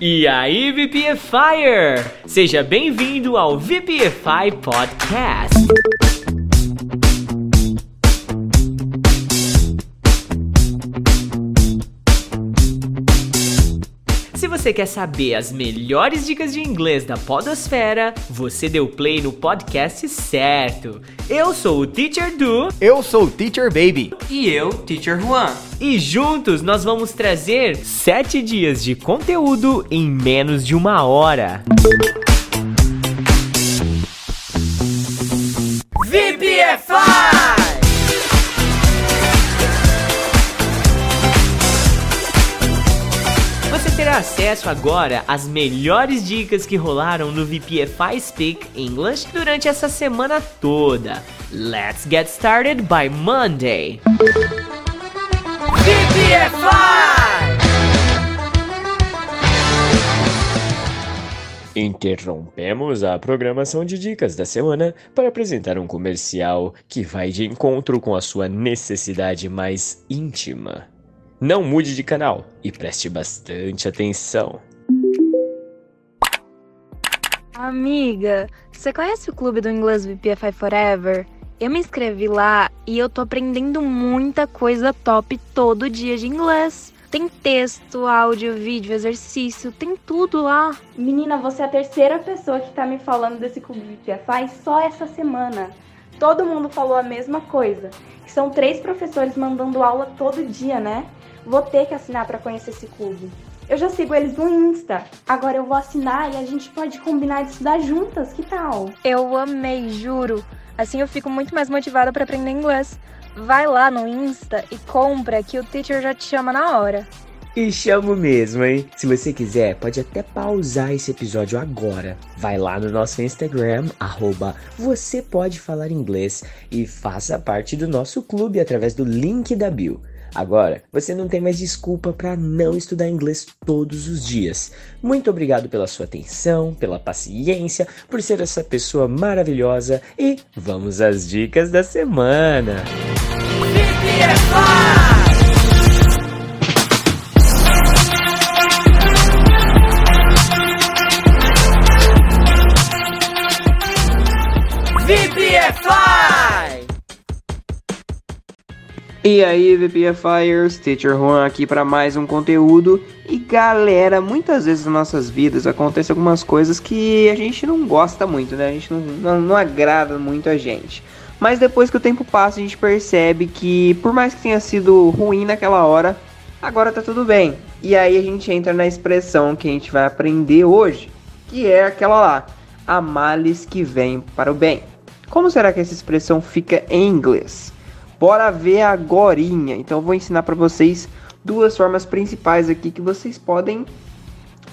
E aí, VPFire! Seja bem-vindo ao VPFI Podcast. Você quer saber as melhores dicas de inglês da Podosfera, você deu play no podcast certo. Eu sou o Teacher Du Eu sou o Teacher Baby. E eu, Teacher Juan. e juntos nós vamos trazer 7 dias de conteúdo em menos de uma hora. VPFI! Terá acesso agora às melhores dicas que rolaram no VPFI Speak English durante essa semana toda. Let's get started by Monday. VPFI! Interrompemos a programação de dicas da semana para apresentar um comercial que vai de encontro com a sua necessidade mais íntima. Não mude de canal e preste bastante atenção. Amiga, você conhece o clube do inglês VPFI Forever? Eu me inscrevi lá e eu tô aprendendo muita coisa top todo dia de inglês. Tem texto, áudio, vídeo, exercício, tem tudo lá. Menina, você é a terceira pessoa que tá me falando desse clube VPFI só essa semana. Todo mundo falou a mesma coisa. São três professores mandando aula todo dia, né? Vou ter que assinar para conhecer esse clube. Eu já sigo eles no Insta. Agora eu vou assinar e a gente pode combinar de estudar juntas, que tal? Eu amei, juro. Assim eu fico muito mais motivada para aprender inglês. Vai lá no Insta e compra que o teacher já te chama na hora. E chamo mesmo, hein? Se você quiser, pode até pausar esse episódio agora. Vai lá no nosso Instagram, arroba você pode falar inglês e faça parte do nosso clube através do link da bio. Agora, você não tem mais desculpa para não estudar inglês todos os dias. Muito obrigado pela sua atenção, pela paciência, por ser essa pessoa maravilhosa e vamos às dicas da semana. VPFI! E aí, VPFires, Teacher Juan aqui para mais um conteúdo. E galera, muitas vezes nas nossas vidas acontecem algumas coisas que a gente não gosta muito, né? A gente não, não, não agrada muito a gente. Mas depois que o tempo passa, a gente percebe que, por mais que tenha sido ruim naquela hora, agora tá tudo bem. E aí a gente entra na expressão que a gente vai aprender hoje, que é aquela lá: a males que vem para o bem. Como será que essa expressão fica em inglês? Bora ver agorinha. Então vou ensinar para vocês duas formas principais aqui que vocês podem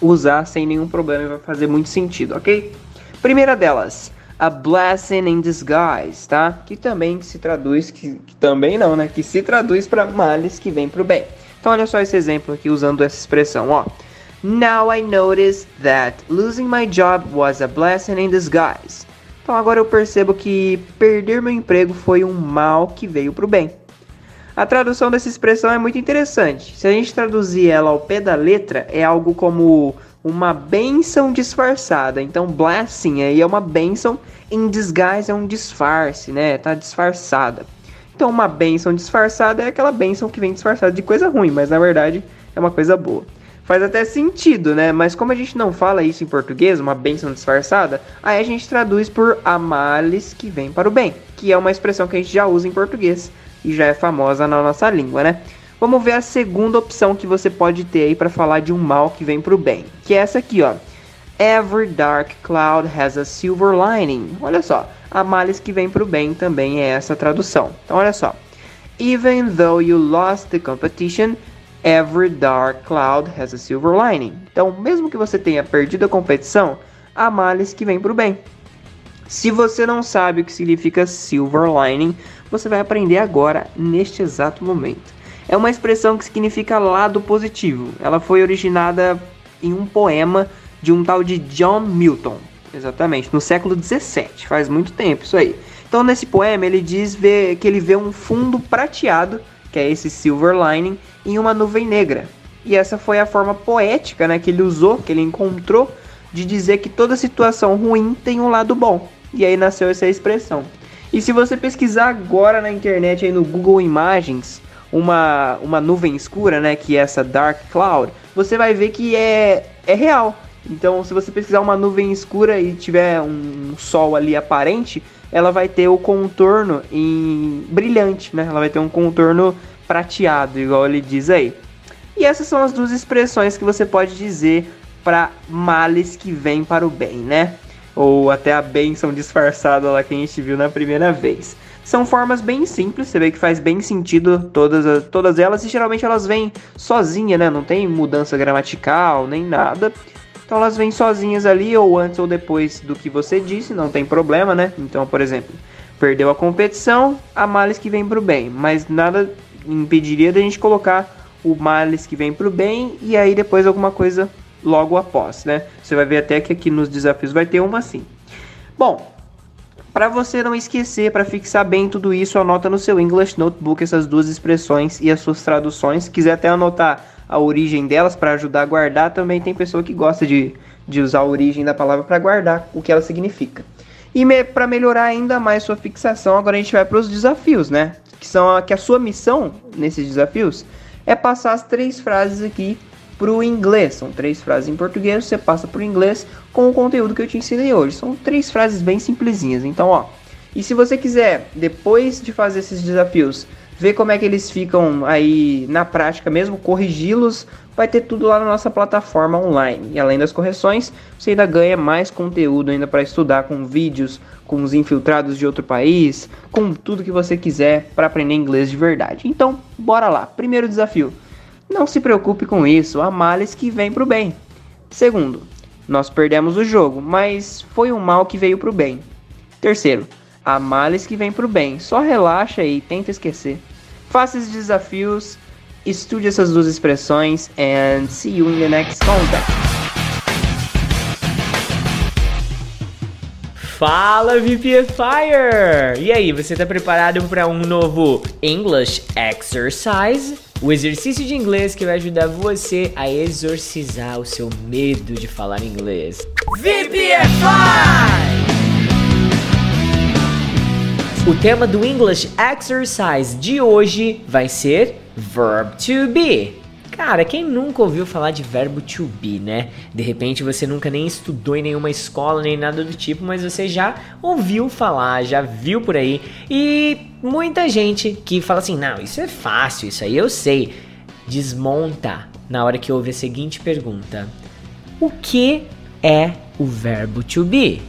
usar sem nenhum problema e vai fazer muito sentido, ok? Primeira delas, a blessing in disguise, tá? Que também se traduz, que, que também não, né? Que se traduz para males que vem pro bem. Então olha só esse exemplo aqui usando essa expressão, ó. Now I notice that losing my job was a blessing in disguise. Então agora eu percebo que perder meu emprego foi um mal que veio pro bem. A tradução dessa expressão é muito interessante. Se a gente traduzir ela ao pé da letra, é algo como uma bênção disfarçada. Então, blessing aí é uma bênção, in disguise é um disfarce, né? Tá disfarçada. Então, uma bênção disfarçada é aquela bênção que vem disfarçada de coisa ruim, mas na verdade é uma coisa boa. Faz até sentido, né? Mas como a gente não fala isso em português, uma bênção disfarçada, aí a gente traduz por a males que vem para o bem, que é uma expressão que a gente já usa em português e já é famosa na nossa língua, né? Vamos ver a segunda opção que você pode ter aí para falar de um mal que vem para o bem, que é essa aqui, ó. Every dark cloud has a silver lining. Olha só, a males que vem para o bem também é essa tradução. Então olha só. Even though you lost the competition, every dark cloud has a silver lining. Então, mesmo que você tenha perdido a competição, há males que vem para o bem. Se você não sabe o que significa silver lining, você vai aprender agora, neste exato momento. É uma expressão que significa lado positivo. Ela foi originada em um poema de um tal de John Milton, exatamente, no século 17, faz muito tempo isso aí. Então, nesse poema, ele diz ver, que ele vê um fundo prateado, que é esse silver lining, em uma nuvem negra. E essa foi a forma poética, né, que ele usou, que ele encontrou de dizer que toda situação ruim tem um lado bom. E aí nasceu essa expressão. E se você pesquisar agora na internet aí no Google Imagens, uma, uma nuvem escura, né, que é essa dark cloud, você vai ver que é, é real. Então, se você pesquisar uma nuvem escura e tiver um sol ali aparente, ela vai ter o contorno em brilhante, né? Ela vai ter um contorno prateado, igual ele diz aí. E essas são as duas expressões que você pode dizer para males que vêm para o bem, né? Ou até a bênção disfarçada lá que a gente viu na primeira vez. São formas bem simples, você vê que faz bem sentido todas, todas elas, e geralmente elas vêm sozinha, né? Não tem mudança gramatical nem nada. Então elas vêm sozinhas ali, ou antes ou depois do que você disse, não tem problema, né? Então, por exemplo, perdeu a competição, há males que vem pro bem, mas nada impediria da gente colocar o males que vem pro bem e aí depois alguma coisa logo após, né? Você vai ver até que aqui nos desafios vai ter uma assim. Bom, para você não esquecer, para fixar bem tudo isso, anota no seu English Notebook essas duas expressões e as suas traduções. Se quiser até anotar a origem delas para ajudar a guardar. Também tem pessoa que gosta de, de usar a origem da palavra para guardar o que ela significa. E me, para melhorar ainda mais sua fixação, agora a gente vai para os desafios, né? Que são a, que a sua missão nesses desafios é passar as três frases aqui para o inglês. São três frases em português, você passa para o inglês com o conteúdo que eu te ensinei hoje. São três frases bem simplesinhas. Então, ó. E se você quiser, depois de fazer esses desafios, ver como é que eles ficam aí na prática mesmo, corrigi-los, vai ter tudo lá na nossa plataforma online. E além das correções, você ainda ganha mais conteúdo ainda para estudar com vídeos, com os infiltrados de outro país, com tudo que você quiser para aprender inglês de verdade. Então, bora lá. Primeiro desafio. Não se preocupe com isso, há males que vêm para o bem. Segundo, nós perdemos o jogo, mas foi um mal que veio para o bem. Terceiro, há males que vêm para o bem. Só relaxa e tenta esquecer. Faça esses desafios, estude essas duas expressões and see you in the next contact. Fala VPFire! E aí, você está preparado para um novo English Exercise? O exercício de inglês que vai ajudar você a exorcizar o seu medo de falar inglês. VPFI! O tema do English Exercise de hoje vai ser Verb to be. Cara, quem nunca ouviu falar de verbo to be, né? De repente você nunca nem estudou em nenhuma escola nem nada do tipo, mas você já ouviu falar, já viu por aí. E muita gente que fala assim: não, isso é fácil, isso aí eu sei. Desmonta na hora que ouve a seguinte pergunta: O que é o verbo to be?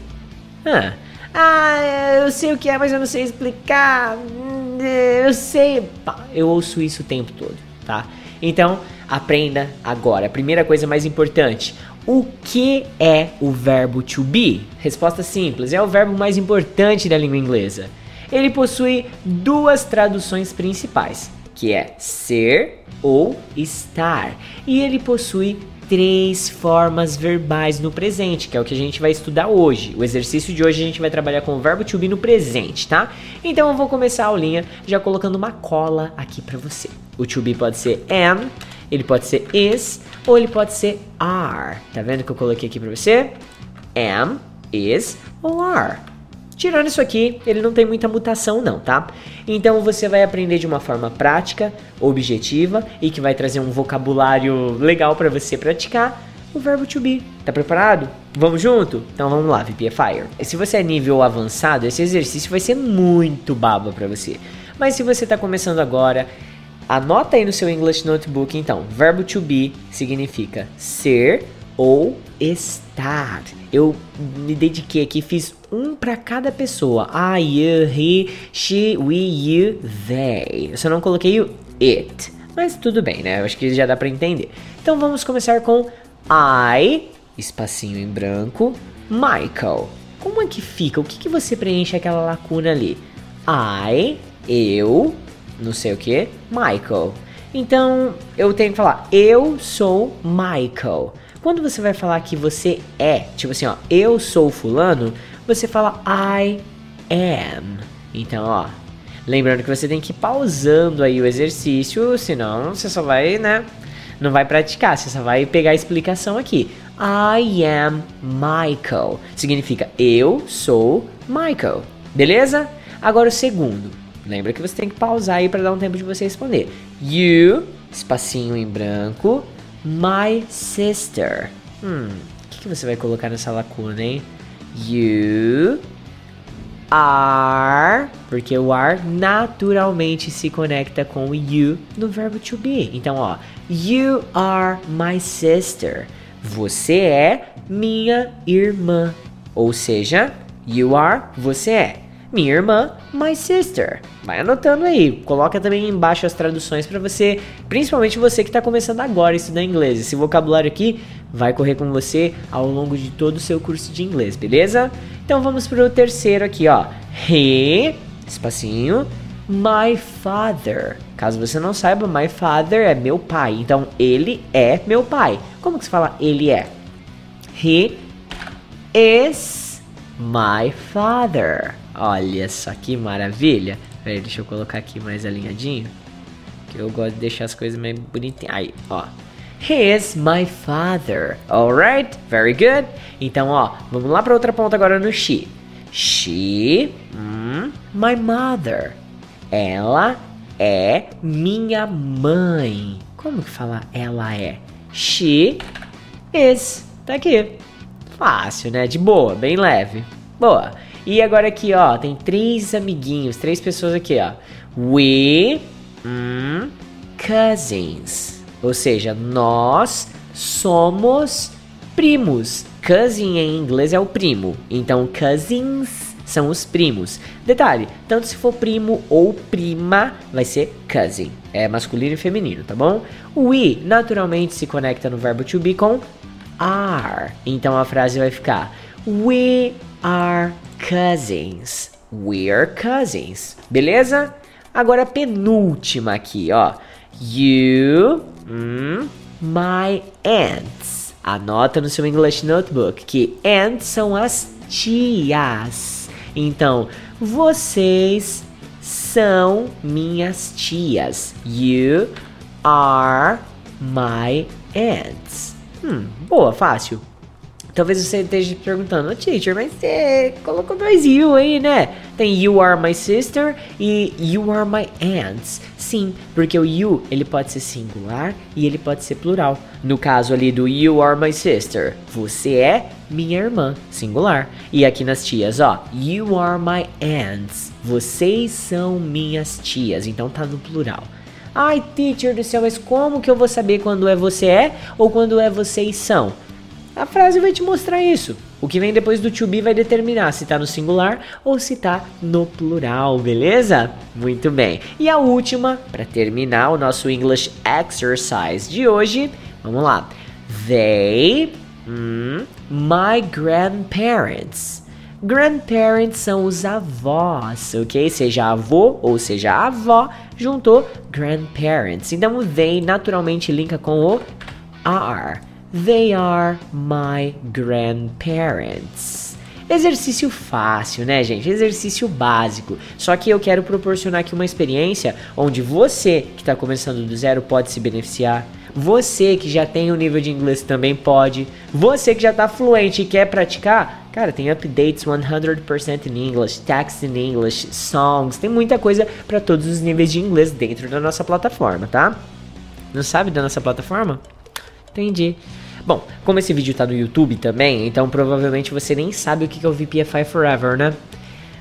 Ah, ah, eu sei o que é, mas eu não sei explicar. Eu sei. Eu ouço isso o tempo todo, tá? Então, aprenda agora. A primeira coisa mais importante. O que é o verbo to be? Resposta simples: é o verbo mais importante da língua inglesa. Ele possui duas traduções principais, que é ser ou estar, e ele possui três formas verbais no presente, que é o que a gente vai estudar hoje. O exercício de hoje a gente vai trabalhar com o verbo to be no presente, tá? Então eu vou começar a aulinha já colocando uma cola aqui para você. O to be pode ser am, ele pode ser is ou ele pode ser are. Tá vendo que eu coloquei aqui para você? Am, is ou are. Tirando isso aqui, ele não tem muita mutação não, tá? Então você vai aprender de uma forma prática, objetiva e que vai trazer um vocabulário legal para você praticar o verbo to be. Tá preparado? Vamos junto? Então vamos lá, VPFire. Se você é nível avançado, esse exercício vai ser muito baba para você. Mas se você tá começando agora, anota aí no seu English Notebook então. Verbo to be significa ser ou estar. Eu me dediquei aqui, fiz um para cada pessoa. I, you, he, she, we, you, they. Eu só não coloquei o it. Mas tudo bem, né? Eu acho que já dá para entender. Então vamos começar com I, espacinho em branco, Michael. Como é que fica? O que, que você preenche aquela lacuna ali? I, eu, não sei o que, Michael. Então eu tenho que falar, eu sou Michael. Quando você vai falar que você é, tipo assim, ó, eu sou fulano, você fala I am. Então, ó, lembrando que você tem que ir pausando aí o exercício, senão você só vai, né, não vai praticar, você só vai pegar a explicação aqui. I am Michael. Significa eu sou Michael. Beleza? Agora o segundo. Lembra que você tem que pausar aí para dar um tempo de você responder. You, espacinho em branco, my sister. Hum, o que, que você vai colocar nessa lacuna, hein? You are, porque o are naturalmente se conecta com o you no verbo to be. Então, ó, you are my sister. Você é minha irmã. Ou seja, you are, você é. Minha irmã, my sister. Vai anotando aí. Coloca também embaixo as traduções para você, principalmente você que está começando agora a estudar inglês. Esse vocabulário aqui vai correr com você ao longo de todo o seu curso de inglês, beleza? Então vamos para o terceiro aqui, ó. He, espacinho, my father. Caso você não saiba, my father é meu pai. Então ele é meu pai. Como que se fala ele é? He is my father. Olha só que maravilha. Peraí, deixa eu colocar aqui mais alinhadinho. Que eu gosto de deixar as coisas mais bonitinhas. Aí, ó. He is my father. Alright? Very good. Então, ó, vamos lá para outra ponta agora no she. She, mm, my mother. Ela é minha mãe. Como que fala ela é? She is. Tá aqui. Fácil, né? De boa, bem leve. Boa. E agora aqui, ó, tem três amiguinhos, três pessoas aqui, ó. We mm, cousins. Ou seja, nós somos primos. Cousin em inglês é o primo. Então, cousins são os primos. Detalhe, tanto se for primo ou prima, vai ser cousin. É masculino e feminino, tá bom? We naturalmente se conecta no verbo to be com are. Então a frase vai ficar We are cousins. We're cousins. Beleza? Agora a penúltima aqui, ó. You, mm, my aunts. Anota no seu English Notebook que aunts são as tias. Então, vocês são minhas tias. You are my aunts. Hum, boa, fácil. Talvez você esteja perguntando, teacher, mas você colocou dois you aí, né? Tem you are my sister e you are my aunts. Sim, porque o you ele pode ser singular e ele pode ser plural. No caso ali do you are my sister, você é minha irmã, singular. E aqui nas tias, ó, you are my aunts. Vocês são minhas tias, então tá no plural. Ai, teacher do céu, mas como que eu vou saber quando é você é ou quando é vocês são? A frase vai te mostrar isso. O que vem depois do to be vai determinar se está no singular ou se está no plural, beleza? Muito bem. E a última, para terminar o nosso English exercise de hoje, vamos lá. They, mm, my grandparents. Grandparents são os avós, ok? Seja avô ou seja avó, juntou grandparents. Então they naturalmente linka com o are. They are my grandparents. Exercício fácil, né, gente? Exercício básico. Só que eu quero proporcionar aqui uma experiência onde você que está começando do zero pode se beneficiar. Você que já tem um nível de inglês também pode. Você que já está fluente e quer praticar, cara, tem updates 100% in English, text in English, songs, tem muita coisa para todos os níveis de inglês dentro da nossa plataforma, tá? Não sabe da nossa plataforma? Entendi. Bom, como esse vídeo tá no YouTube também, então provavelmente você nem sabe o que é o VPFI Forever, né?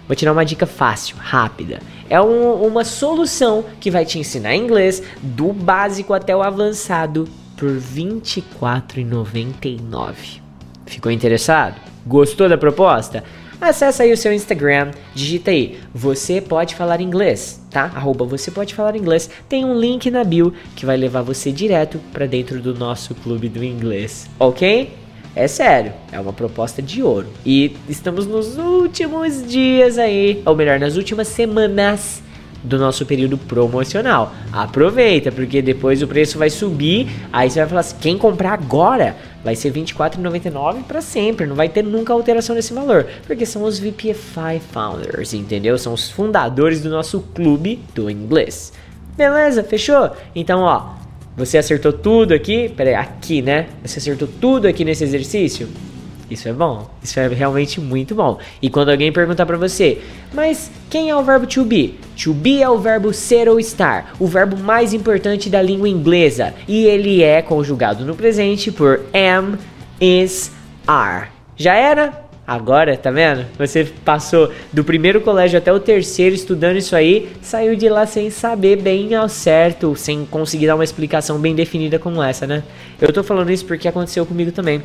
Vou te dar uma dica fácil, rápida. É um, uma solução que vai te ensinar inglês do básico até o avançado por R$ 24,99. Ficou interessado? Gostou da proposta? Acesse aí o seu Instagram, digita aí, você pode falar inglês, tá? Arroba você pode falar inglês. Tem um link na bio que vai levar você direto para dentro do nosso clube do inglês, ok? É sério, é uma proposta de ouro. E estamos nos últimos dias aí, ou melhor, nas últimas semanas do nosso período promocional. Aproveita, porque depois o preço vai subir. Aí você vai falar assim: quem comprar agora vai ser R$24,99 para sempre. Não vai ter nunca alteração nesse valor, porque são os VPFI Founders, entendeu? São os fundadores do nosso clube do inglês. Beleza? Fechou? Então, ó, Você acertou tudo aqui? Peraí, aqui, né? Você acertou tudo aqui nesse exercício? Isso é bom. Isso é realmente muito bom. E quando alguém perguntar para você, mas quem é o verbo to be? To be é o verbo ser ou estar, o verbo mais importante da língua inglesa, e ele é conjugado no presente por am, is, are. Já era? Agora, tá vendo? Você passou do primeiro colégio até o terceiro estudando isso aí, saiu de lá sem saber bem ao certo, sem conseguir dar uma explicação bem definida como essa, né? Eu tô falando isso porque aconteceu comigo também.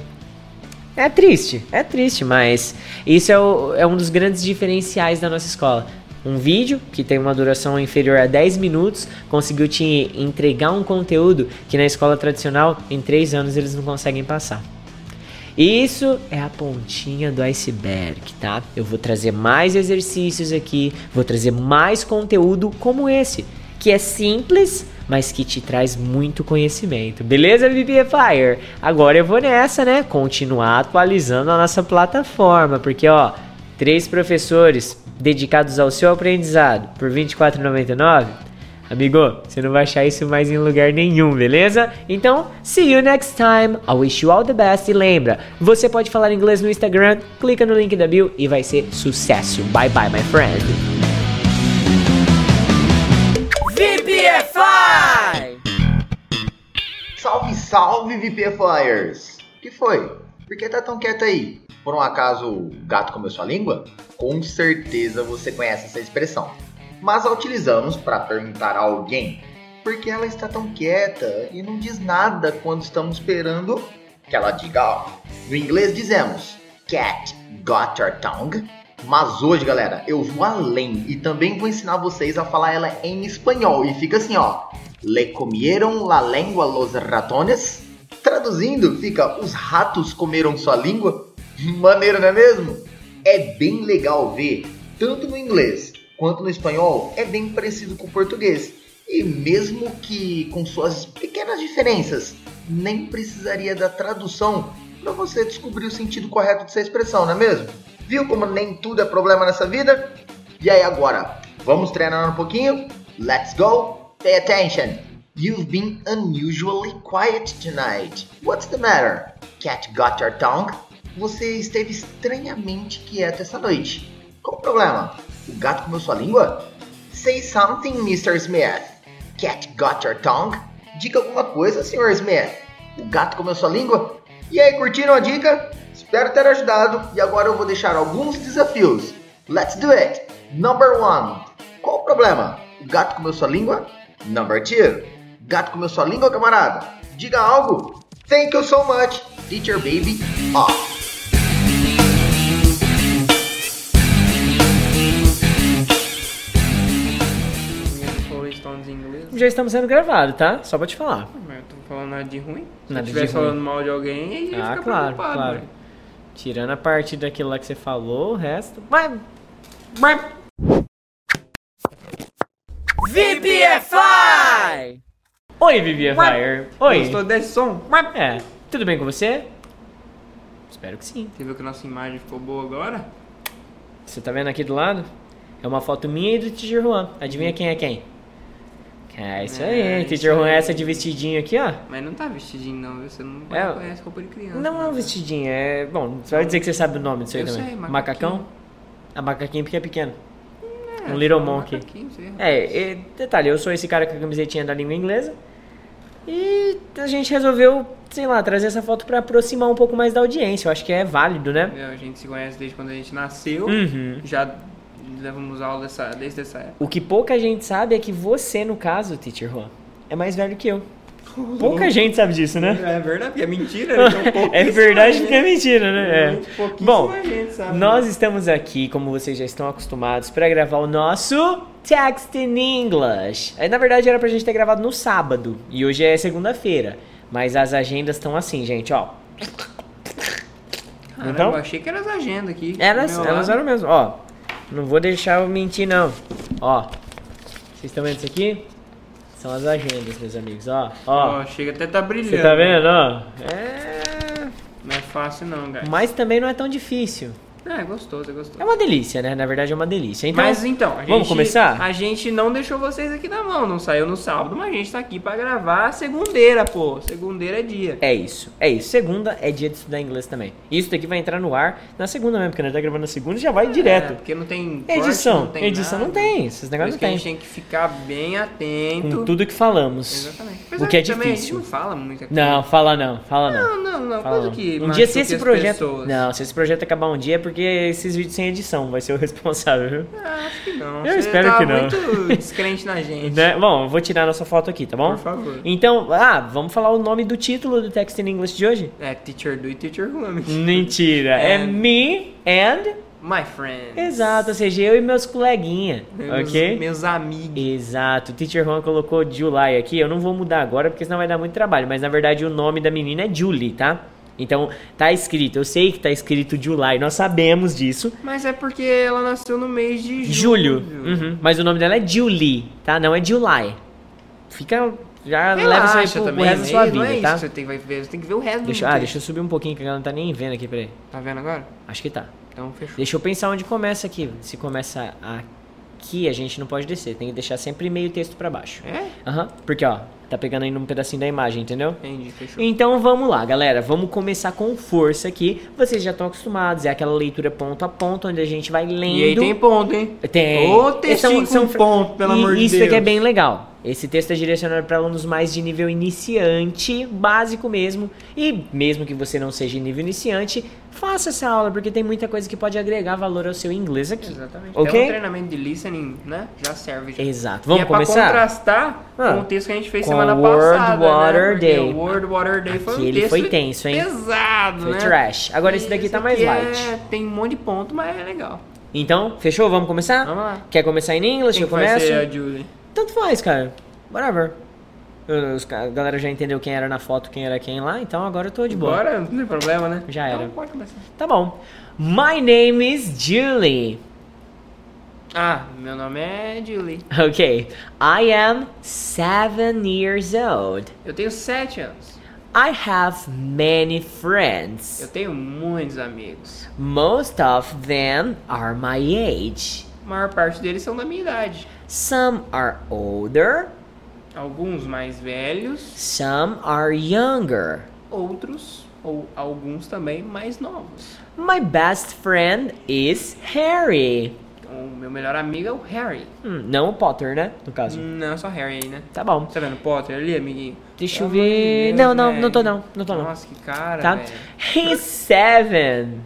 É triste, é triste, mas isso é, o, é um dos grandes diferenciais da nossa escola. Um vídeo que tem uma duração inferior a 10 minutos conseguiu te entregar um conteúdo que na escola tradicional em 3 anos eles não conseguem passar. Isso é a pontinha do iceberg, tá? Eu vou trazer mais exercícios aqui, vou trazer mais conteúdo como esse, que é simples, mas que te traz muito conhecimento. Beleza, BBFire? Agora eu vou nessa, né? Continuar atualizando a nossa plataforma, porque ó, três professores dedicados ao seu aprendizado por R$ 24,99. Amigo, você não vai achar isso mais em lugar nenhum, beleza? Então, see you next time. I wish you all the best. E lembra, você pode falar inglês no Instagram, clica no link da bio e vai ser sucesso. Bye bye, my friend. Salve, VPFlyers! O que foi? Por que tá tão quieto aí? Por um acaso o gato comeu sua língua? Com certeza você conhece essa expressão. Mas a utilizamos para perguntar a alguém por que ela está tão quieta e não diz nada quando estamos esperando que ela diga algo. No inglês dizemos Cat got your tongue? Mas hoje, galera, eu vou além e também vou ensinar vocês a falar ela em espanhol. E fica assim, ó. Le comieron la lengua los ratones? Traduzindo, fica os ratos comeram sua língua? Maneiro, não é mesmo? É bem legal ver, tanto no inglês quanto no espanhol, é bem parecido com o português. E mesmo que com suas pequenas diferenças, nem precisaria da tradução para você descobrir o sentido correto dessa expressão, não é mesmo? Viu como nem tudo é problema nessa vida? E aí agora, vamos treinar um pouquinho? Let's go! Pay attention! You've been unusually quiet tonight. What's the matter? Cat got your tongue? Você esteve estranhamente quieto essa noite. Qual o problema? O gato comeu sua língua? Say something, Mr. Smith. Cat got your tongue? Diga alguma coisa, Sr. Smith. O gato comeu sua língua? E aí, curtiram a dica? Espero ter ajudado e agora eu vou deixar alguns desafios. Let's do it! Number one. Qual o problema? O gato comeu sua língua? Number two. Gato comeu sua língua, camarada? Diga algo. Thank you so much. Teacher Baby off. Inglês. Já estamos sendo gravados, tá? Só pra te falar. Mas falando nada de ruim. Se Nada ruim. falando mal de alguém, aí Ah, ficar claro, preocupado, claro. velho. Tirando a parte daquilo lá que você falou, o resto. Vai! VPFI! Oi, VPFire! Oi! Gostou desse som? É, tudo bem com você? Espero que sim. Você viu que a nossa imagem ficou boa agora? Você tá vendo aqui do lado? É uma foto minha e do Juan. Adivinha quem é quem? É isso aí, É, Teacher Juan, essa de vestidinho aqui, ó. Mas não tá vestidinho não, viu? Você não É, conhece roupa de criança. Não é um né? vestidinho, é. Bom, você vai dizer que você sabe o nome disso aí Eu também. sei, macaquinho. Macacão? A macaquinho porque é pequeno. É, um little um monkey. É, e, detalhe, eu sou esse cara com a camisetinha da língua inglesa. E a gente resolveu, sei lá, trazer essa foto pra aproximar um pouco mais da audiência. Eu acho que é válido, né? É, A gente se conhece desde quando a gente nasceu. Uhum. Já levamos aula dessa, desde essa época. O que pouca gente sabe é que você, no caso, Teacher Juan, é mais velho que eu. Pouca gente sabe disso, né? É verdade, porque é mentira. né? Então, É verdade porque é mentira, né? É. Bom, gente sabe. nós estamos aqui, como vocês já estão acostumados, para gravar o nosso Text in English. Aí, na verdade, era pra gente ter gravado no sábado, e hoje é segunda-feira. Mas as agendas estão assim, gente, ó. Caramba, então? eu achei que eram as agendas aqui. Elas, elas eram mesmo, ó. Não vou deixar eu mentir, não. Ó. Vocês estão vendo isso aqui? São as agendas, meus amigos, ó. Ó. Ó, chega até tá brilhando. Você tá vendo, ó? É. Não é fácil não, cara. Mas também não é tão difícil. É gostoso, é gostoso. É uma delícia, né? Na verdade é uma delícia. Então, mas então, a gente, vamos começar? A gente não deixou vocês aqui na mão, não saiu no sábado, mas a gente tá aqui pra gravar segundeira, pô. Segundeira é dia. É isso, é isso. Segunda é dia de estudar inglês também. Isso daqui vai entrar no ar na segunda mesmo, porque nós tá gravando na segunda e já vai É, direto. porque não tem corte, Edição, não tem edição nada. não tem, esses negócios não que a tem. gente tem que ficar bem atento. Com tudo que falamos. Exatamente. O que é difícil. A gente não fala muito. Não, fala não, fala não. Não, não, não. Fala Coisa não. que um dia se esse projeto. pessoas. Não, se esse projeto acabar um dia é porque esses vídeos sem edição vai ser o responsável, viu? Ah, acho que não. Eu Você espero tá que não. muito descrente na gente. Né? Bom, eu vou tirar a nossa foto aqui, tá bom? Por favor. Então, ah, vamos falar o nome do título do Text in English de hoje? É Teacher Do e Teacher Who. Mentira, é É. me and. My friend. Exato, ou seja, eu e meus coleguinha, Meus, ok? Meus amigos. Exato, o Teacher Juan colocou July aqui, eu não vou mudar agora porque senão vai dar muito trabalho, mas na verdade o nome da menina é Julie, tá? Então, tá escrito, eu sei que tá escrito July, nós sabemos disso. Mas é porque ela nasceu no mês de Julho, julho. Uhum, mas o nome dela é Julie, tá? Não é July. Fica, já leva isso aí pro, pro também, resto da sua não vida, é isso tá? que você tem, vai ver, você tem que ver o resto Deixa, do ah, texto. deixa eu subir um pouquinho que ela não tá nem vendo aqui, peraí. Tá vendo agora? Acho que tá. Então fechou. Deixa eu pensar onde começa aqui. Se começa aqui, a gente não pode descer. Tem que deixar sempre meio texto pra baixo. É? Aham. Porque, ó, tá pegando aí num pedacinho da imagem, entendeu? Entendi, fechou. Então vamos lá, galera. Vamos começar com força aqui. Vocês já estão acostumados. É aquela leitura ponto a ponto, onde a gente vai lendo. E aí tem ponto, hein? Tem. Ô, textinho com ponto, pelo e amor de Isso é que é Deus. bem legal. Esse texto é direcionado para alunos mais de nível iniciante, básico mesmo. E mesmo que você não seja nível iniciante, faça essa aula, porque tem muita coisa que pode agregar valor ao seu inglês aqui. Exatamente. Ok? Até um treinamento de listening, né? Já serve. Já. Exato. Vamos e é pra começar? contrastar Ah. com o texto que a gente fez semana World passada. Water né? Day. O World Water Day foi um Aquele texto foi tenso, hein? pesado, Foi né? trash. Agora esse daqui tá mais aqui light. é- Tem um monte de ponto, mas é legal. Então, fechou? Vamos começar? Vamos lá. Quer começar em inglês? Quem Eu que vai começo? ser a Julie? Tanto faz, cara. Whatever. Eu- Os, a galera já entendeu quem era na foto, quem era quem lá, então agora eu tô de boa. Agora não tem problema, né? Já era. Então pode começar. Tá bom. My name is Julie. Ah, meu nome é Julie. Okay. I am seven years old. Eu tenho sete anos. I have many Eu friends. tenho muitos amigos. Most of them are my age. A maior parte deles são da minha idade. Some are older, Alguns mais velhos, some are younger. outros ou alguns também mais novos. My best friend is Harry. O meu melhor amigo é o Harry. Hum, não o Potter, né? No caso. Não, só Harry aí, né? Tá bom. Tá vendo o Potter ali, amiguinho? Deixa eu ver. Deus, Não, não, velho. não tô não. Não tô não. Nossa, que cara, Tá? velho. He's seven.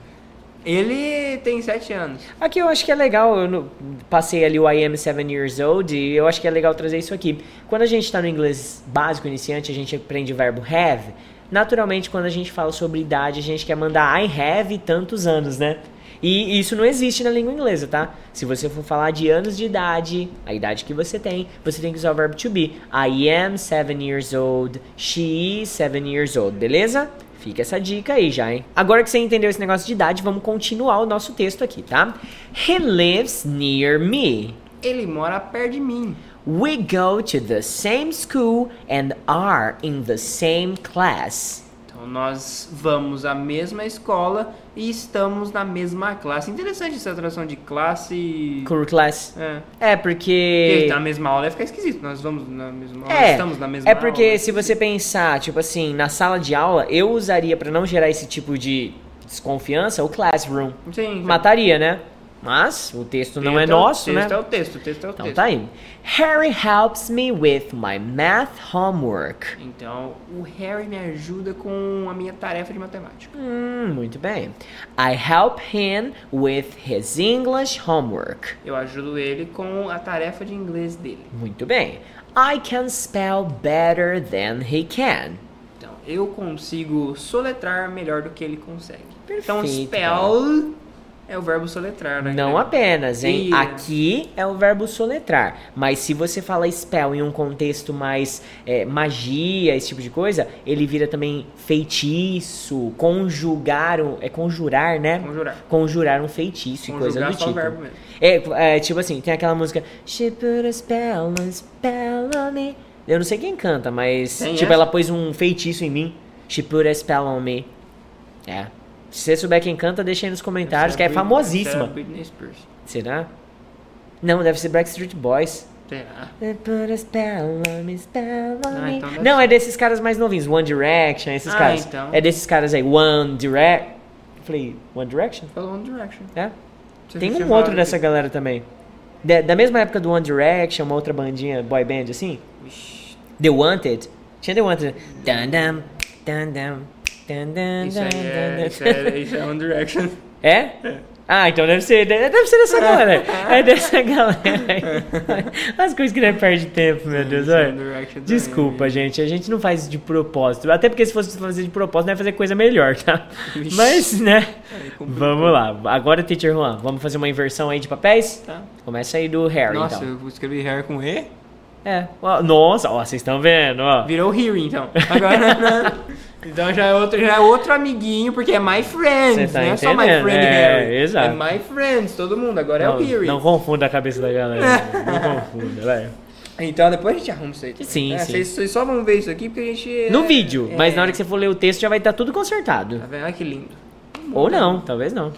Ele tem sete anos. Aqui eu acho que é legal, eu passei ali o I am seven years old e eu acho que é legal trazer isso aqui. Quando a gente tá no inglês básico iniciante, a gente aprende o verbo have. Naturalmente, quando a gente fala sobre idade, a gente quer mandar I have tantos anos, né? E isso não existe na língua inglesa, tá? Se você for falar de anos de idade, a idade que você tem, você tem que usar o verbo to be. I am seven years old, she is seven years old, beleza? Fica essa dica aí já, hein? Agora que você entendeu esse negócio de idade, vamos continuar o nosso texto aqui, tá? He lives near me. Ele mora perto de mim. We go to the same school and are in the same class. Então nós vamos à mesma escola e estamos na mesma classe. Interessante essa tradução de classe. Cool class. É. É Porque porque. na mesma aula ia ficar esquisito. Nós vamos na mesma aula. É, estamos na mesma é porque aula. se você pensar, tipo assim, na sala de aula, eu usaria pra não gerar esse tipo de desconfiança o classroom. Sim. Mataria, né? Mas o texto não é o- nosso, né? Texto é o texto, o texto é o Então texto. tá aí. Harry helps me with my math homework. Então, o Harry me ajuda com a minha tarefa de matemática. Hum, muito bem. I help him with his English homework. Eu ajudo ele com a tarefa de inglês dele. Muito bem. I can spell better than he can. Então, eu consigo soletrar melhor do que ele consegue. então, Perfeito, spell é o verbo soletrar, né? Não apenas, hein? E- Aqui é o verbo soletrar. Mas se você fala spell em um contexto mais é, magia, esse tipo de coisa, ele vira também feitiço, conjugar, é conjurar, né? Conjurar. Conjurar um feitiço e coisa Conjugar do tipo. verbo mesmo. É, é, tipo assim, tem aquela música She put a spell, a spell on me. Eu não sei quem canta, mas Tem tipo, essa? ela pôs um feitiço em mim. She put a spell on me. É. Se você souber quem canta, deixa aí nos comentários, que é Britney- famosíssima. é Britney Spears. Será? Não, deve ser Backstreet Boys. Será? Ah, então Não, ser. é desses caras mais novinhos. One Direction, esses Ah, caras. então. É desses caras aí. One Direct. Falei, One Direction? Falou One Direction. É. Você Tem um outro dessa que- galera também. Da, da mesma época do One Direction, uma outra bandinha, boy band assim. Vixe, The Wanted. Tinha The Wanted. Dun, dun, dun, dun, Isso aí dun, é, isso é, isso é One Direction. É? Ah, então deve ser, deve ser dessa galera. É dessa galera. As coisas que não perde tempo, meu Deus. É olha. Desculpa, também. gente. A gente não faz de propósito. Até porque se fosse fazer de propósito, não ia fazer coisa melhor, tá? Mas, né? Vamos lá. Agora, Teacher Juan, vamos fazer uma inversão aí de papéis? Tá. Começa aí do Harry, Nossa, então. eu escrevi hair com E. É. Nossa, ó, vocês estão vendo, ó. Virou Harry, então. Agora, né? Então já é outro, já é outro amiguinho, porque é My Friends, tá não é só My Friend é, Harry. exato. É My Friends, todo mundo. Agora é o Não, Harry. não confunda a cabeça da galera. não confunda, vai. Então depois a gente arruma isso aí. também, Sim, né? sim. Vocês, vocês só vão ver isso aqui porque a gente. No é- vídeo, é- mas na hora que você for ler o texto já vai estar tudo consertado. Tá vendo? Olha que lindo. Ou não, talvez não.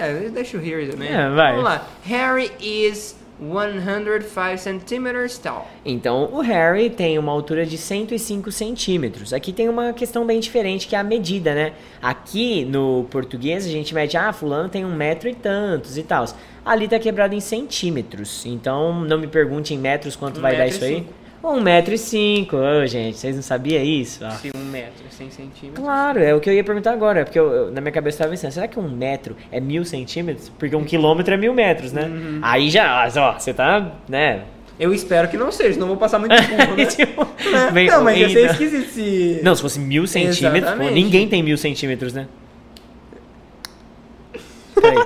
É, deixa o Harry também. É, vai. Vamos lá. Harry is 105 centimeters tall. Então, o Harry tem uma altura de 105 centímetros. Aqui tem uma questão bem diferente, que é a medida, né? Aqui, no português, a gente mede, ah, fulano tem um metro e tantos e tal. Ali tá quebrado em centímetros. Então, não me pergunte em metros quanto Um vai dar isso aí. cinco. Um metro e cinco. Ô, gente, vocês não sabiam isso? Ah. Se um metro, 100 centímetros. Claro, é o que eu ia perguntar agora, porque eu, eu- na minha cabeça eu tava pensando, será que um metro é mil centímetros? Porque um quilômetro é mil metros, né? Uhum. Aí já, ó, você tá, né? Eu espero que não seja, eu vou passar muito burro, né? Tipo, Né? vem- não, mas ia ser esquisito se. Não, se fosse mil centímetros, pô, ninguém tem mil centímetros, né? Peraí.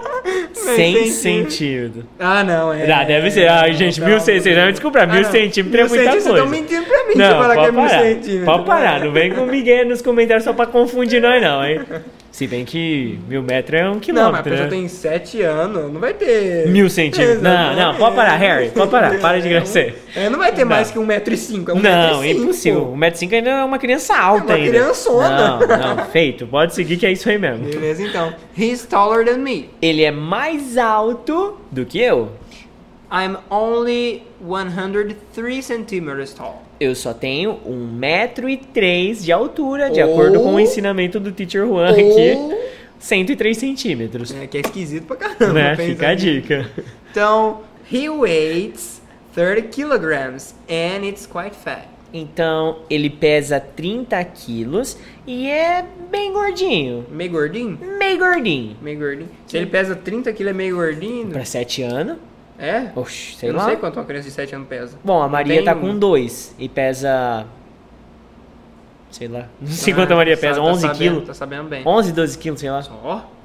100 centímetros. centímetros. Ah, não, é. Ah, deve ser. Ai, gente, mil centímetros. Vocês vão desculpar, mil não. centímetros é Mil muita coisa. Vocês estão mentindo pra mim se Não, falar que é mil centímetros. Pode parar, não vem com Miguel nos comentários só pra confundir nós, não, hein? Se bem que mil metros é um Não, mas a quilômetro, pessoa né? tem 7 anos, não vai ter. Mil centímetros. Não, não, pode parar, Harry. Pode parar, para de graça. É, não vai ter Não. mais que um metro e cinco, é um Não, metro e cinco, impossível. O metro cinco ainda é uma criança alta É uma ainda. criançona. Não, não, feito. Pode seguir que é isso aí mesmo. Beleza, então. He's taller than me. Ele é mais alto do que eu. I'm only 103 centimeters tall. Eu só tenho um metro e três de altura, de Ou- acordo com o ensinamento do Teacher Juan aqui. Ou- 103 centímetros. É, que é esquisito pra caramba. Né? Fica a aqui. dica. Então, he weighs 30 kilograms and it's quite fat. Então, ele pesa 30 quilos e é bem gordinho. Meio gordinho? Meio gordinho. Meio gordinho. Se ele pesa 30 quilos, é meio gordinho? Pra 7 anos. É? Oxe, sei Eu não lá. sei quanto uma criança de 7 anos pesa. Bom, a Maria Tem tá com 2 e pesa. Sei lá. Não sei quanto a Ah, Maria tá- pesa. tá 11 sabendo- quilos. Tá sabendo bem. 11, 12 quilos, sei lá. Só?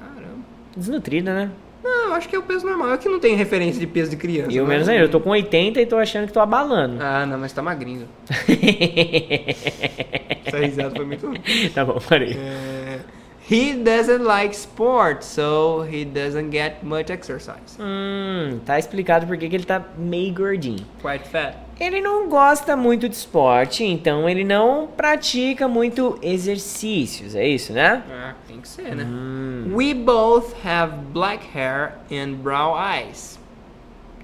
Caramba. Desnutrida, né? Não, eu acho que é o peso normal. Eu que não tenho referência de peso de criança. Eu né? menos ainda. Eu tô com 80 e tô achando que tô abalando. Ah, não, mas tá magrinho. Essa risada foi muito tá bom, parei. É, He doesn't like sports, so he doesn't get much exercise. Hum, tá explicado por que que ele tá meio gordinho. Quite fat. Ele não gosta muito de esporte, então ele não pratica muito exercícios, é isso, né? Ah, tem que ser, né? Hum. We both have black hair and brown eyes.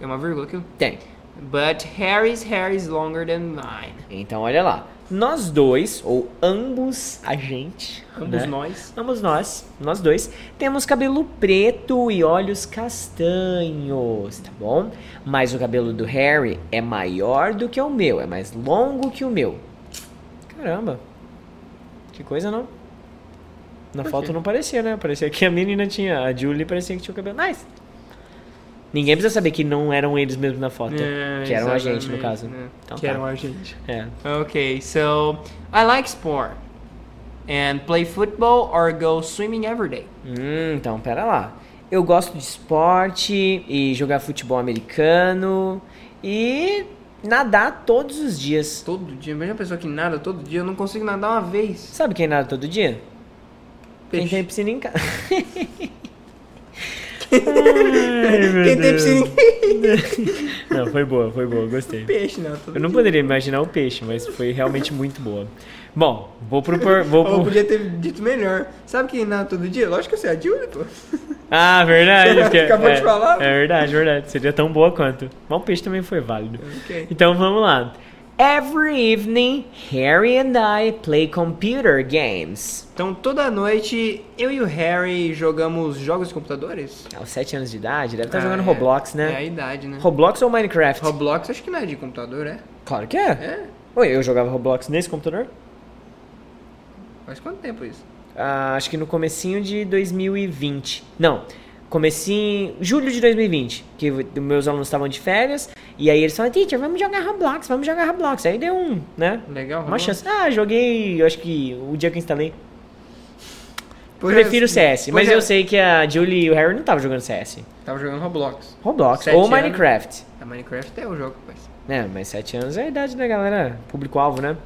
É uma vírgula aqui? Tem. But Harry's hair is longer than mine. Então, olha lá. Nós dois, ou ambos a gente, Ambos né? nós. Ambos nós, nós dois, temos cabelo preto e olhos castanhos, tá bom? Mas o cabelo do Harry é maior do que o meu, é mais longo que o meu. Caramba. Que coisa, não? Na Por foto quê? não parecia, né? Parecia que a menina tinha, a Julie parecia que tinha o cabelo. Nice. Ninguém precisa saber que não eram eles mesmos na foto. É, que eram a gente, no caso. né? Então que tá. eram a gente. É. Okay, so I like sport. And play football or go swimming every day. Hum, então, pera lá. Eu gosto de esporte e jogar futebol americano e nadar todos os dias. Todo dia. Imagina uma pessoa que nada todo dia. Eu não consigo nadar uma vez. Sabe quem nada todo dia? Quem Peixe. tem piscina em casa. Quem tem Não, foi boa, foi boa, gostei. Peixe, não. Eu não poderia imaginar o peixe, mas foi realmente muito boa. Bom, vou pro. Vou Ou pro... podia ter dito melhor. Sabe quem nada todo dia? Lógico que eu sei, a Julie, pô. Ah, verdade. porque- Acabou é, de falar. É verdade, verdade. Seria tão boa quanto. Mas o peixe também foi válido. Ok. Então vamos lá. Every evening, Harry and I play computer games. Então toda noite eu e o Harry jogamos jogos de computadores? Aos 7 anos de idade, deve estar Ah, jogando é. Roblox, É a né? idade, né? Roblox ou Minecraft? Roblox acho que não é de computador, é? Claro que é. É? Oi, eu jogava Roblox nesse computador? Faz quanto tempo isso? Ah, acho que no comecinho de 2020. Não, comecinho... Julho de 2020. Que meus alunos estavam de férias. E aí eles falaram, teacher, vamos jogar Roblox, vamos jogar Roblox. Aí deu um, né? Legal, Uma Roblox? chance. Ah, joguei, eu acho que o dia que eu instalei. Pois Prefiro é, CS, mas pois é. eu sei que a Julie e o Harry não estavam jogando CS. Tava jogando Roblox. Roblox Sete ou anos. Minecraft. A Minecraft é o jogo, rapaz. É, mas 7 anos é a idade da galera, público-alvo, né?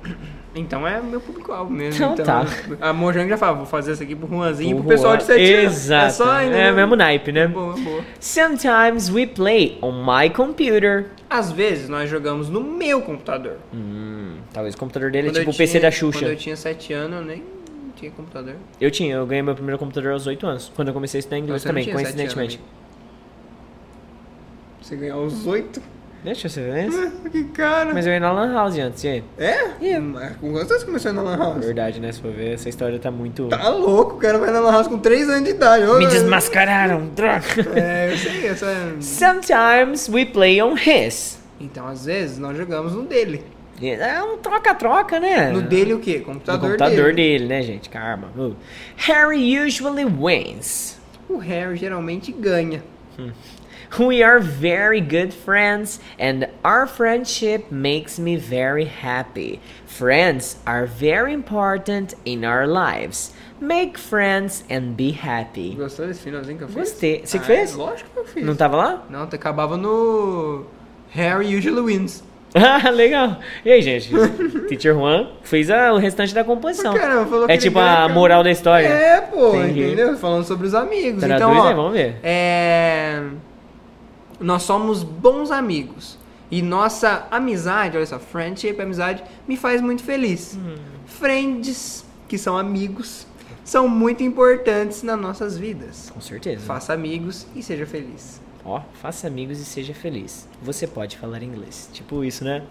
Então é meu público-alvo mesmo. Então tá. A Mojang já fala, vou fazer isso aqui pro Juanzinho e pro pessoal de Juan- 7 anos. Exato. É só ainda. É mesmo naipe, né? Boa, boa. Sometimes we play on my computer. Às vezes nós jogamos no meu computador. Hum, talvez o computador dele é Quando tipo eu o PC tinha- da Quando Xuxa. eu tinha 7 anos, eu nem tinha computador. Eu tinha, eu ganhei meu primeiro computador aos 8 anos. Quando eu comecei a estudar inglês Você também, coincidentemente. anos, Você ganhou aos 8? Deixa eu ver. Que cara. Mas eu ia na Lan House antes, e aí? É? Mas Com quantos anos começou na Lan House? Verdade, né? Se for ver, essa história tá muito. Tá louco, o cara vai na Lan House com 3 anos de idade. Me desmascararam, droga! É, eu sei, essa... Sometimes we play on his. Então, às vezes, nós jogamos no dele. É um troca-troca, né? No dele o quê? No Computador, computador dele. dele, né, gente? Karma. Uh. Harry usually wins. O Harry geralmente ganha. We are very good friends, and our friendship makes me very happy. Friends are very important in our lives. Make friends and be happy. Gostou desse finalzinho que eu fiz? Gostei. Você que Ah, fez? Lógico que eu fiz. Não tava lá? Não, tu acabava no... Harry usually wins. Ah, legal. E aí, gente? Teacher Juan fez a- o restante da composição. Caramba, falou é tipo a cara. moral da história. É, pô, Entendi. entendeu? Falando sobre os amigos. Traduz então, ó, aí, vamos ver. É... Nós somos bons amigos. E nossa amizade, olha só, friendship, amizade, me faz muito feliz. Hum. Friends, que são amigos, são muito importantes nas nossas vidas. Com certeza. Faça amigos e seja feliz. Ó, faça amigos e seja feliz. Você pode falar inglês. Tipo isso, né?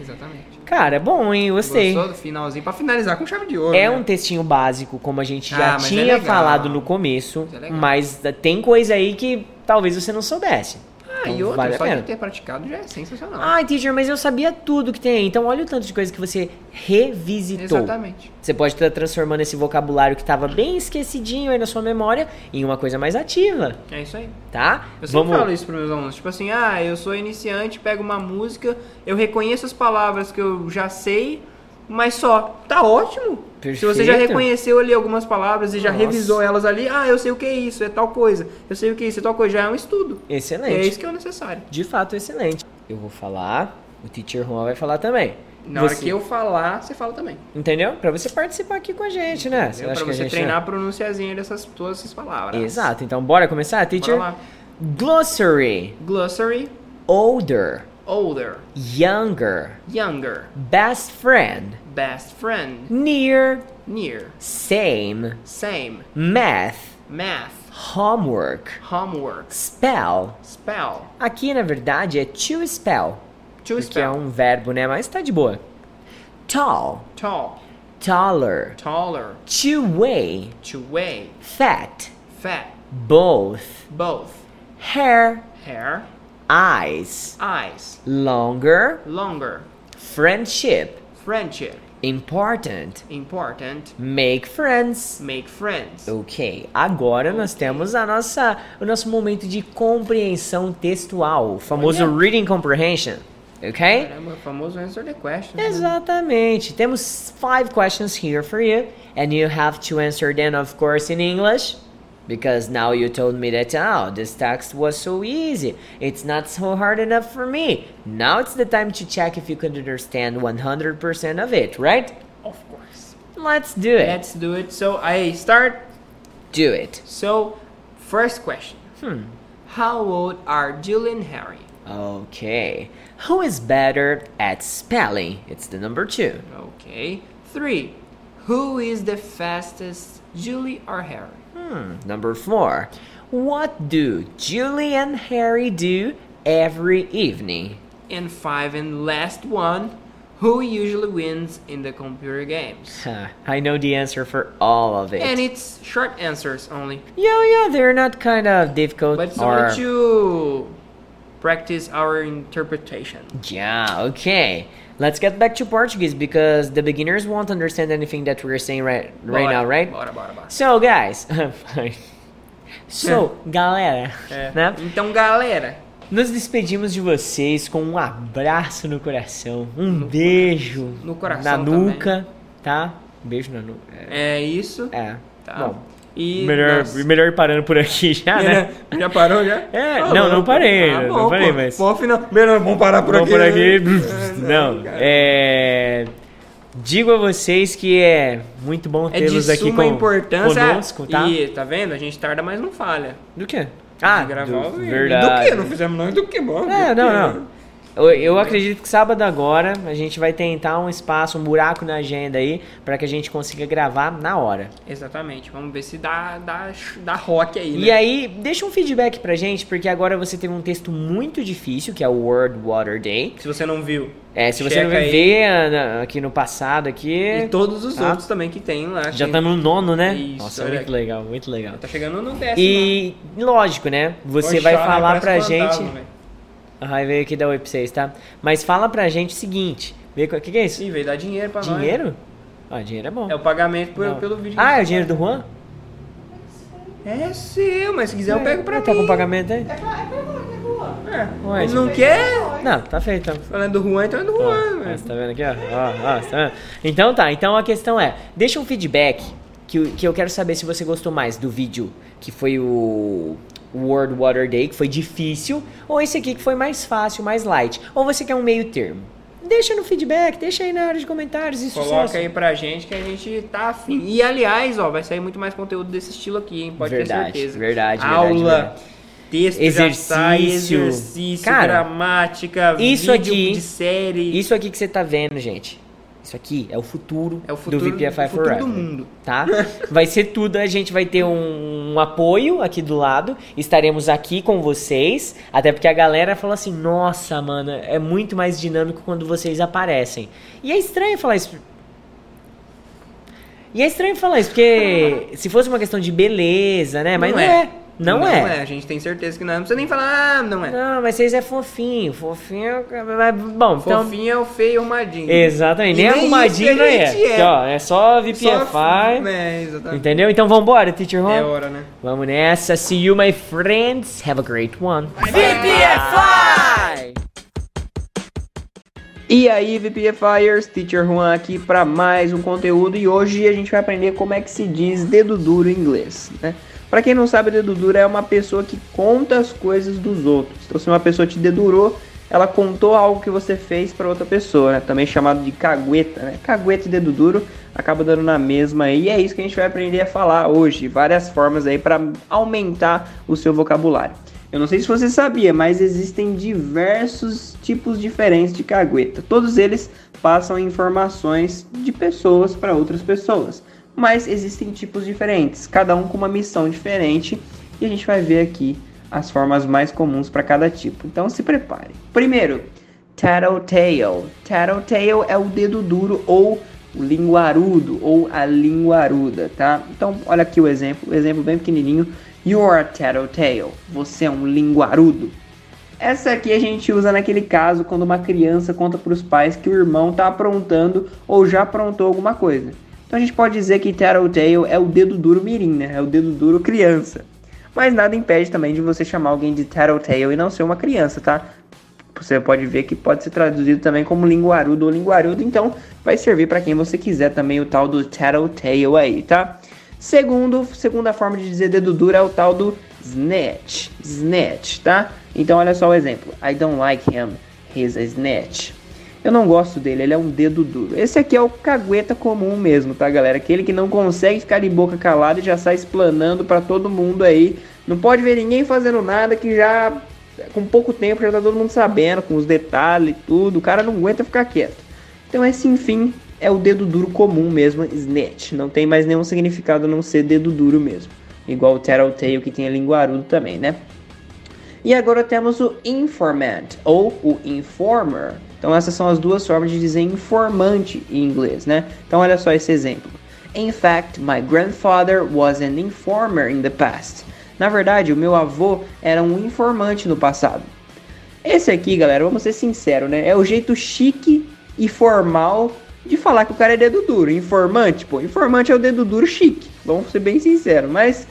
Exatamente. Cara, é bom, hein? Gostei. Gostou do finalzinho? Pra finalizar com chave de ouro. É né? um textinho básico, como a gente já Ah, é tinha legal. falado no começo, Mas é mas tem coisa aí que talvez você não soubesse. Ah, e Então, outra, vale a só de ter praticado já é sensacional. Ai, teacher, mas eu sabia tudo que tem aí. Então olha o tanto de coisa que você revisitou. Exatamente. Você pode estar transformando esse vocabulário que estava bem esquecidinho aí na sua memória em uma coisa mais ativa, É isso aí. tá? Eu sempre falo isso para meus alunos. Tipo assim, ah, eu sou iniciante, pego uma música, eu reconheço as palavras que eu já sei, mas só. Tá ótimo. Se você já Perfeito. reconheceu ali algumas palavras e já Nossa. revisou elas ali, ah, eu sei o que é isso, é tal coisa. Eu sei o que é isso, é tal coisa. Já é um estudo. Excelente. É isso que é o necessário. De fato, excelente. Eu vou falar, o teacher Juan vai falar também. Na hora Você- que eu falar, você fala também. Entendeu? Pra você participar aqui com a gente, né? Acha Pra você gente treinar a pronunciazinha dessas todas essas palavras. Exato. Então, bora começar, teacher? Bora lá. Glossary. Glossary, Older. Older, Younger. younger, Best friend. best friend, Near. near, Same. same, Math. math, Homework. homework, Spell. spell, Aqui, na verdade, é to spell. to porque é um verbo, né? Mas tá de boa. Tall. tall, Taller. taller, To weigh. to weigh, Fat. fat, Both. both, Hair. hair, Eyes. eyes, Longer. longer, Friendship. friendship, Important. important, Make friends. make friends. Ok, agora nós temos a nossa, o nosso momento de compreensão textual, o famoso Olha. reading comprehension, ok? Caramba, o famoso answer the question. né? Exatamente. Temos five questions here for you, and you have to answer them, of course, in English. Because now you told me that, oh, this text was so easy. It's not so hard enough for me. Now it's the time to check if you can understand 100% of it, right? Of course. Let's do it. Let's do it. So I start. do it. So, first question. Hmm. How old are Jill and Harry? Okay. Who is better at spelling? It's the number two. Okay. Three. Who is the fastest, Julie or Harry? Hmm, number four. What do Julie and Harry do every evening? And five and last one. Who usually wins in the computer games? I know the answer for all of it. And it's short answers only. yeah, yeah, they're not kind of difficult But it's or you practice our interpretation. Yeah, okay. Let's get back to Portuguese because the beginners won't understand anything that we're saying right right Bora, now, right? Bora, bora, bora. So, guys, so, galera, É. né? Então, galera, Nos despedimos de vocês com um abraço no coração, um beijo no coração na nuca, tá? Um beijo na nuca. é isso. É. Tá. Bom, E melhor, melhor ir parando por aqui já, né? Já parou já? É, Ah, não, não parei, Ah, não bom, parei, pô. mas- Bom final. Melhor, vamos parar por Vamos aqui. por aqui. né? Não, é. Digo a vocês que é muito bom É tê-los aqui com, importância. conosco, tá? E tá vendo? A gente tarda, mas não falha. Do quê? Ah, gravar do, verdade. Do que? Não fizemos não. Do que, bom? É, não, não. Eu, eu acredito que sábado agora a gente vai tentar um espaço, um buraco na agenda aí, pra que a gente consiga gravar na hora. Exatamente. Vamos ver se dá, dá, dá rock aí, né? E aí, deixa um feedback pra gente, porque agora você teve um texto muito difícil, que é o World Water Day. Se você não viu. É, se você não na- aqui no passado aqui, E todos os Tá. outros também que tem lá. já que tá no nono, né? Isso, Nossa, muito aqui. legal, muito legal. Tá chegando no décimo. E lógico, né? Você Oxalá, vai né? falar Parece pra fantasma, gente. velho. Ai, veio aqui dar oi pra vocês, tá? Mas fala pra gente o seguinte: o que, que é isso? Ih, veio dar dinheiro pra nós. Dinheiro? Ah, dinheiro é bom. É o pagamento por- pelo vídeo. Ah, é o dinheiro do Juan? É seu, mas se quiser eu pego pra Tá mim. com pagamento aí? É. Ué, Ele não quer? Não, tá feito então. Falando do Juan, então é do Juan, velho. você tá vendo aqui, ó? Ó, ó, você tá vendo? Então tá, então a questão é, deixa um feedback que, que eu quero saber se você gostou mais do vídeo que foi o World Water Day, que foi difícil, ou esse aqui que foi mais fácil, mais light. Ou você quer um meio termo. Deixa no feedback, deixa aí na área de comentários e Coloca sucesso. aí pra gente que a gente tá afim. E aliás, ó, vai sair muito mais conteúdo desse estilo aqui, hein? Pode Verdade, ter certeza. verdade, Aula, verdade. texto Exercício. sai, exercício, Cara, gramática, isso vídeo aqui- de série. Isso aqui que você tá vendo, gente. Isso aqui é o futuro, é o futuro do VPFI Forever. do mundo. tá? Vai ser tudo, a gente vai ter um, um apoio aqui do lado, estaremos aqui com vocês, até porque a galera falou assim, nossa, mano, é muito mais dinâmico quando vocês aparecem. E é estranho falar isso. E é estranho falar isso, porque se fosse uma questão de beleza, né? Mas não, é. Não, é. A gente tem certeza que não é. Não precisa nem falar, ah, não é. Não, mas vocês é fofinho, fofinho, mas, bom, então... Fofinho é o feio arrumadinho. Exatamente, nem nem arrumadinho não é. é. Ó, é só VPFI, Só- É, exatamente. entendeu? Então vambora, Teacher Juan? É hora, né? Vamos nessa. See you, my friends. Have a great one. VPFI! E aí, VPFires, Teacher Juan aqui para mais um conteúdo e hoje a gente vai aprender como é que se diz dedo duro em inglês, né? Para quem não sabe, dedo duro é uma pessoa que conta as coisas dos outros. Então, se uma pessoa te dedurou, ela contou algo que você fez para outra pessoa, né? Também chamado de cagueta, né? Cagueta e dedo duro acaba dando na mesma. E é isso que a gente vai aprender a falar hoje, várias formas aí para aumentar o seu vocabulário. Eu não sei se você sabia, mas existem diversos tipos diferentes de cagueta. Todos eles passam informações de pessoas para outras pessoas. Mas existem tipos diferentes, cada um com uma missão diferente. E a gente vai ver aqui as formas mais comuns para cada tipo. Então se prepare. Primeiro, tattletale. Tattletale é o dedo duro ou o linguarudo ou a linguaruda, tá? Então olha aqui o exemplo, o exemplo bem pequenininho. You are a tattletale. Você é um linguarudo. Essa aqui a gente usa naquele caso quando uma criança conta para os pais que o irmão está aprontando ou já aprontou alguma coisa. Então a gente pode dizer que tattletale é o dedo duro mirim, né? É o dedo duro criança. Mas nada impede também de você chamar alguém de tattletale e não ser uma criança, tá? Você pode ver que pode ser traduzido também como linguarudo ou linguarudo, então vai servir para quem você quiser também o tal do tattletale aí, tá? Segundo, segunda forma de dizer dedo duro é o tal do snatch, snatch, tá? Então olha só o exemplo. I don't like him, he's a snatch. Eu não gosto dele, ele é um dedo duro. Esse aqui é o cagueta comum mesmo, tá, galera? Aquele que não consegue ficar de boca calada e já sai explanando para todo mundo aí. Não pode ver ninguém fazendo nada que já com pouco tempo já tá todo mundo sabendo, com os detalhes e tudo. O cara não aguenta ficar quieto. Então esse, enfim, é o dedo duro comum mesmo, snitch. Não tem mais nenhum significado a não ser dedo duro mesmo. Igual o tattletale que tem a linguarudo também, né? E agora temos o informant ou o informer. Então essas são as duas formas de dizer informante em inglês, né? Então olha só esse exemplo. In fact, my grandfather was an informer in the past. Na verdade, o meu avô era um informante no passado. Esse aqui, galera, vamos ser sinceros, né? É o jeito chique e formal de falar que o cara é dedo duro. Informante, pô, informante é o dedo duro chique. Vamos ser bem sinceros, mas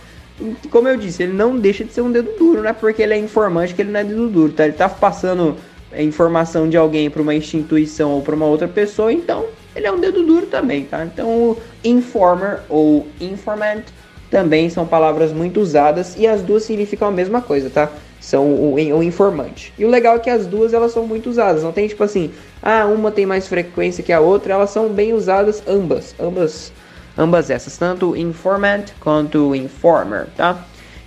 como eu disse, ele não deixa de ser um dedo duro, não é porque ele é informante que ele não é dedo duro, tá? Ele tá passando informação de alguém para uma instituição ou para uma outra pessoa, então ele é um dedo duro também, tá? Então o informer ou informant também são palavras muito usadas e as duas significam a mesma coisa, tá? São o, o, informante. E o legal é que as duas elas são muito usadas, não tem tipo assim, ah, uma tem mais frequência que a outra, elas são bem usadas ambas, ambas ambas essas, tanto informant quanto informer, tá?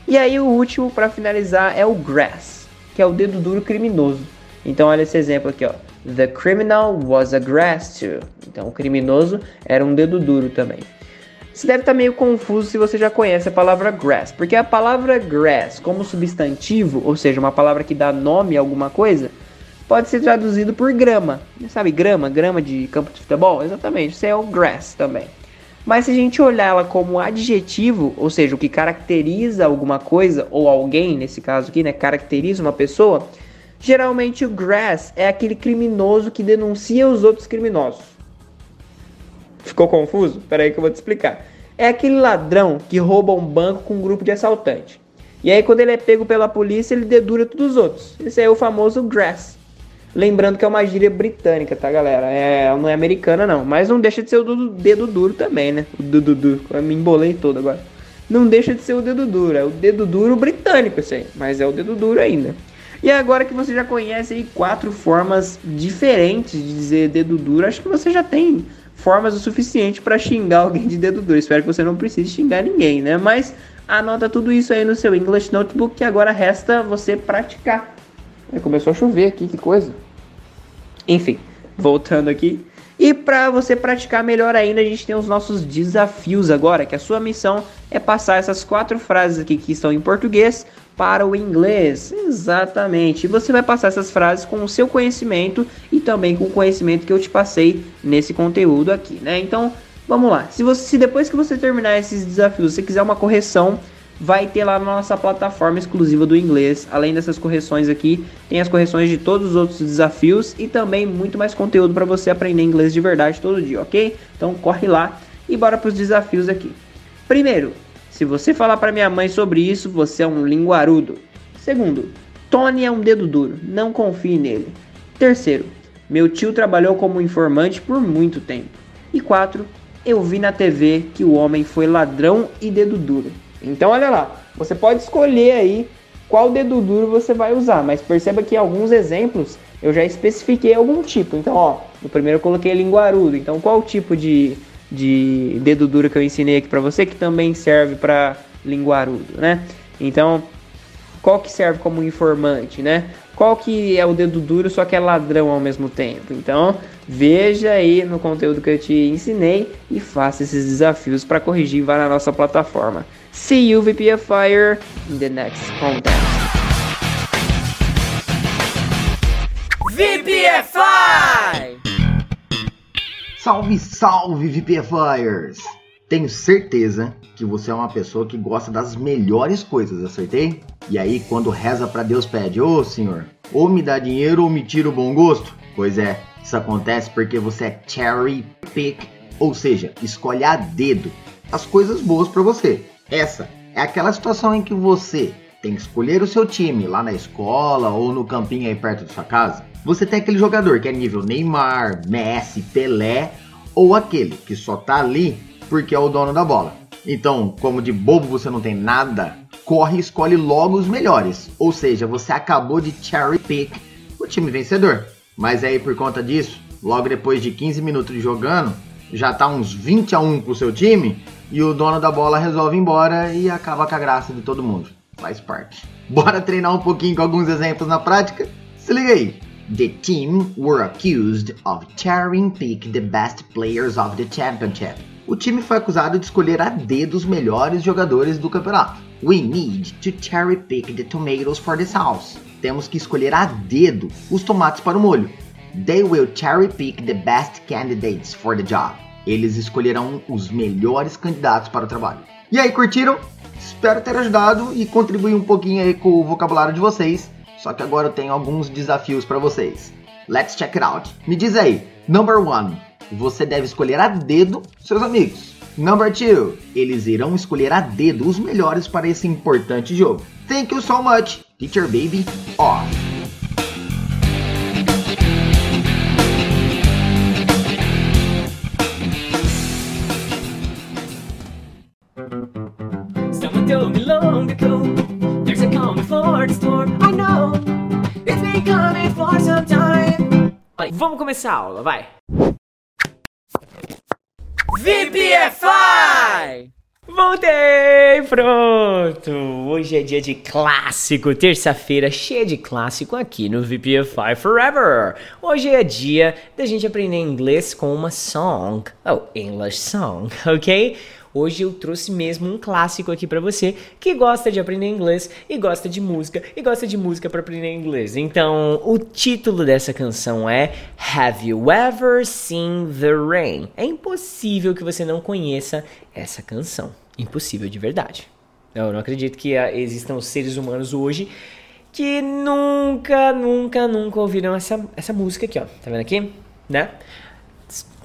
E aí o último para finalizar é o grass, que é o dedo duro criminoso. Então olha esse exemplo aqui, ó. The criminal was a grass too. Então o criminoso era um dedo duro também. Você deve estar tá meio confuso se você já conhece a palavra grass, porque a palavra grass como substantivo, ou seja, uma palavra que dá nome a alguma coisa, pode ser traduzido por grama. Sabe grama, grama de campo de futebol? Exatamente, isso é o grass também. Mas se a gente olhar ela como adjetivo, ou seja, o que caracteriza alguma coisa ou alguém, nesse caso aqui, né, caracteriza uma pessoa, geralmente o grass é aquele criminoso que denuncia os outros criminosos. Ficou confuso? Espera aí que eu vou te explicar. É aquele ladrão que rouba um banco com um grupo de assaltantes. E aí quando ele é pego pela polícia, ele dedura todos os outros. Esse é o famoso grass. Lembrando que é uma gíria britânica, tá, galera? É, não é americana, não. Mas não deixa de ser o dedo duro também, né? O dedo duro. Eu me embolei todo agora. Não deixa de ser o dedo duro. É o dedo duro britânico, isso aí. Mas é o dedo duro ainda. E agora que você já conhece aí quatro formas diferentes de dizer dedo duro, acho que você já tem formas o suficiente para xingar alguém de dedo duro. Espero que você não precise xingar ninguém, né? Mas anota tudo isso aí no seu English Notebook que agora resta você praticar começou a chover aqui, que coisa. Enfim, voltando aqui. E para você praticar melhor ainda, a gente tem os nossos desafios agora, que a sua missão é passar essas quatro frases aqui que estão em português para o inglês. Exatamente. E você vai passar essas frases com o seu conhecimento e também com o conhecimento que eu te passei nesse conteúdo aqui, né? Então, vamos lá. Se você se depois que você terminar esses desafios, você quiser uma correção, vai ter lá na nossa plataforma exclusiva do inglês. Além dessas correções aqui, tem as correções de todos os outros desafios e também muito mais conteúdo para você aprender inglês de verdade todo dia, ok? Então corre lá e bora para os desafios aqui. Primeiro, se você falar para minha mãe sobre isso, você é um linguarudo. Segundo, Tony é um dedo duro, não confie nele. Terceiro, meu tio trabalhou como informante por muito tempo. E quatro, eu vi na TV que o homem foi ladrão e dedo duro. Então olha lá, você pode escolher aí qual dedo duro você vai usar, mas perceba que alguns exemplos eu já especifiquei algum tipo. Então, ó, no primeiro eu coloquei linguarudo. Então, qual tipo de, de dedo duro que eu ensinei aqui para você que também serve para linguarudo, né? Então, qual que serve como informante, né? Qual que é o dedo duro, só que é ladrão ao mesmo tempo. Então, veja aí no conteúdo que eu te ensinei e faça esses desafios para corrigir, vá na nossa plataforma. See you VPFire in the next content. VPFI! Salve, salve VPFires! Tenho certeza que você é uma pessoa que gosta das melhores coisas, acertei? E aí, quando reza para Deus, pede: Ô oh, Senhor, ou me dá dinheiro ou me tira o bom gosto? Pois é, isso acontece porque você é cherry pick, ou seja, escolhe a dedo as coisas boas para você. Essa é aquela situação em que você tem que escolher o seu time lá na escola ou no campinho aí perto da sua casa. Você tem aquele jogador que é nível Neymar, Messi, Pelé ou aquele que só tá ali porque é o dono da bola. Então, como de bobo você não tem nada, corre e escolhe logo os melhores. Ou seja, você acabou de cherry pick o time vencedor. Mas aí por conta disso, logo depois de 15 minutos de jogando, já tá uns 20 a 1 pro seu time e o dono da bola resolve ir embora e acaba com a graça de todo mundo. Faz parte. Bora treinar um pouquinho com alguns exemplos na prática? Se liga aí. The team were accused of cherry pick the best players of the championship. O time foi acusado de escolher a dedo os melhores jogadores do campeonato. We need to cherry pick the tomatoes for the sauce. Temos que escolher a dedo os tomates para o molho. They will cherry pick the best candidates for the job. Eles escolherão os melhores candidatos para o trabalho. E aí, curtiram? Espero ter ajudado e contribuir um pouquinho aí com o vocabulário de vocês. Só que agora eu tenho alguns desafios para vocês. Let's check it out. Me diz aí, number one, você deve escolher a dedo seus amigos. Number two, eles irão escolher a dedo os melhores para esse importante jogo. Thank you so much, Teacher Baby off. Vamos começar a aula, vai VPFI! Voltei! Pronto! Hoje é dia de clássico, terça-feira cheia de clássico aqui no VPFI Forever. Hoje é dia da gente aprender inglês com uma song, oh, English song, ok? Hoje eu trouxe mesmo um clássico aqui pra você que gosta de aprender inglês e gosta de música e gosta de música para aprender inglês. Então, o título dessa canção é Have You Ever Seen the Rain? É impossível que você não conheça essa canção. Impossível de verdade. Eu não acredito que ah, existam seres humanos hoje que nunca, nunca, nunca ouviram essa, essa música aqui, ó. Tá vendo aqui? Né?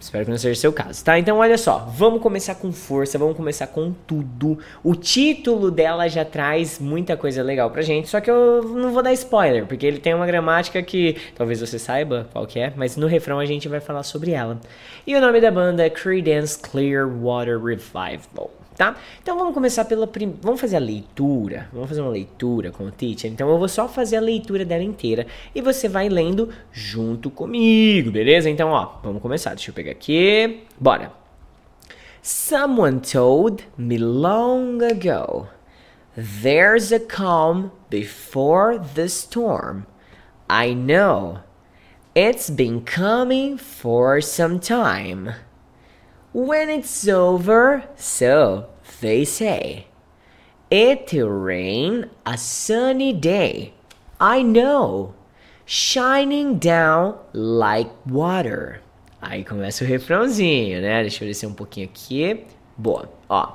Espero que não seja seu caso, tá? Então, olha só, vamos começar com força, vamos começar com tudo. O título dela já traz muita coisa legal pra gente, só que eu não vou dar spoiler, porque ele tem uma gramática que talvez você saiba qual que é, mas no refrão a gente vai falar sobre ela. E o nome da banda é Creedence Clearwater Revival tá? Então vamos começar pela prim... vamos fazer a leitura, vamos fazer uma leitura com o teacher. Então eu vou só fazer a leitura dela inteira e você vai lendo junto comigo, beleza? Então ó, vamos começar. Deixa eu pegar aqui. Bora. Someone told me long ago There's a calm before the storm. I know. It's been coming for some time. When it's over, so they say, it'll rain a sunny day. I know, shining down like water. Aí começa o refrãozinho, né? Deixa eu descer um pouquinho aqui. Boa. Ó.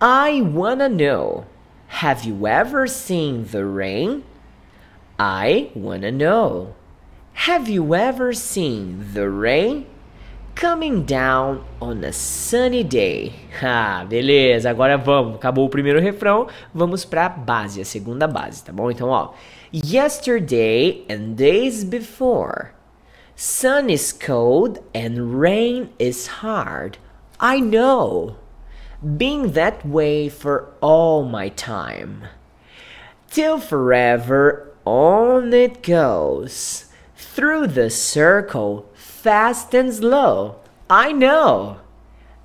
I wanna know. Have you ever seen the rain? I wanna know. Have you ever seen the rain? Coming down on a sunny day. Ah, beleza, agora vamos. Acabou o primeiro refrão, vamos pra base, a segunda base, tá bom? Então, ó. Yesterday and days before. Sun is cold and rain is hard. I know. Being that way for all my time. Till forever on it goes. Through the circle fast and slow. I know.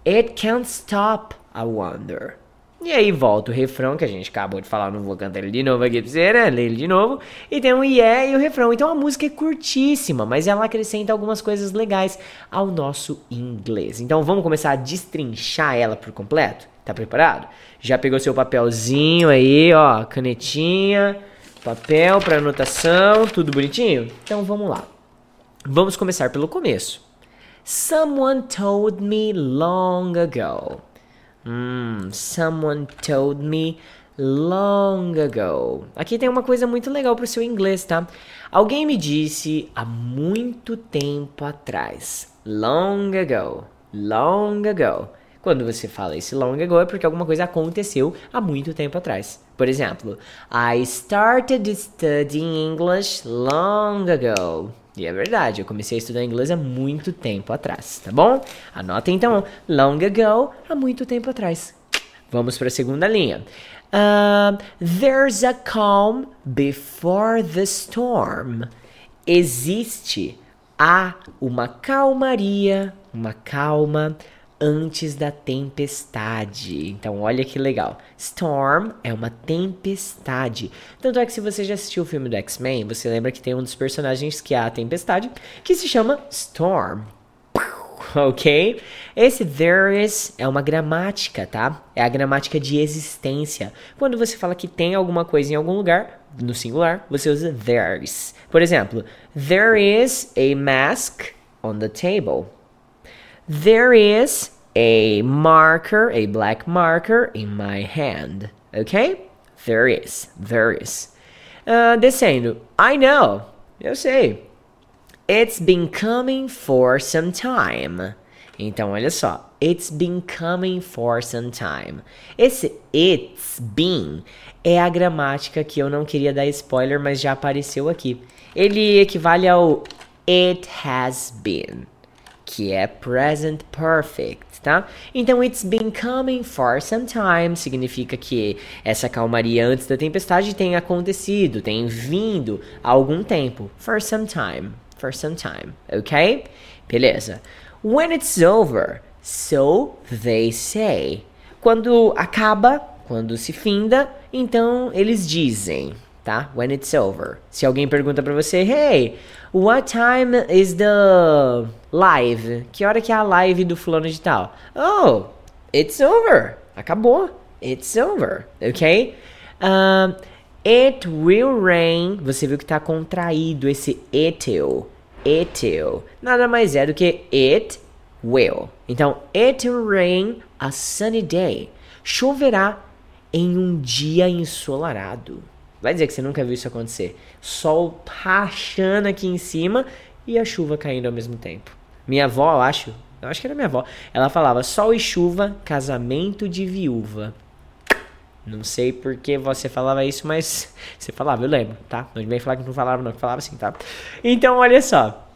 It can't stop, I wonder. E aí volta o refrão que a gente acabou de falar, não vou cantar ele de novo aqui pra você, né? Ler ele de novo. E tem o yeah e o refrão. Então a música é curtíssima, mas ela acrescenta algumas coisas legais ao nosso inglês. Então vamos começar a destrinchar ela por completo? Tá preparado? Já pegou seu papelzinho aí, ó, canetinha, papel para anotação, tudo bonitinho? Então vamos lá. Vamos começar pelo começo. Someone told me long ago. Hmm, someone told me long ago. Aqui tem uma coisa muito legal para o seu inglês, tá? Alguém me disse há muito tempo atrás. Long ago. Long ago. Quando você fala esse long ago é porque alguma coisa aconteceu há muito tempo atrás. Por exemplo, I started studying English long ago. E é verdade, eu comecei a estudar inglês há muito tempo atrás, tá bom? Anota então, long ago, há muito tempo atrás. Vamos para a segunda linha. Uh, there's a calm before the storm. Existe há uma calmaria, uma calma antes da tempestade. Então, olha que legal. Storm é uma tempestade. Tanto é que se você já assistiu o filme do X-Men, você lembra que tem um dos personagens que é a tempestade, que se chama Storm. Ok? Esse there is é uma gramática, tá? É a gramática de existência. Quando você fala que tem alguma coisa em algum lugar, no singular, você usa there's. Por exemplo, there is a mask on the table. There is a marker, a black marker in my hand. Okay? There is. There is. Uh, descendo. I know. Eu sei. It's been coming for some time. Então, olha só. It's been coming for some time. Esse it's been é a gramática que eu não queria dar spoiler, mas já apareceu aqui. Ele equivale ao it has been, que é present perfect, tá? Então, it's been coming for some time significa que essa calmaria antes da tempestade tem acontecido, tem vindo há algum tempo. For some time, for some time, ok? Beleza. When it's over, so they say. Quando acaba, quando se finda, então eles dizem, tá? When it's over. Se alguém pergunta para você, hey, what time is the live? Que hora que é a live do fulano de tal? Oh, it's over. Acabou. It's over, ok? Um, it will rain. Você viu que tá contraído esse it'll. It'll. Nada mais é do que it will. Então, it will rain a sunny day. Choverá em um dia ensolarado. Vai dizer que você nunca viu isso acontecer. Sol rachando aqui em cima e a chuva caindo ao mesmo tempo. Minha avó, eu acho, eu acho que era minha avó, ela falava sol e chuva, casamento de viúva. Não sei por que você falava isso, mas você falava, eu lembro, tá? Não vem falar que não falava, não, que falava assim, tá? Então, olha só.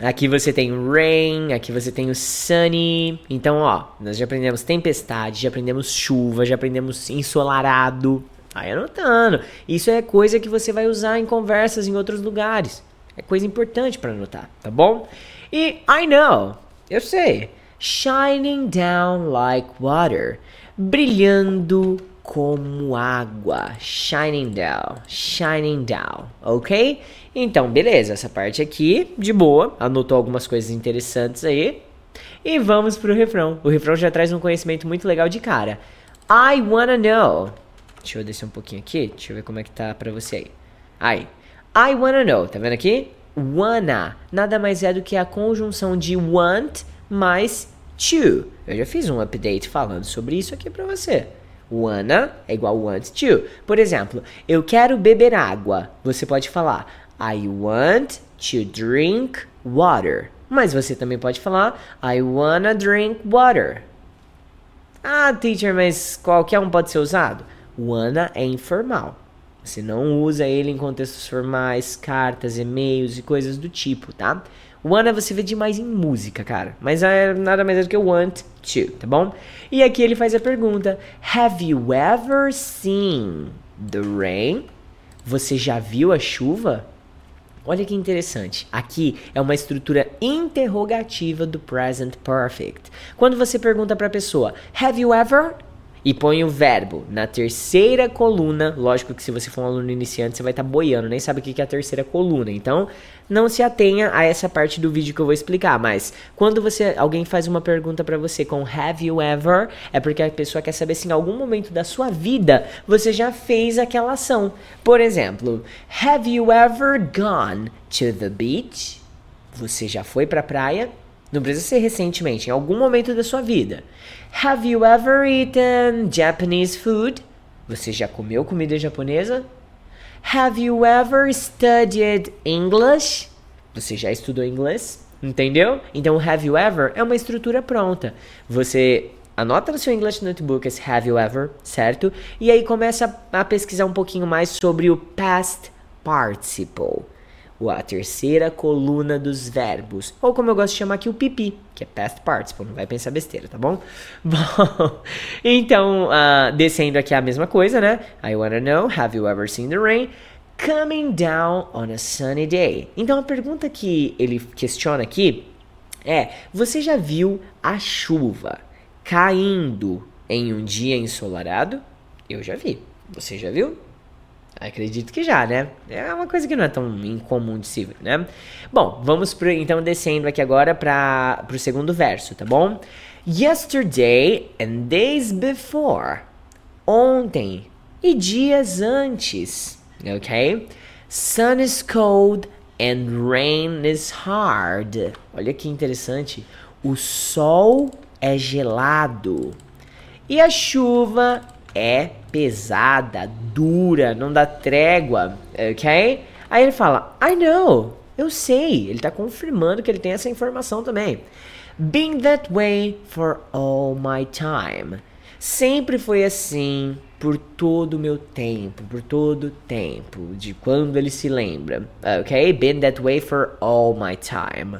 Aqui você tem o rain, aqui você tem o sunny. Então, ó, nós já aprendemos tempestade, já aprendemos chuva, já aprendemos ensolarado. Aí anotando. Isso é coisa que você vai usar em conversas em outros lugares. É coisa importante para anotar, tá bom? E I know, eu sei. Shining down like water. Brilhando como água. Shining down, shining down, ok? Então, beleza, essa parte aqui, de boa, anotou algumas coisas interessantes aí. E vamos pro refrão. O refrão já traz um conhecimento muito legal de cara. I wanna know. Deixa eu descer um pouquinho aqui, deixa eu ver como é que tá pra você aí. Aí, I wanna know, tá vendo aqui? Wanna, nada mais é do que a conjunção de want mais to. Eu já fiz um update falando sobre isso aqui pra você. Wanna é igual want to. Por exemplo, eu quero beber água. Você pode falar I want to drink water. Mas você também pode falar I wanna drink water. Ah, teacher, mas qualquer um pode ser usado? Wanna é informal. Você não usa ele em contextos formais, cartas, e-mails e coisas do tipo, tá? Wanna você vê demais em música, cara. Mas é nada mais do que want to, tá bom? E aqui ele faz a pergunta: Have you ever seen the rain? Você já viu a chuva? Olha que interessante. Aqui é uma estrutura interrogativa do present perfect. Quando você pergunta para a pessoa, Have you ever? E põe o verbo na terceira coluna. Lógico que se você for um aluno iniciante, você vai estar tá boiando, nem sabe o que é a terceira coluna. Então, não se atenha a essa parte do vídeo que eu vou explicar. Mas quando você alguém faz uma pergunta para você com Have you ever? É porque a pessoa quer saber se em algum momento da sua vida você já fez aquela ação. Por exemplo, Have you ever gone to the beach? Você já foi para a praia? Não precisa ser recentemente, em algum momento da sua vida. Have you ever eaten Japanese food? Você já comeu comida japonesa? Have you ever studied English? Você já estudou inglês? Entendeu? Então, have you ever é uma estrutura pronta. Você anota no seu English Notebook esse have you ever, certo? E aí começa a pesquisar um pouquinho mais sobre o past participle a terceira coluna dos verbos. Ou como eu gosto de chamar aqui, o pipi, que é past participle, não vai pensar besteira, tá bom? Bom, então, uh, descendo aqui a mesma coisa, né? I wanna know, have you ever seen the rain? Coming down on a sunny day. Então, a pergunta que ele questiona aqui É, você já viu a chuva caindo em um dia ensolarado? Eu já vi. Você já viu? Acredito que já, né? É uma coisa que não é tão incomum de se ver, né? Bom, vamos pro, então descendo aqui agora para o segundo verso, tá bom? Yesterday and days before. Ontem e dias antes, ok? Sun is cold and rain is hard. Olha que interessante. O sol é gelado e a chuva é pesada, dura, não dá trégua, ok? Aí ele fala, I know, eu sei. Ele está confirmando que ele tem essa informação também. Been that way for all my time. Sempre foi assim por todo o meu tempo, por todo o tempo, de quando ele se lembra, ok? Been that way for all my time.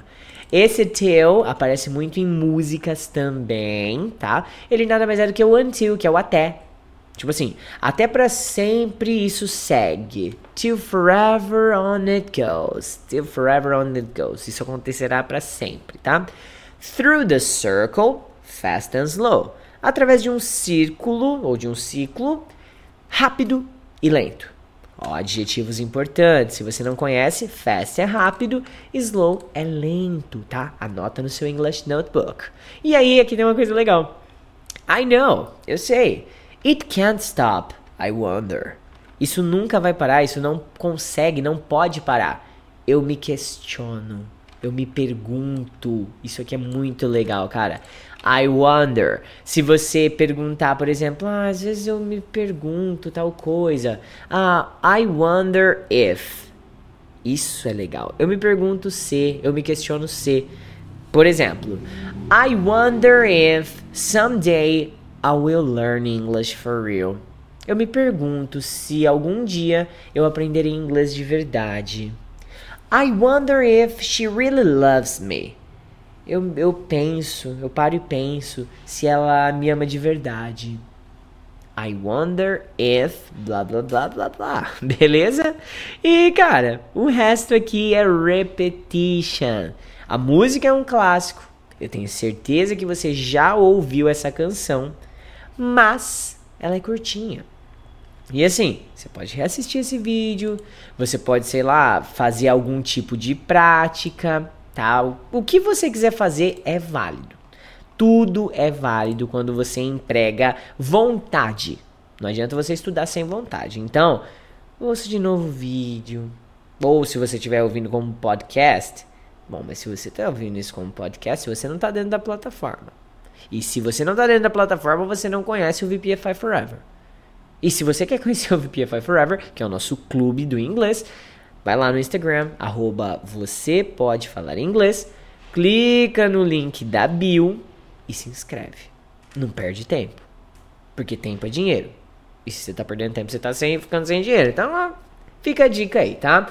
Esse till aparece muito em músicas também, tá? Ele nada mais é do que o until, que é o até. Tipo assim, até para sempre isso segue. Till forever on it goes. Till forever on it goes. Isso acontecerá para sempre, tá? Through the circle, fast and slow. Através de um círculo ou de um ciclo rápido e lento. Ó, adjetivos importantes. Se você não conhece, fast é rápido, slow é lento, tá? Anota no seu English Notebook. E aí, aqui tem uma coisa legal. I know, eu sei. It can't stop, I wonder. Isso nunca vai parar, isso não consegue, não pode parar. Eu me questiono, eu me pergunto. Isso aqui é muito legal, cara. I wonder. Se você perguntar, por exemplo, ah, às vezes eu me pergunto tal coisa. Ah, I wonder if. Isso é legal. Eu me pergunto se, eu me questiono se. Por exemplo, I wonder if someday I will learn English for real. Eu me pergunto se algum dia eu aprenderei inglês de verdade. I wonder if she really loves me. Eu, eu penso, eu paro e penso se ela me ama de verdade. I wonder if blá blá blá blá blá. Beleza? E cara, o resto aqui é repetition. A música é um clássico. Eu tenho certeza que você já ouviu essa canção, mas ela é curtinha. E assim, você pode reassistir esse vídeo, você pode, sei lá, fazer algum tipo de prática, tal. O que você quiser fazer é válido. Tudo é válido quando você emprega vontade. Não adianta você estudar sem vontade. Então, ouça de novo o vídeo. Ou se você estiver ouvindo como podcast. Bom, mas se você está ouvindo isso como podcast, você não está dentro da plataforma. E se você não está dentro da plataforma, você não conhece o VPFI Forever. E se você quer conhecer o VPFI Forever, que é o nosso clube do inglês, vai lá no Instagram, arroba você pode falar inglês, clica no link da bio e se inscreve. Não perde tempo, porque tempo é dinheiro. E se você tá perdendo tempo, você tá sem, ficando sem dinheiro. Então, ó, fica a dica aí, tá?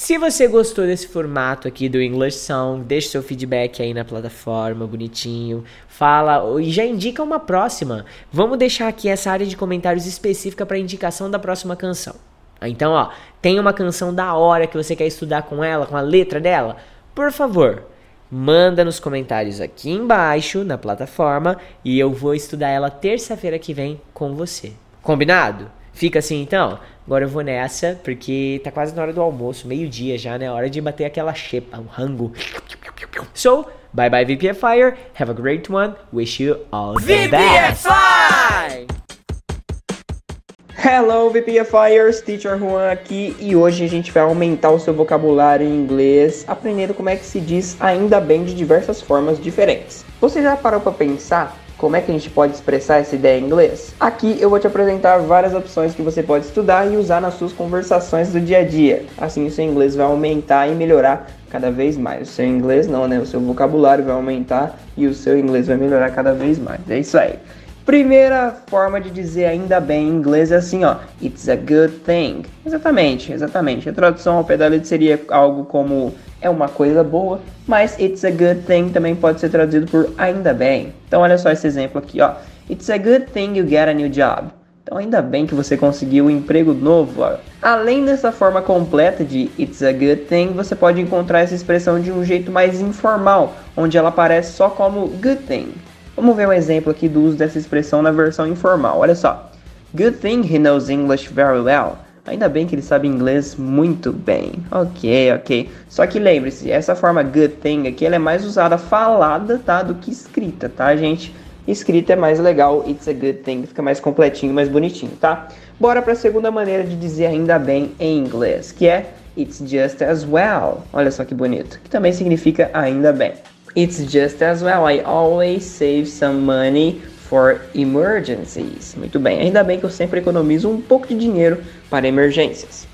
Se você gostou desse formato aqui do English Song, deixe seu feedback aí na plataforma, bonitinho. Fala e já indica uma próxima. Vamos deixar aqui essa área de comentários específica para indicação da próxima canção. Então, ó, tem uma canção da hora que você quer estudar com ela, com a letra dela? Por favor, manda nos comentários aqui embaixo na plataforma e eu vou estudar ela terça-feira que vem com você. Combinado? Fica assim então? Agora eu vou nessa, porque tá quase na hora do almoço, meio-dia já, né? Hora de bater aquela xepa, o um rango. So, bye bye VPFire. Have a great one. Wish you all the best. VPFI! Hello VPFires, Teacher Juan aqui e hoje a gente vai aumentar o seu vocabulário em inglês, aprendendo como é que se diz ainda bem de diversas formas diferentes. Você já parou para pensar como é que a gente pode expressar essa ideia em inglês? Aqui eu vou te apresentar várias opções que você pode estudar e usar nas suas conversações do dia a dia. Assim o seu inglês vai aumentar e melhorar cada vez mais. O seu inglês não, né? O seu vocabulário vai aumentar e o seu inglês vai melhorar cada vez mais. É isso aí. Primeira forma de dizer ainda bem em inglês é assim, ó. It's a good thing. Exatamente, exatamente. A tradução ao letra seria algo como é uma coisa boa, mas it's a good thing também pode ser traduzido por ainda bem. Então olha só esse exemplo aqui, ó. It's a good thing you get a new job. Então ainda bem que você conseguiu um emprego novo. Ó. Além dessa forma completa de It's a good thing, você pode encontrar essa expressão de um jeito mais informal, onde ela aparece só como good thing. Vamos ver um exemplo aqui do uso dessa expressão na versão informal. Olha só. Good thing he knows English very well. Ainda bem que ele sabe inglês muito bem. Ok, ok. Só que lembre-se, essa forma good thing aqui ela é mais usada falada, tá? Do que escrita, tá, gente? Escrita é mais legal, it's a good thing, fica mais completinho, mais bonitinho, tá? Bora para a segunda maneira de dizer ainda bem em inglês, que é it's just as well. Olha só que bonito, que também significa ainda bem. It's just as well. I always save some money for emergencies. Muito bem, ainda bem que eu sempre economizo um pouco de dinheiro para emergências.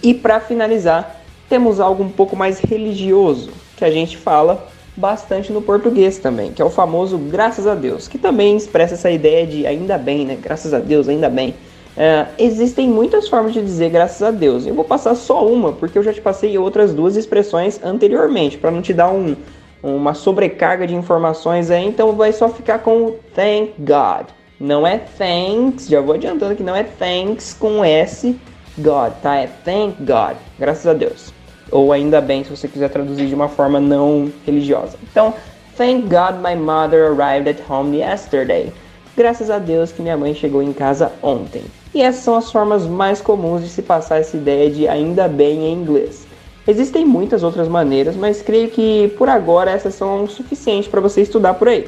E para finalizar, temos algo um pouco mais religioso que a gente fala bastante no português também, que é o famoso graças a Deus, que também expressa essa ideia de ainda bem, né? Graças a Deus, ainda bem. Uh, existem muitas formas de dizer graças a Deus. Eu vou passar só uma, porque eu já te passei outras duas expressões anteriormente, para não te dar um, uma sobrecarga de informações aí, então vai só ficar com thank God. Não é thanks, já vou adiantando que não é thanks com S God, tá? É thank God, graças a Deus. Ou ainda bem, se você quiser traduzir de uma forma não religiosa. Então, thank God my mother arrived at home yesterday. Graças a Deus que minha mãe chegou em casa ontem. E essas são as formas mais comuns de se passar essa ideia de ainda bem em inglês. Existem muitas outras maneiras, mas creio que por agora essas são suficientes para você estudar por aí.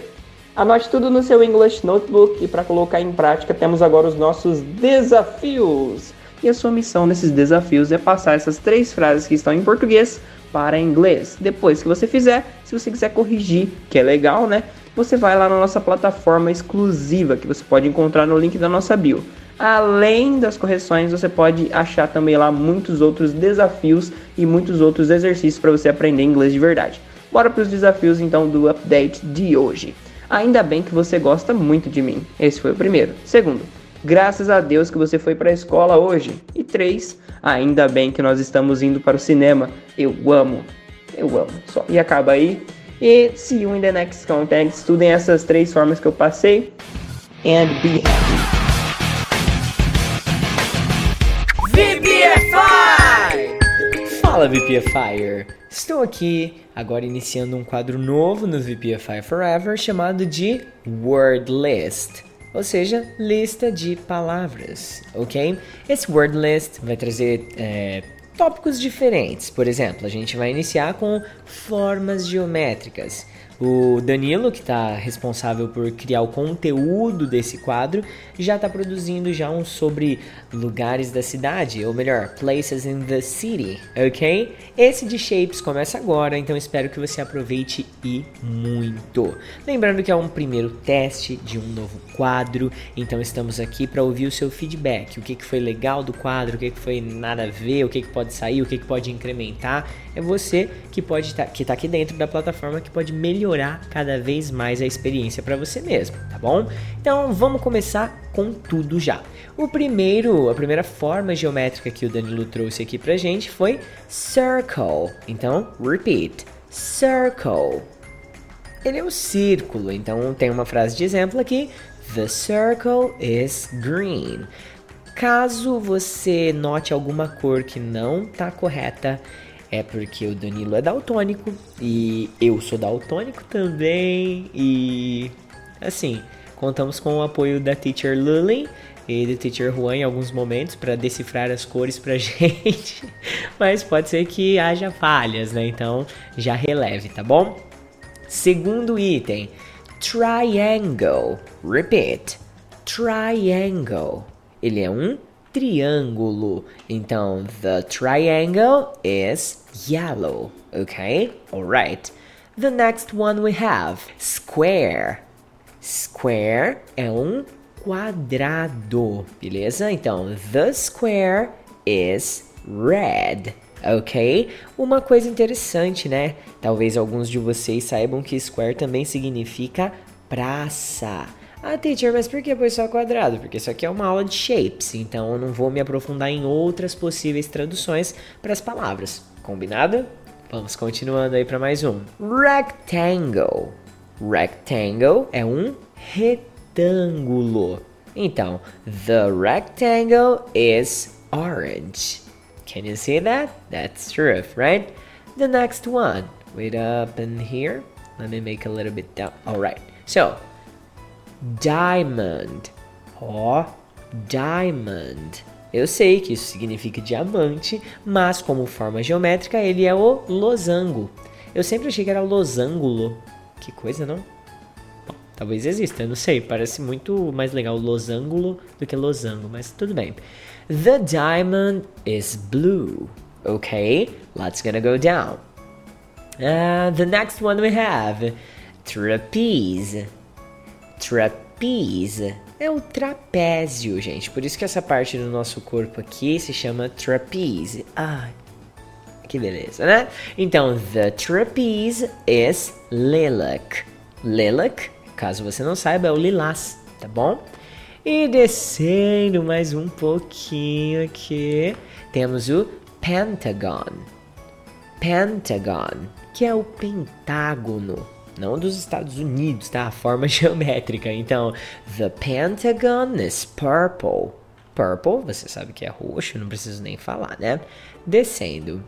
Anote tudo no seu English Notebook e para colocar em prática temos agora os nossos desafios. E a sua missão nesses desafios é passar essas três frases que estão em português para inglês. Depois que você fizer, se você quiser corrigir, que é legal, né? Você vai lá na nossa plataforma exclusiva que você pode encontrar no link da nossa bio. Além das correções, você pode achar também lá muitos outros desafios e muitos outros exercícios para você aprender inglês de verdade. Bora para os desafios então do update de hoje. Ainda bem que você gosta muito de mim. Esse foi o primeiro. Segundo, graças a Deus que você foi para a escola hoje. E três, ainda bem que nós estamos indo para o cinema. Eu amo. Eu amo. Só. E acaba aí. E see you in the next content. Estudem essas três formas que eu passei. And be happy. Fala VPFire! Estou aqui agora iniciando um quadro novo no VPFI Forever chamado de Word List, ou seja, lista de palavras, ok? Esse Word List vai trazer é, tópicos diferentes. Por exemplo, a gente vai iniciar com formas geométricas. O Danilo, que está responsável por criar o conteúdo desse quadro, já está produzindo já um sobre lugares da cidade, ou melhor, places in the city, ok? Esse de shapes começa agora, então espero que você aproveite e muito. Lembrando que é um primeiro teste de um novo quadro, então estamos aqui para ouvir o seu feedback, o que, que foi legal do quadro, o que, que foi nada a ver, o que, que pode sair, o que, que pode incrementar. É você que pode tá, que está aqui dentro da plataforma que pode melhorar cada vez mais a experiência para você mesmo, tá bom? Então vamos começar com tudo já. O primeiro, a primeira forma geométrica que o Danilo trouxe aqui pra gente foi circle. Então, repeat. Circle. Ele é o círculo, então tem uma frase de exemplo aqui. The circle is green. Caso você note alguma cor que não está correta, é porque o Danilo é daltônico e eu sou daltônico também e assim, Contamos com o apoio da Teacher Lully e do Teacher Juan em alguns momentos para decifrar as cores pra gente, mas pode ser que haja falhas, né? Então já releve, tá bom? Segundo item, triangle. Repeat. Triangle. Ele é um triângulo. Então, the triangle is yellow. Okay? Alright. The next one we have square. Square é um quadrado, beleza? Então, the square is red, ok? Uma coisa interessante, né? Talvez alguns de vocês saibam que square também significa praça. Ah, teacher, mas por que foi só quadrado? Porque isso aqui é uma aula de shapes, então eu não vou me aprofundar em outras possíveis traduções para as palavras. Combinado? Vamos continuando aí para mais um. Rectangle. Rectangle é um retângulo. Então, the rectangle is orange. Can you see that? That's true, right? The next one. Wait up in here. Let me make a little bit down. All right. So, diamond. Ó, diamond. Eu sei que isso significa diamante, mas como forma geométrica ele é o losango. Eu sempre achei que era losangulo. Que coisa, não? Bom, talvez exista, eu não sei. Parece muito mais legal losangulo do que losango, mas tudo bem. The diamond is blue. Okay, let's gonna go down. Uh, the next one we have trapeze. Trapeze é o trapézio, gente. Por isso que essa parte do nosso corpo aqui se chama trapeze. Ah, que beleza, né? Então, the trapeze is lilac. Lilac, caso você não saiba, é o lilás, tá bom? E descendo mais um pouquinho aqui, temos o pentagon. Pentagon, que é o pentágono não dos Estados Unidos, tá? A forma geométrica. Então, the Pentagon is purple. Purple, você sabe que é roxo, não preciso nem falar, né? Descendo.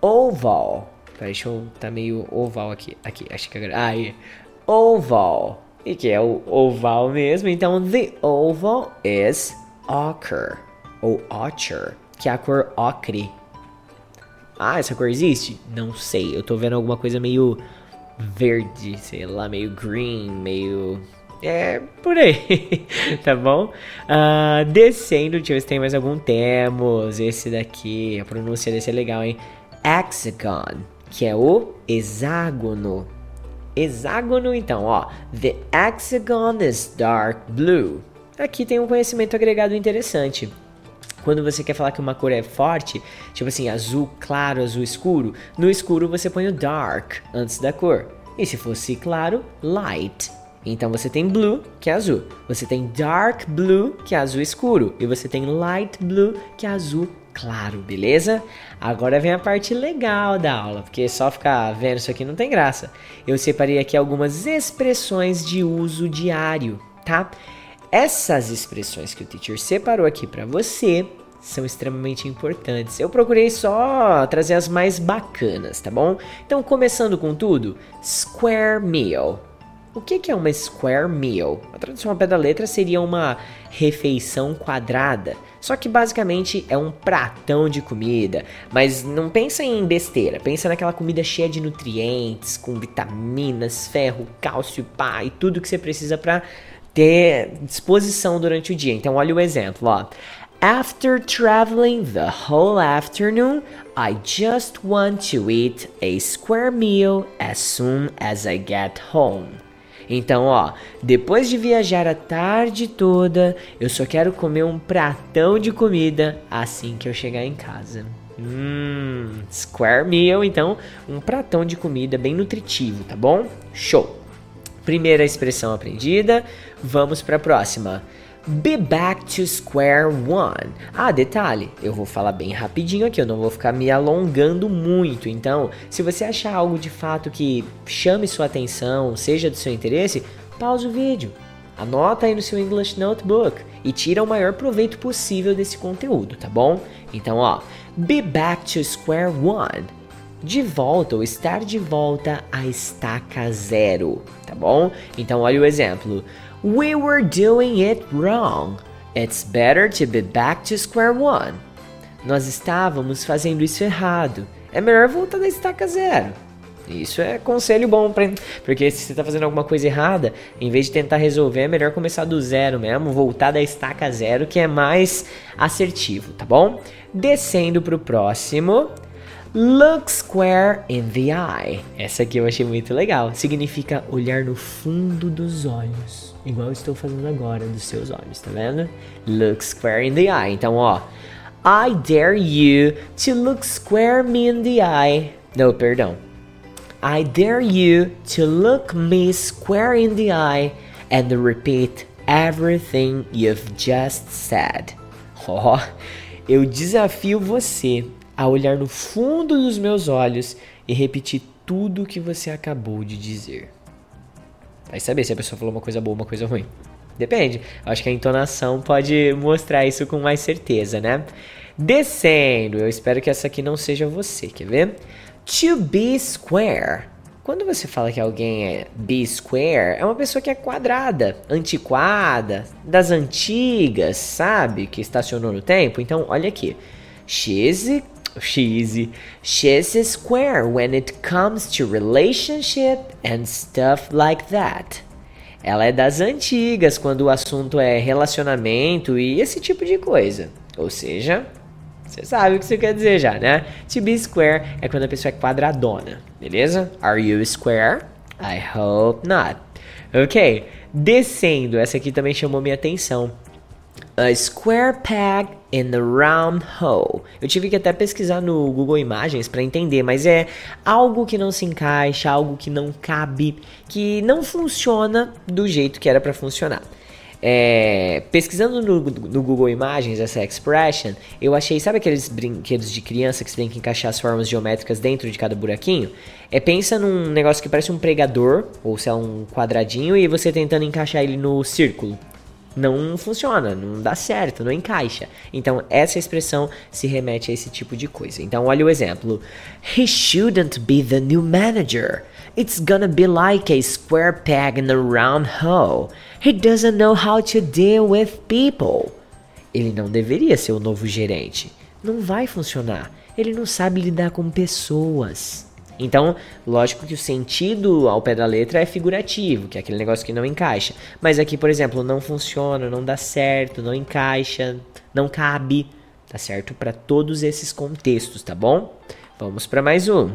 Oval. Peraí, deixa eu. Tá meio oval aqui. Aqui, acho que agora. Aí. Oval. E que é o oval mesmo. Então, the oval is ochre. Ou ochre, que é a cor ocre. Ah, essa cor existe? Não sei. Eu tô vendo alguma coisa meio verde, sei lá, meio green, meio. É, por aí, tá bom? Uh, descendo, deixa eu ver se tem mais algum temos. Esse daqui, a pronúncia desse é legal, hein? Hexagon, que é o hexágono. Hexágono, então, ó. The hexagon is dark blue. Aqui tem um conhecimento agregado interessante. Quando você quer falar que uma cor é forte, tipo assim, azul claro, azul escuro, no escuro você põe o dark antes da cor. E se fosse claro, light. Então você tem blue, que é azul. Você tem dark blue, que é azul escuro. E você tem light blue, que é azul claro, beleza? Agora vem a parte legal da aula, porque só ficar vendo isso aqui não tem graça. Eu separei aqui algumas expressões de uso diário, tá? Essas expressões que o teacher separou aqui para você são extremamente importantes. Eu procurei só trazer as mais bacanas, tá bom? Então, começando com tudo, square meal. O que é uma square meal? A tradução ao pé da letra seria uma refeição quadrada. Só que basicamente é um pratão de comida. Mas não pensa em besteira, pensa naquela comida cheia de nutrientes, com vitaminas, ferro, cálcio, pá e tudo que você precisa para ter disposição durante o dia. Então, olha o exemplo, ó. After traveling the whole afternoon, I just want to eat a square meal as soon as I get home. Então, ó, depois de viajar a tarde toda, eu só quero comer um pratão de comida assim que eu chegar em casa. Hum, square meal, então, um pratão de comida bem nutritivo, tá bom? Show! Primeira expressão aprendida, vamos para a próxima. Be back to square one. Ah, detalhe, eu vou falar bem rapidinho aqui, eu não vou ficar me alongando muito. Então, se você achar algo de fato que chame sua atenção, seja do seu interesse, pausa o vídeo. Anota aí no seu English Notebook e tira o maior proveito possível desse conteúdo, tá bom? Então, ó, be back to square one de volta ou estar de volta à estaca zero, tá bom? Então olha o exemplo. We were doing it wrong. It's better to be back to square one. Nós estávamos fazendo isso errado. É melhor voltar da estaca zero. Isso é conselho bom, pra, porque se você está fazendo alguma coisa errada, em vez de tentar resolver, é melhor começar do zero mesmo, voltar da estaca zero, que é mais assertivo, tá bom? Descendo para o próximo. Look square in the eye. Essa aqui eu achei muito legal. Significa olhar no fundo dos olhos. Igual estou fazendo agora dos seus olhos, tá vendo? Look square in the eye. Então, ó. I dare you to look square me in the eye. Não, perdão. I dare you to look me square in the eye and repeat everything you've just said. Ó, oh, eu desafio você a olhar no fundo dos meus olhos e repetir tudo o que você acabou de dizer. Vai saber se a pessoa falou uma coisa boa ou uma coisa ruim. Depende. Acho que a entonação pode mostrar isso com mais certeza, né? Descendo, eu espero que essa aqui não seja você, quer ver? To be square. Quando você fala que alguém é be square, é uma pessoa que é quadrada, antiquada, das antigas, sabe? Que estacionou no tempo. Então, olha aqui. She's she's she's square when it comes to relationship and stuff like that. Ela é das antigas quando o assunto é relacionamento e esse tipo de coisa. Ou seja, você sabe o que isso quer dizer já, né? To be square é quando a pessoa é quadradona, beleza? Are you square? I hope not. Ok, descendo, essa aqui também chamou minha atenção. A square peg in a round hole. Eu tive que até pesquisar no Google Imagens para entender, mas é algo que não se encaixa, algo que não cabe, que não funciona do jeito que era para funcionar. É, pesquisando no, no, Google Imagens essa expression, eu achei, sabe aqueles brinquedos de criança que você tem que encaixar as formas geométricas dentro de cada buraquinho? É, pensa num negócio que parece um pregador, ou se é um quadradinho, e você tentando encaixar ele no círculo. Não funciona, não dá certo, não encaixa. Então, essa expressão se remete a esse tipo de coisa. Então, olha o exemplo. He shouldn't be the new manager. It's gonna be like a square peg in a round hole. He doesn't know how to deal with people. Ele não deveria ser o novo gerente. Não vai funcionar. Ele não sabe lidar com pessoas. Então, lógico que o sentido ao pé da letra é figurativo, que é aquele negócio que não encaixa. Mas aqui, por exemplo, não funciona, não dá certo, não encaixa, não cabe. Tá certo para todos esses contextos, tá bom? Vamos para mais um.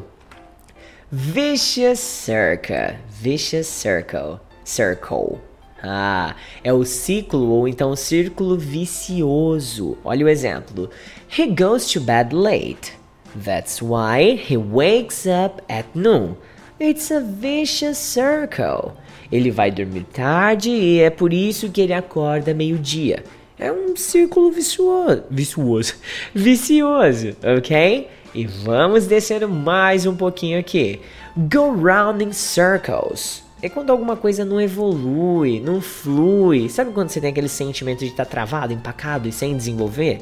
Vicious Circle. Vicious Circle. Circle. Ah, é o ciclo ou então o círculo vicioso. Olha o exemplo. He goes to bed late. That's why he wakes up at noon. It's a vicious circle. Ele vai dormir tarde e é por isso que ele acorda meio-dia. É um círculo vicioso, vicioso, vicioso, ok? E vamos descendo mais um pouquinho aqui. Go round in circles. É quando alguma coisa não evolui, não flui. Sabe quando você tem aquele sentimento de estar tá travado, empacado e sem desenvolver?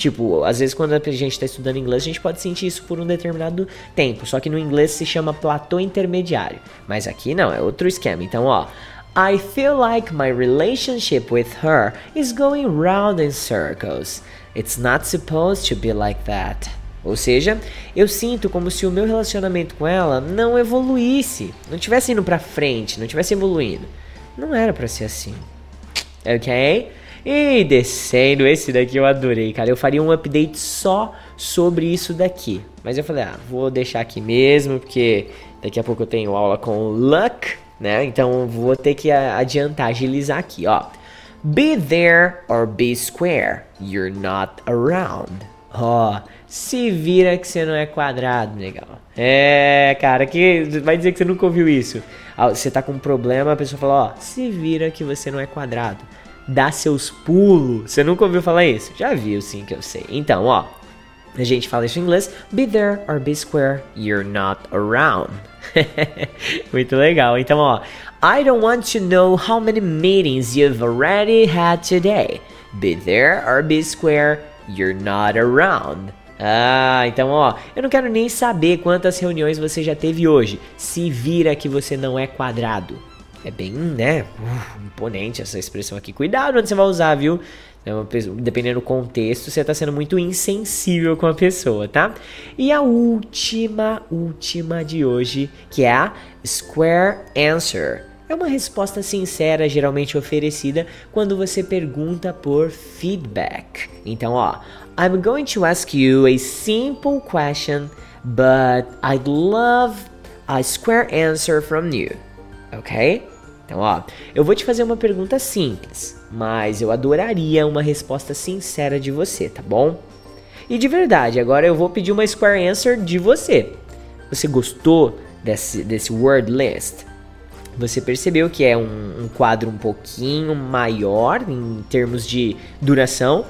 Tipo, às vezes quando a gente está estudando inglês, a gente pode sentir isso por um determinado tempo. Só que no inglês se chama platô intermediário. Mas aqui não, é outro esquema. Então, ó. I feel like my relationship with her is going round in circles. It's not supposed to be like that. Ou seja, eu sinto como se o meu relacionamento com ela não evoluísse, não tivesse indo para frente, não tivesse evoluindo. Não era para ser assim. OK? E descendo, esse daqui eu adorei, cara. Eu faria um update só sobre isso daqui. Mas eu falei, ah, vou deixar aqui mesmo, porque daqui a pouco eu tenho aula com Luck, né? Então vou ter que adiantar, agilizar aqui, ó. Be there or be square. You're not around. Ó, oh, se vira que você não é quadrado, legal. É, cara, que vai dizer que você nunca ouviu isso. Você tá com um problema, a pessoa fala, ó, oh, se vira que você não é quadrado. Dá seus pulos. Você nunca ouviu falar isso? Já viu sim que eu sei. Então, ó, a gente fala isso em inglês, be there or be square, you're not around. Muito legal. Então, ó, I don't want to know how many meetings you've already had today. Be there or be square, you're not around. Ah, então ó, eu não quero nem saber quantas reuniões você já teve hoje. Se vira que você não é quadrado. É bem, né, uh, imponente essa expressão aqui. Cuidado onde você vai usar, viu? É dependendo do contexto, você está sendo muito insensível com a pessoa, tá? E a última, última de hoje, que é a Square Answer. É uma resposta sincera, geralmente oferecida quando você pergunta por feedback. Então, ó, I'm going to ask you a simple question, but I'd love a square answer from you. Ok? Então, ó, eu vou te fazer uma pergunta simples, mas eu adoraria uma resposta sincera de você, tá bom? E de verdade, agora eu vou pedir uma square answer de você. Você gostou desse, desse word list? Você percebeu que é um, um quadro um pouquinho maior em termos de duração,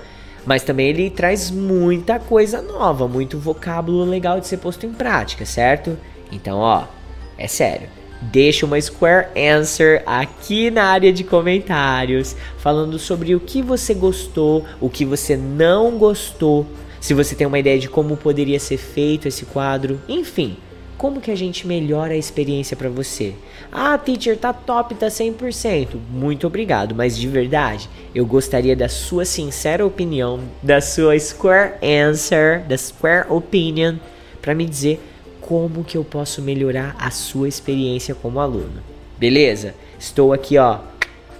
mas também ele traz muita coisa nova, muito vocábulo legal de ser posto em prática, certo? Então, ó, é sério. Deixa uma Square Answer aqui na área de comentários, falando sobre o que você gostou, o que você não gostou, se você tem uma ideia de como poderia ser feito esse quadro, enfim, como que a gente melhora a experiência para você? Ah, teacher, tá top, tá 100%. Muito obrigado, mas de verdade, eu gostaria da sua sincera opinião, da sua square answer, da square opinion, para me dizer como que eu posso melhorar a sua experiência como aluno. Beleza? Estou aqui, ó,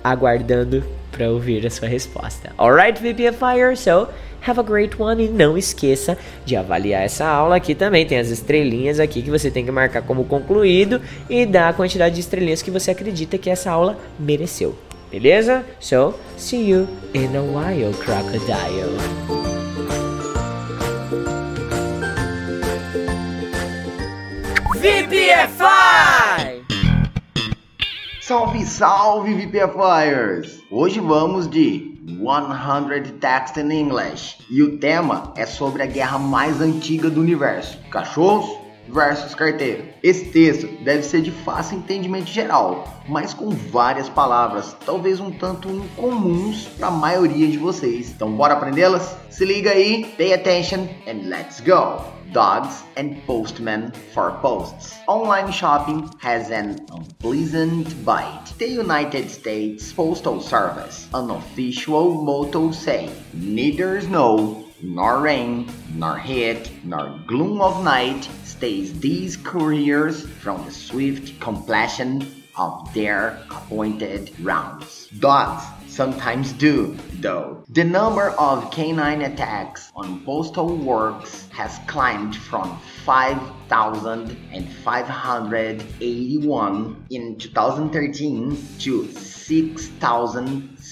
aguardando para ouvir a sua resposta. Alright, VPFire? So, Have a great one e não esqueça de avaliar essa aula aqui também. Tem as estrelinhas aqui que você tem que marcar como concluído e dar a quantidade de estrelinhas que você acredita que essa aula mereceu. Beleza? So, see you in a while, crocodile. VPFI! Salve, salve, VPFIers! Hoje vamos de 100 Text in English. E o tema é sobre a guerra mais antiga do universo: cachorros versus carteiro. Esse texto deve ser de fácil entendimento geral, mas com várias palavras, talvez um tanto incomuns para a maioria de vocês. Então, bora aprendê-las? Se liga aí, pay attention and let's go! dogs, and postmen for posts. Online shopping has an unpleasant bite. The United States Postal Service, an official motto say, neither snow, nor rain, nor heat, nor gloom of night stays these couriers from the swift completion of their appointed rounds. Dogs sometimes do, though. The number of canine attacks on postal works has climbed from 5,581 in 2013 to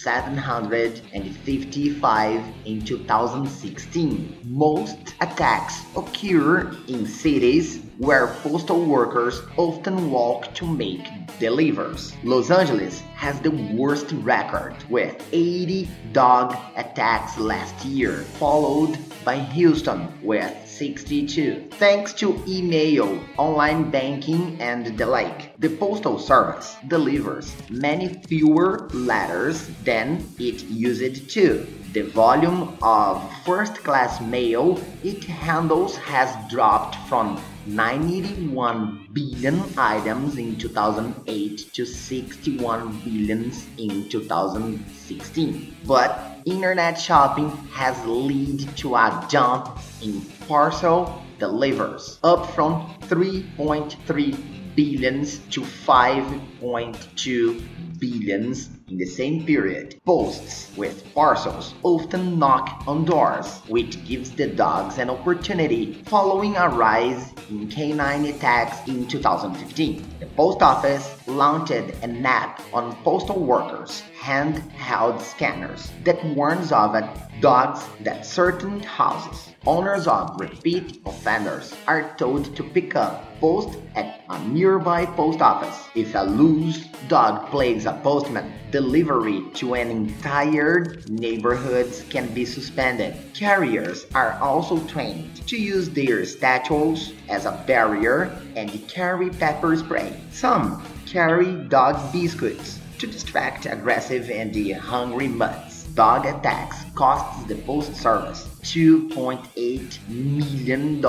6,755 in 2016. Most attacks occur in cities where postal workers often walk to make deliveries. Los Angeles has the worst record with 80 dog attacks last year, followed by Houston with 62. Thanks to email, online banking, and the like, the Postal Service delivers many fewer letters than it used to. The volume of first class mail it handles has dropped from 91 billion items in 2008 to 61 billions in 2016. But internet shopping has led to a jump in parcel delivers, up from 3.3 billions to 5.2 billions in the same period. Posts with parcels often knock on doors, which gives the dogs an opportunity following a rise in canine attacks in 2015. The post office launched an app on postal workers handheld scanners that warns of dogs that certain houses. Owners of repeat offenders are told to pick up post at a nearby post office. If a loose dog plagues a postman, delivery to an entire neighborhood can be suspended. Carriers are also trained to use their statues as a barrier and carry pepper spray. Some carry dog biscuits to distract aggressive and hungry mutts. Dog attacks costs the post service $2.8 million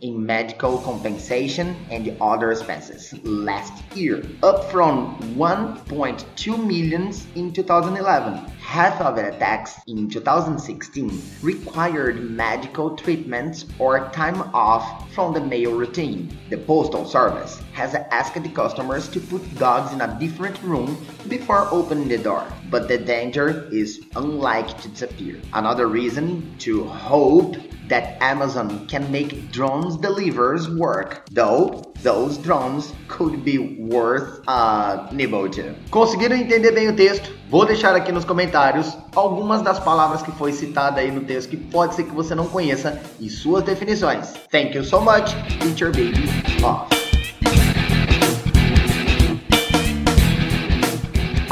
in medical compensation and other expenses last year, up from 1.2 million in 2011. Half of the attacks in 2016 required medical treatments or time off from the mail routine. The Postal Service has asked the customers to put dogs in a different room before opening the door, but the danger is unlikely to disappear. Another reason to hope that Amazon can make drones delivers work, though those drones could be worth a nibble too. Conseguiram entender bem o texto? Vou deixar aqui nos comentários algumas das palavras que foi citada aí no texto que pode ser que você não conheça e suas definições. Thank you so much, Teacher Baby off.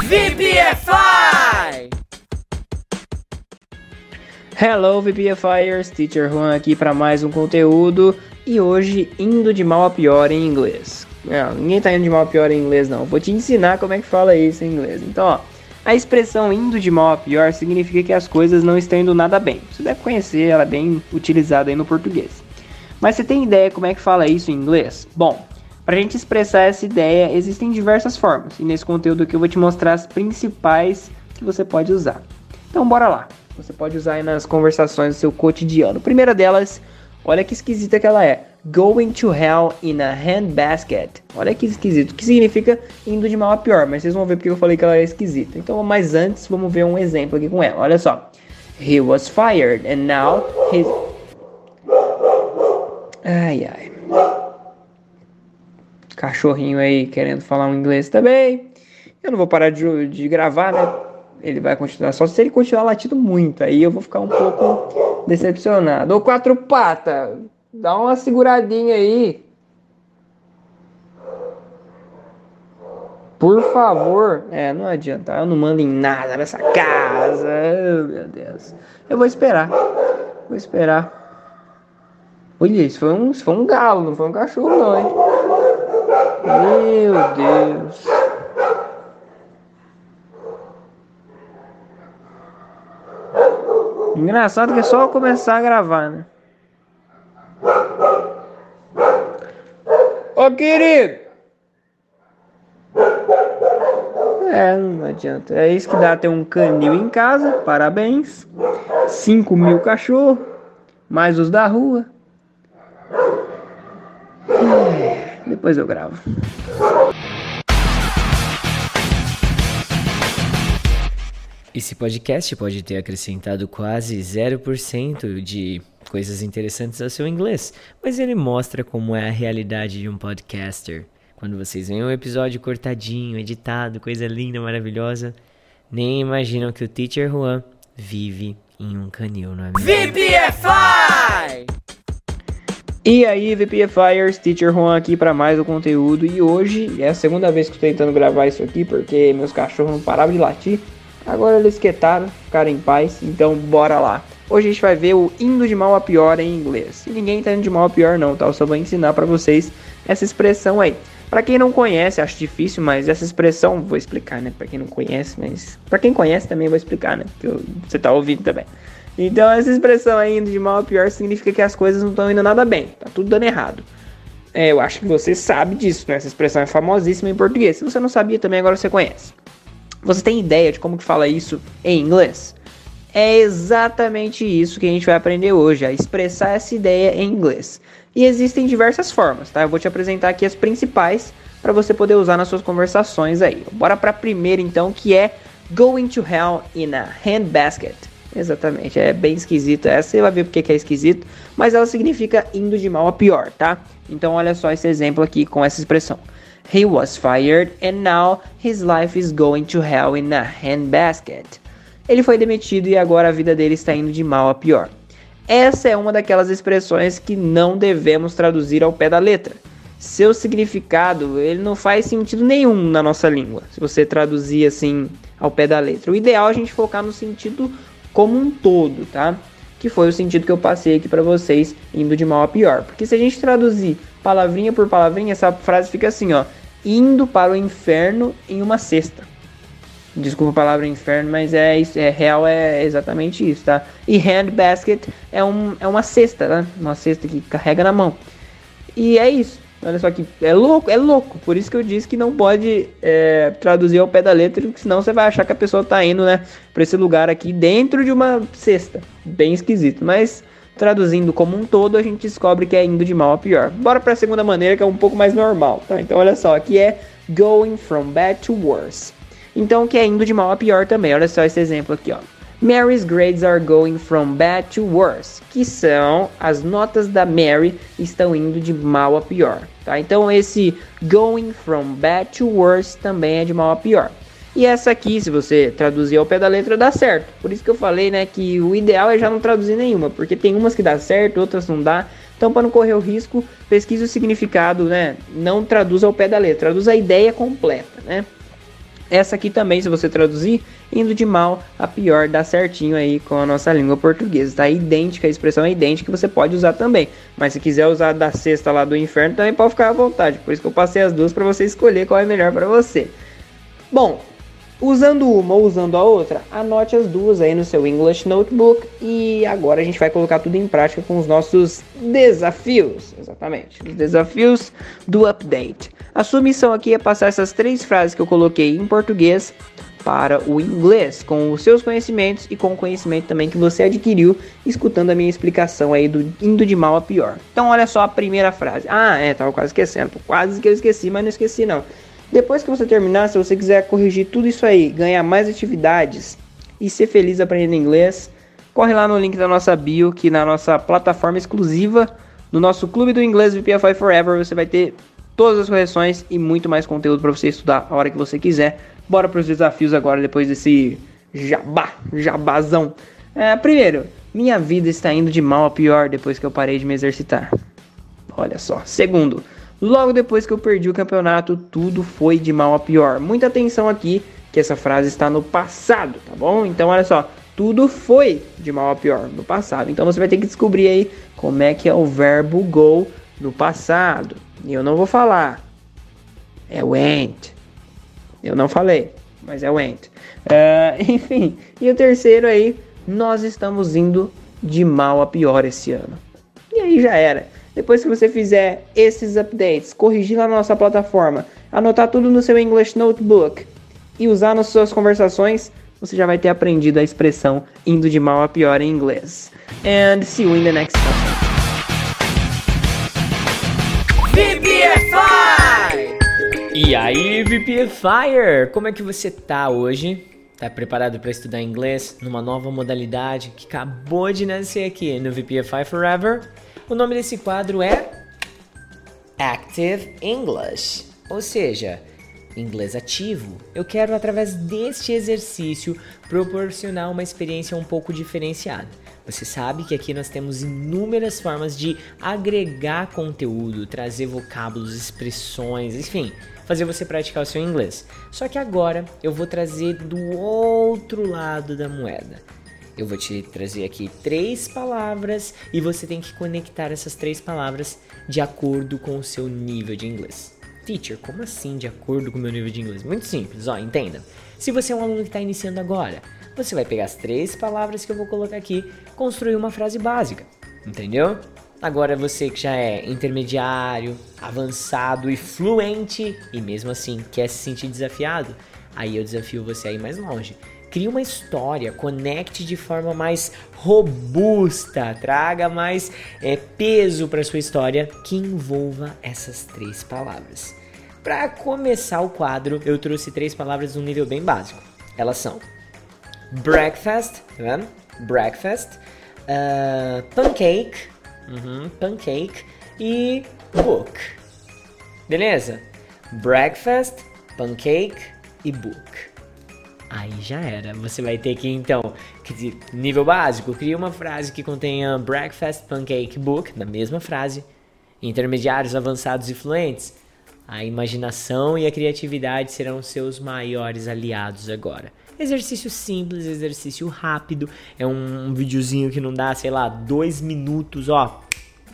VPFI! Hello VPFires, Teacher Juan aqui para mais um conteúdo e hoje indo de mal a pior em inglês. Não, ninguém tá indo de mal a pior em inglês, não. Vou te ensinar como é que fala isso em inglês. Então, ó. A expressão indo de mal a pior significa que as coisas não estão indo nada bem. Você deve conhecer, ela é bem utilizada aí no português. Mas você tem ideia como é que fala isso em inglês? Bom, para a gente expressar essa ideia, existem diversas formas. E nesse conteúdo aqui eu vou te mostrar as principais que você pode usar. Então, bora lá. Você pode usar aí nas conversações do seu cotidiano. primeira delas, olha que esquisita que ela é. Going to hell in a handbasket. Olha que esquisito. Que significa indo de mal a pior. Mas vocês vão ver porque eu falei que ela é esquisita. Então, mas antes, vamos ver um exemplo aqui com ela. Olha só. He was fired and now he's. Ai, ai. Cachorrinho aí querendo falar um inglês também. Eu não vou parar de, de gravar, né? ele vai continuar. Só se ele continuar latindo muito, aí eu vou ficar um pouco decepcionado. Ô quatro pata, dá uma seguradinha aí. Por favor. É, não adianta. Eu não mando em nada nessa casa. Meu Deus. Eu vou esperar. Vou esperar. Olha, isso foi um, isso foi um galo, não foi um cachorro, não, hein? Meu Deus. Engraçado que é só começar a gravar, né? Ô querido! É, não adianta. É isso que dá ter um canil em casa. Parabéns. 5 mil cachorros. Mais os da rua. Depois eu gravo. Esse podcast pode ter acrescentado quase 0% de coisas interessantes ao seu inglês, mas ele mostra como é a realidade de um podcaster. Quando vocês veem um episódio cortadinho, editado, coisa linda, maravilhosa, nem imaginam que o Teacher Juan vive em um canil, não é mesmo? VPFI! E aí, VPFires, Teacher Juan aqui para mais um conteúdo. E hoje é a segunda vez que estou tentando gravar isso aqui porque meus cachorros não paravam de latir. Agora eles quietaram, ficaram em paz, então bora lá. Hoje a gente vai ver o indo de mal a pior em inglês. E ninguém tá indo de mal a pior não, tá? Eu só vou ensinar para vocês essa expressão aí. Para quem não conhece, acho difícil, mas essa expressão vou explicar, né? Para quem não conhece, mas para quem conhece também vou explicar, né? Que você tá ouvindo também. Então essa expressão aí indo de mal a pior significa que as coisas não estão indo nada bem, tá tudo dando errado. É, eu acho que você sabe disso, né? Essa expressão é famosíssima em português. Se você não sabia também, agora você conhece. Você tem ideia de como que fala isso em inglês? É exatamente isso que a gente vai aprender hoje, a expressar essa ideia em inglês. E existem diversas formas, tá? Eu vou te apresentar aqui as principais para você poder usar nas suas conversações aí. Bora para a primeira então, que é going to hell in a handbasket. Exatamente, é bem esquisito essa, você vai ver porque que é esquisito, mas ela significa indo de mal a pior, tá? Então olha só esse exemplo aqui com essa expressão. He was fired and now his life is going to hell in a handbasket. Ele foi demitido e agora a vida dele está indo de mal a pior. Essa é uma daquelas expressões que não devemos traduzir ao pé da letra. Seu significado, ele não faz sentido nenhum na nossa língua, se você traduzir assim ao pé da letra. O ideal é a gente focar no sentido como um todo, tá? Que foi o sentido que eu passei aqui para vocês, indo de mal a pior. Porque se a gente traduzir palavrinha por palavrinha, essa frase fica assim, ó: indo para o inferno em uma cesta. Desculpa a palavra inferno, mas é, é real, é exatamente isso, tá? E handbasket é, um, é uma cesta, né? Uma cesta que carrega na mão. E é isso. Olha só que é louco, é louco. Por isso que eu disse que não pode é, traduzir ao pé da letra, senão você vai achar que a pessoa tá indo, né, para esse lugar aqui dentro de uma cesta. Bem esquisito. Mas Traduzindo como um todo, a gente descobre que é indo de mal a pior. Bora para a segunda maneira, que é um pouco mais normal, tá? Então, olha só, aqui é going from bad to worse. Então, que é indo de mal a pior também. Olha só esse exemplo aqui, ó. Mary's grades are going from bad to worse, que são as notas da Mary estão indo de mal a pior, tá? Então esse going from bad to worse também é de mal a pior. E essa aqui, se você traduzir ao pé da letra, dá certo. Por isso que eu falei, né, que o ideal é já não traduzir nenhuma, porque tem umas que dá certo, outras não dá. Então, para não correr o risco, pesquise o significado, né? Não traduza ao pé da letra, traduza a ideia completa, né? Essa aqui também, se você traduzir, indo de mal a pior, dá certinho aí com a nossa língua portuguesa. Tá idêntica, a expressão é idêntica você pode usar também. Mas se quiser usar da sexta lá do inferno, também pode ficar à vontade. Por isso que eu passei as duas para você escolher qual é melhor para você. Bom, Usando uma ou usando a outra, anote as duas aí no seu English Notebook e agora a gente vai colocar tudo em prática com os nossos desafios. Exatamente, os desafios do update. A sua missão aqui é passar essas três frases que eu coloquei em português para o inglês, com os seus conhecimentos e com o conhecimento também que você adquiriu escutando a minha explicação aí do indo de mal a pior. Então olha só a primeira frase. Ah, é, tava quase esquecendo, quase que eu esqueci, mas não esqueci não. Depois que você terminar, se você quiser corrigir tudo isso aí, ganhar mais atividades e ser feliz aprendendo inglês, corre lá no link da nossa bio, que na nossa plataforma exclusiva, no nosso clube do inglês VPFI Forever, você vai ter todas as correções e muito mais conteúdo para você estudar a hora que você quiser. Bora para os desafios agora, depois desse jabá, jabazão. É, primeiro, minha vida está indo de mal a pior depois que eu parei de me exercitar. Olha só. Segundo, Logo depois que eu perdi o campeonato, tudo foi de mal a pior. Muita atenção aqui, que essa frase está no passado, tá bom? Então olha só, tudo foi de mal a pior no passado. Então você vai ter que descobrir aí como é que é o verbo go no passado. E eu não vou falar. É went. Eu não falei, mas é went. Uh, enfim, e o terceiro aí, nós estamos indo de mal a pior esse ano. E aí já era. Depois que você fizer esses updates, corrigir lá na nossa plataforma, anotar tudo no seu English Notebook e usar nas suas conversações, você já vai ter aprendido a expressão indo de mal a pior em inglês. And see you in the next one. VPFI! E aí, VPFire? Como é que você tá hoje? Tá preparado para estudar inglês numa nova modalidade que acabou de nascer aqui no VPFI Forever? O nome desse quadro é Active English, ou seja, inglês ativo. Eu quero, através deste exercício, proporcionar uma experiência um pouco diferenciada. Você sabe que aqui nós temos inúmeras formas de agregar conteúdo, trazer vocábulos, expressões, enfim, fazer você praticar o seu inglês. Só que agora eu vou trazer do outro lado da moeda. Eu vou te trazer aqui três palavras e você tem que conectar essas três palavras de acordo com o seu nível de inglês. Teacher, como assim de acordo com o meu nível de inglês? Muito simples, ó, entenda. Se você é um aluno que está iniciando agora, você vai pegar as três palavras que eu vou colocar aqui, construir uma frase básica, entendeu? Agora você que já é intermediário, avançado e fluente e mesmo assim quer se sentir desafiado, aí eu desafio você a ir mais longe crie uma história, conecte de forma mais robusta, traga mais é, peso para sua história que envolva essas três palavras. Para começar o quadro, eu trouxe três palavras num nível bem básico. Elas são breakfast, vendo? Breakfast, uh, pancake, uhum, pancake e book. Beleza? Breakfast, pancake e book. Aí já era. Você vai ter que então, nível básico, cria uma frase que contenha breakfast pancake book na mesma frase. Intermediários, avançados e fluentes. A imaginação e a criatividade serão seus maiores aliados agora. Exercício simples, exercício rápido. É um, um videozinho que não dá, sei lá, dois minutos, ó.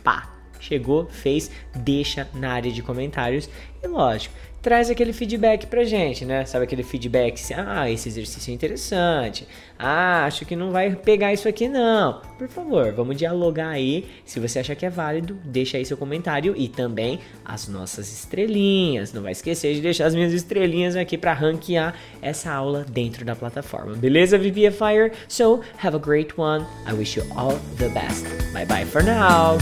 Pá, chegou, fez, deixa na área de comentários. E lógico, traz aquele feedback pra gente, né? Sabe aquele feedback, assim, ah, esse exercício é interessante. Ah, acho que não vai pegar isso aqui não. Por favor, vamos dialogar aí. Se você achar que é válido, deixa aí seu comentário e também as nossas estrelinhas. Não vai esquecer de deixar as minhas estrelinhas aqui para ranquear essa aula dentro da plataforma. Beleza, VPFire? So, have a great one. I wish you all the best. Bye bye for now.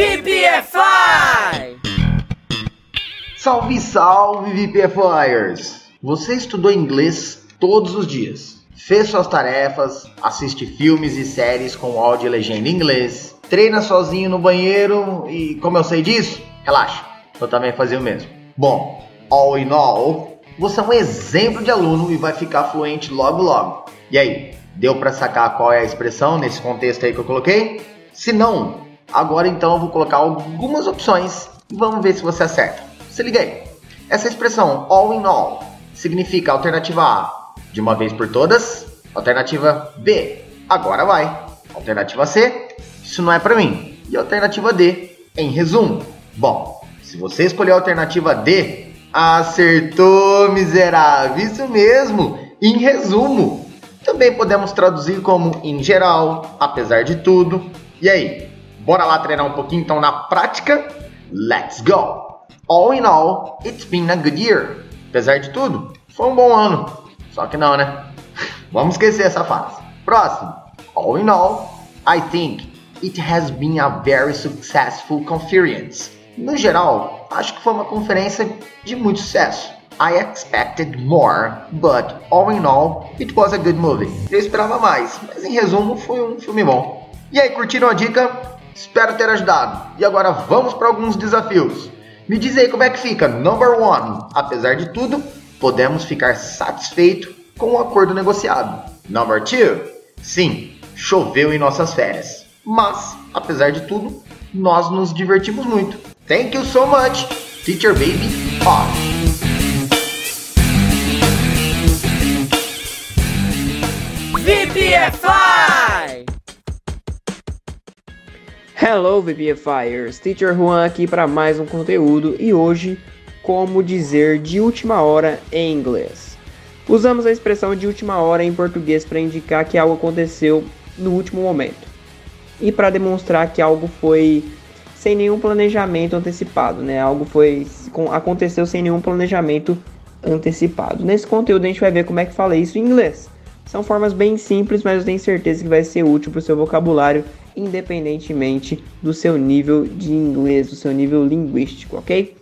VPFI! Salve, salve, VPFIers! Você estudou inglês todos os dias, fez suas tarefas, assiste filmes e séries com áudio e legenda em inglês, treina sozinho no banheiro e, como eu sei disso, relaxa, eu também fazia o mesmo. Bom, all in all, você é um exemplo de aluno e vai ficar fluente logo logo. E aí, deu para sacar qual é a expressão nesse contexto aí que eu coloquei? Se não, Agora então eu vou colocar algumas opções e vamos ver se você acerta. Se liga aí. Essa expressão all in all significa alternativa A, de uma vez por todas, alternativa B, agora vai, alternativa C, isso não é para mim, e alternativa D, em resumo. Bom, se você escolheu a alternativa D, acertou, miserável, isso mesmo, em resumo. Também podemos traduzir como em geral, apesar de tudo. E aí, bora lá treinar um pouquinho então na prática? Let's go! All in all, it's been a good year. Apesar de tudo, foi um bom ano. Só que não, né? Vamos esquecer essa fase. Próximo. All in all, I think it has been a very successful conference. No geral, acho que foi uma conferência de muito sucesso. I expected more, but all in all, it was a good movie. Eu esperava mais, mas em resumo, foi um filme bom. E aí, curtiram a dica? Espero ter ajudado. E agora vamos para alguns desafios. Me diz aí como é que fica. Number one. Apesar de tudo, podemos ficar satisfeitos com o acordo negociado. Number two. Sim, choveu em nossas férias. Mas, apesar de tudo, nós nos divertimos muito. Thank you so much, Teacher Baby Off. VPFI! Hello VPFires, Teacher Juan aqui para mais um conteúdo e hoje como dizer de última hora em inglês. Usamos a expressão de última hora em português para indicar que algo aconteceu no último momento e para demonstrar que algo foi sem nenhum planejamento antecipado, né? Algo foi aconteceu sem nenhum planejamento antecipado. Nesse conteúdo a gente vai ver como é que fala isso em inglês. São formas bem simples, mas eu tenho certeza que vai ser útil para o seu vocabulário, independentemente do seu nível de inglês, do seu nível linguístico, ok?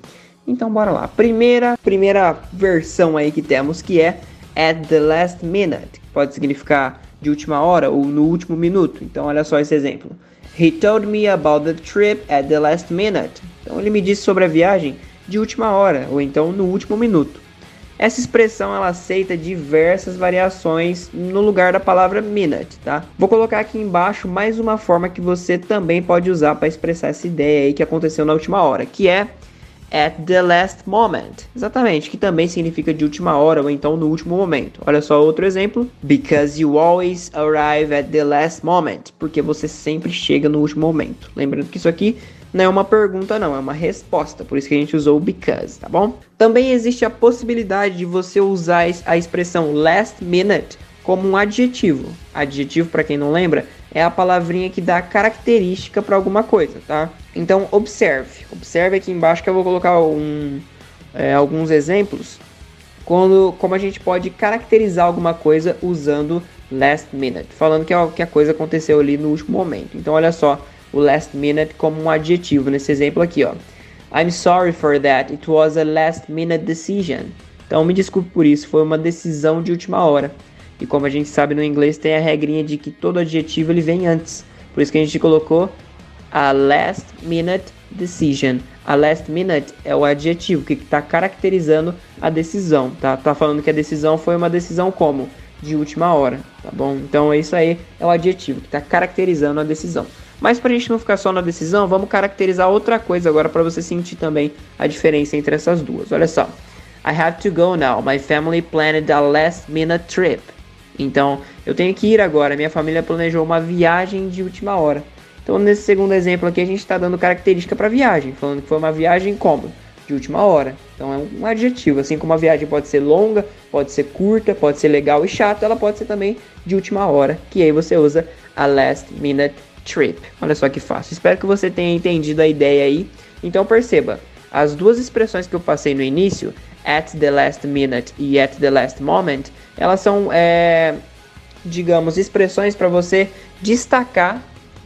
Então bora lá. Primeira, primeira versão aí que temos que é at the last minute, que pode significar de última hora ou no último minuto. Então olha só esse exemplo. He told me about the trip at the last minute. Então ele me disse sobre a viagem de última hora ou então no último minuto. Essa expressão ela aceita diversas variações no lugar da palavra minute, tá? Vou colocar aqui embaixo mais uma forma que você também pode usar para expressar essa ideia aí que aconteceu na última hora, que é at the last moment. Exatamente, que também significa de última hora ou então no último momento. Olha só outro exemplo. Because you always arrive at the last moment. Porque você sempre chega no último momento. Lembrando que isso aqui não é uma pergunta, não, é uma resposta. Por isso que a gente usou because, tá bom? Também existe a possibilidade de você usar a expressão last minute como um adjetivo. Adjetivo, para quem não lembra, é a palavrinha que dá característica para alguma coisa, tá? Então, observe. Observe aqui embaixo que eu vou colocar um, é, alguns exemplos quando, como a gente pode caracterizar alguma coisa usando last minute, falando que, que a coisa aconteceu ali no último momento. Então, olha só o last minute como um adjetivo nesse exemplo aqui, ó. I'm sorry for that. It was a last minute decision. Então me desculpe por isso, foi uma decisão de última hora. E como a gente sabe no inglês tem a regrinha de que todo adjetivo ele vem antes. Por isso que a gente colocou a last minute decision. A last minute é o adjetivo que está caracterizando a decisão, tá? Tá falando que a decisão foi uma decisão como de última hora, tá bom? Então é isso aí, é o adjetivo que está caracterizando a decisão. Mas para a gente não ficar só na decisão, vamos caracterizar outra coisa agora para você sentir também a diferença entre essas duas. Olha só. I have to go now. My family planned a last minute trip. Então, eu tenho que ir agora. Minha família planejou uma viagem de última hora. Então, nesse segundo exemplo aqui, a gente está dando característica para viagem, falando que foi uma viagem como? De última hora. Então, é um adjetivo. Assim como a viagem pode ser longa, pode ser curta, pode ser legal e chata, ela pode ser também de última hora, que aí você usa a last minute trip. Olha só que fácil. Espero que você tenha entendido a ideia aí. Então perceba, as duas expressões que eu passei no início, at the last minute e at the last moment, elas são, é, digamos, expressões para você destacar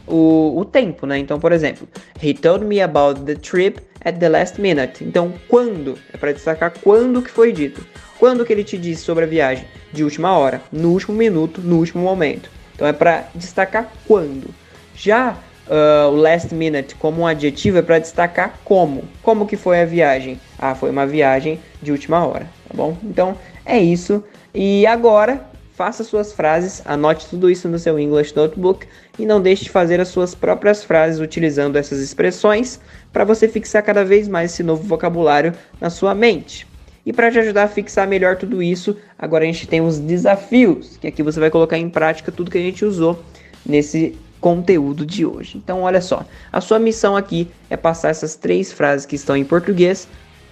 o, o tempo, né? Então, por exemplo, he told me about the trip at the last minute. Então, quando? É para destacar quando que foi dito. Quando que ele te disse sobre a viagem? De última hora, no último minuto, no último momento. Então é para destacar quando. Já uh, o last minute como um adjetivo é para destacar como. Como que foi a viagem? Ah, foi uma viagem de última hora, tá bom? Então é isso. E agora faça suas frases, anote tudo isso no seu English Notebook e não deixe de fazer as suas próprias frases utilizando essas expressões para você fixar cada vez mais esse novo vocabulário na sua mente. E para te ajudar a fixar melhor tudo isso, agora a gente tem os desafios, que aqui você vai colocar em prática tudo que a gente usou nesse conteúdo de hoje. Então, olha só, a sua missão aqui é passar essas três frases que estão em português,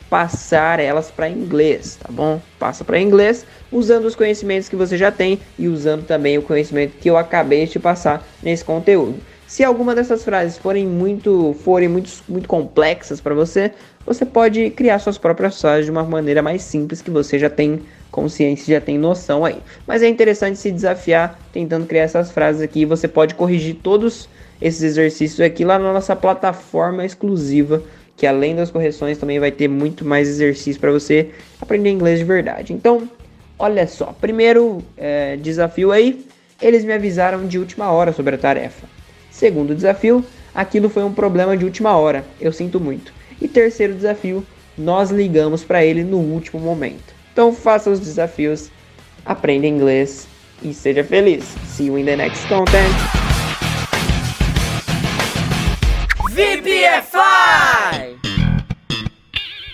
passar elas para inglês, tá bom? Passa para inglês usando os conhecimentos que você já tem e usando também o conhecimento que eu acabei de te passar nesse conteúdo. Se alguma dessas frases forem muito, forem muito, muito complexas para você, você pode criar suas próprias frases de uma maneira mais simples que você já tem consciência, já tem noção aí. Mas é interessante se desafiar tentando criar essas frases aqui. Você pode corrigir todos esses exercícios aqui lá na nossa plataforma exclusiva, que além das correções também vai ter muito mais exercício para você aprender inglês de verdade. Então, olha só, primeiro é, desafio aí, eles me avisaram de última hora sobre a tarefa. Segundo desafio, aquilo foi um problema de última hora, eu sinto muito. E terceiro desafio, nós ligamos para ele no último momento. Então faça os desafios, aprenda inglês e seja feliz. See you in the next content. VPFI!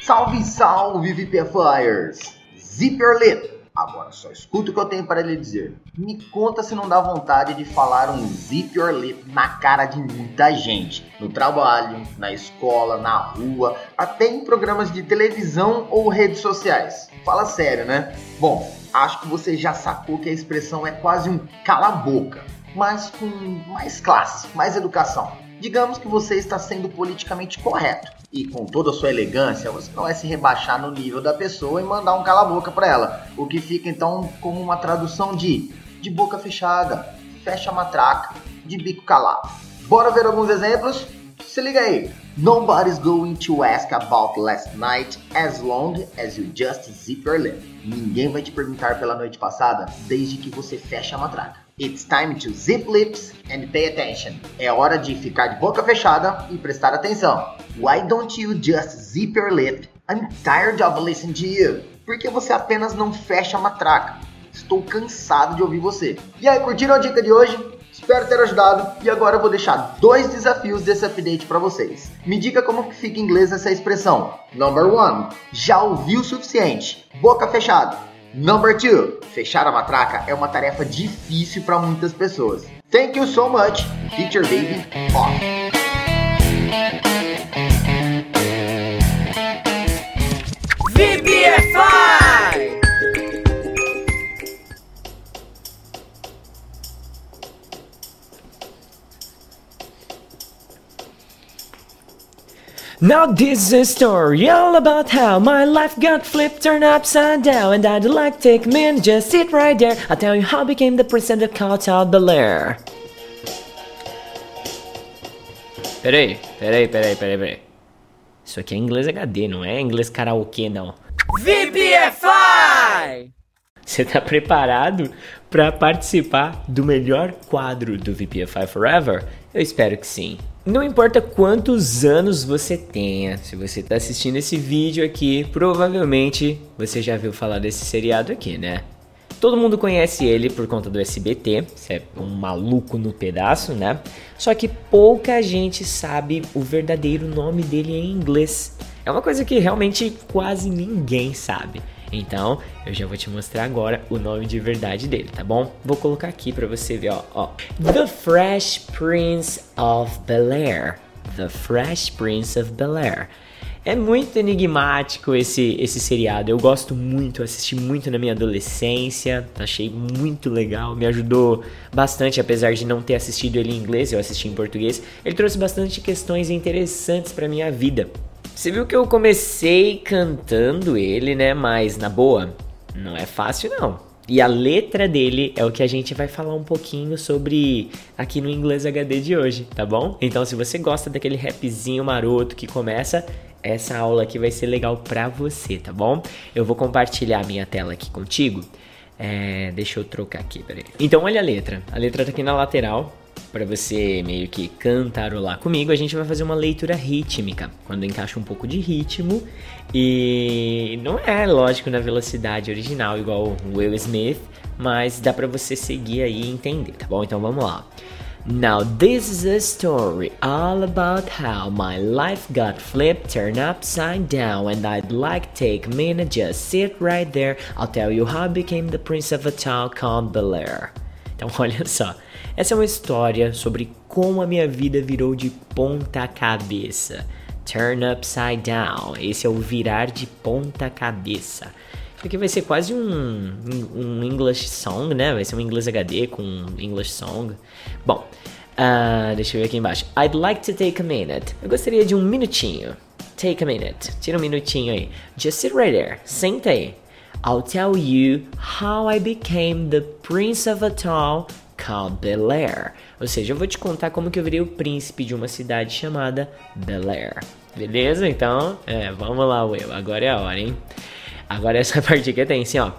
Salve, salve, VPFlyers! Zip your! Agora só escuta o que eu tenho para lhe dizer. Me conta se não dá vontade de falar um zip your lip na cara de muita gente. No trabalho, na escola, na rua, até em programas de televisão ou redes sociais. Fala sério, né? Bom, acho que você já sacou que a expressão é quase um cala-boca, mas com mais classe, mais educação. Digamos que você está sendo politicamente correto e com toda a sua elegância, você não vai se rebaixar no nível da pessoa e mandar um cala-boca para ela. O que fica então como uma tradução de de boca fechada, fecha a matraca, de bico calado. Bora ver alguns exemplos? Se liga aí. Nobody's going to ask about last night as long as you just zip your lip. Ninguém vai te perguntar pela noite passada desde que você feche a matraca. It's time to zip lips and pay attention. É hora de ficar de boca fechada e prestar atenção. Why don't you just zip your lip? I'm tired of listening to you. Por que você apenas não fecha a matraca? Estou cansado de ouvir você. E aí, curtiram a dica de hoje? Espero ter ajudado e agora eu vou deixar dois desafios desse update para vocês. Me diga como fica em inglês essa expressão. Number one, já ouviu o suficiente. Boca fechada. Number two, fechar a matraca é uma tarefa difícil para muitas pessoas. Thank you so much. Teacher Baby off. VPFI! Now this is a story all about how my life got flipped, turned upside down, and I'd like to take a minute, just sit right there. I'll tell you how I became the president of Cartel Bel Air. Peraí, peraí, peraí, peraí, peraí. Isso aqui é inglês HD, não é inglês karaokê, não. VPFI! Você tá preparado para participar do melhor quadro do VPFI Forever? Eu espero que sim. Não importa quantos anos você tenha, se você está assistindo esse vídeo aqui, provavelmente você já viu falar desse seriado aqui, né? Todo mundo conhece ele por conta do SBT, você é um maluco no pedaço, né? Só que pouca gente sabe o verdadeiro nome dele em inglês. É uma coisa que realmente quase ninguém sabe. Então, eu já vou te mostrar agora o nome de verdade dele, tá bom? Vou colocar aqui para você ver, ó, ó. The Fresh Prince of Bel-Air. The Fresh Prince of Bel-Air. É muito enigmático esse, esse seriado. Eu gosto muito, assisti muito na minha adolescência. Achei muito legal, me ajudou bastante, apesar de não ter assistido ele em inglês, eu assisti em português. Ele trouxe bastante questões interessantes para minha vida. Você viu que eu comecei cantando ele, né? Mas na boa, não é fácil não. E a letra dele é o que a gente vai falar um pouquinho sobre aqui no Inglês HD de hoje, tá bom? Então, se você gosta daquele rapzinho maroto que começa, essa aula aqui vai ser legal pra você, tá bom? Eu vou compartilhar minha tela aqui contigo. É, deixa eu trocar aqui, peraí. Então, olha a letra. A letra tá aqui na lateral para você meio que cantarolar comigo, a gente vai fazer uma leitura rítmica, quando encaixa um pouco de ritmo e não é lógico na velocidade original igual o Will Smith, mas dá para você seguir aí e entender, tá bom? Então vamos lá. Now, this is a story all about how my life got flipped, turned upside down, and I'd like take a minute, just sit right there. I'll tell you how I became the prince of a town called. Então, olha só, essa é uma história sobre como a minha vida virou de ponta cabeça. Turn upside down. Esse é o virar de ponta cabeça. Isso aqui vai ser quase um, um English song, né? Vai ser um English HD com um English song. Bom, uh, deixa eu ver aqui embaixo. I'd like to take a minute. Eu gostaria de um minutinho. Take a minute. Tira um minutinho aí. Just sit right there. Senta aí. I'll tell you how I became the prince of a town called Bel Air. Ou seja, eu vou te contar como que eu virei o príncipe de uma cidade chamada Bel Air. Beleza? Então, é, vamos lá, Will. Agora é a hora, hein? Agora essa parte aqui tem assim, ó.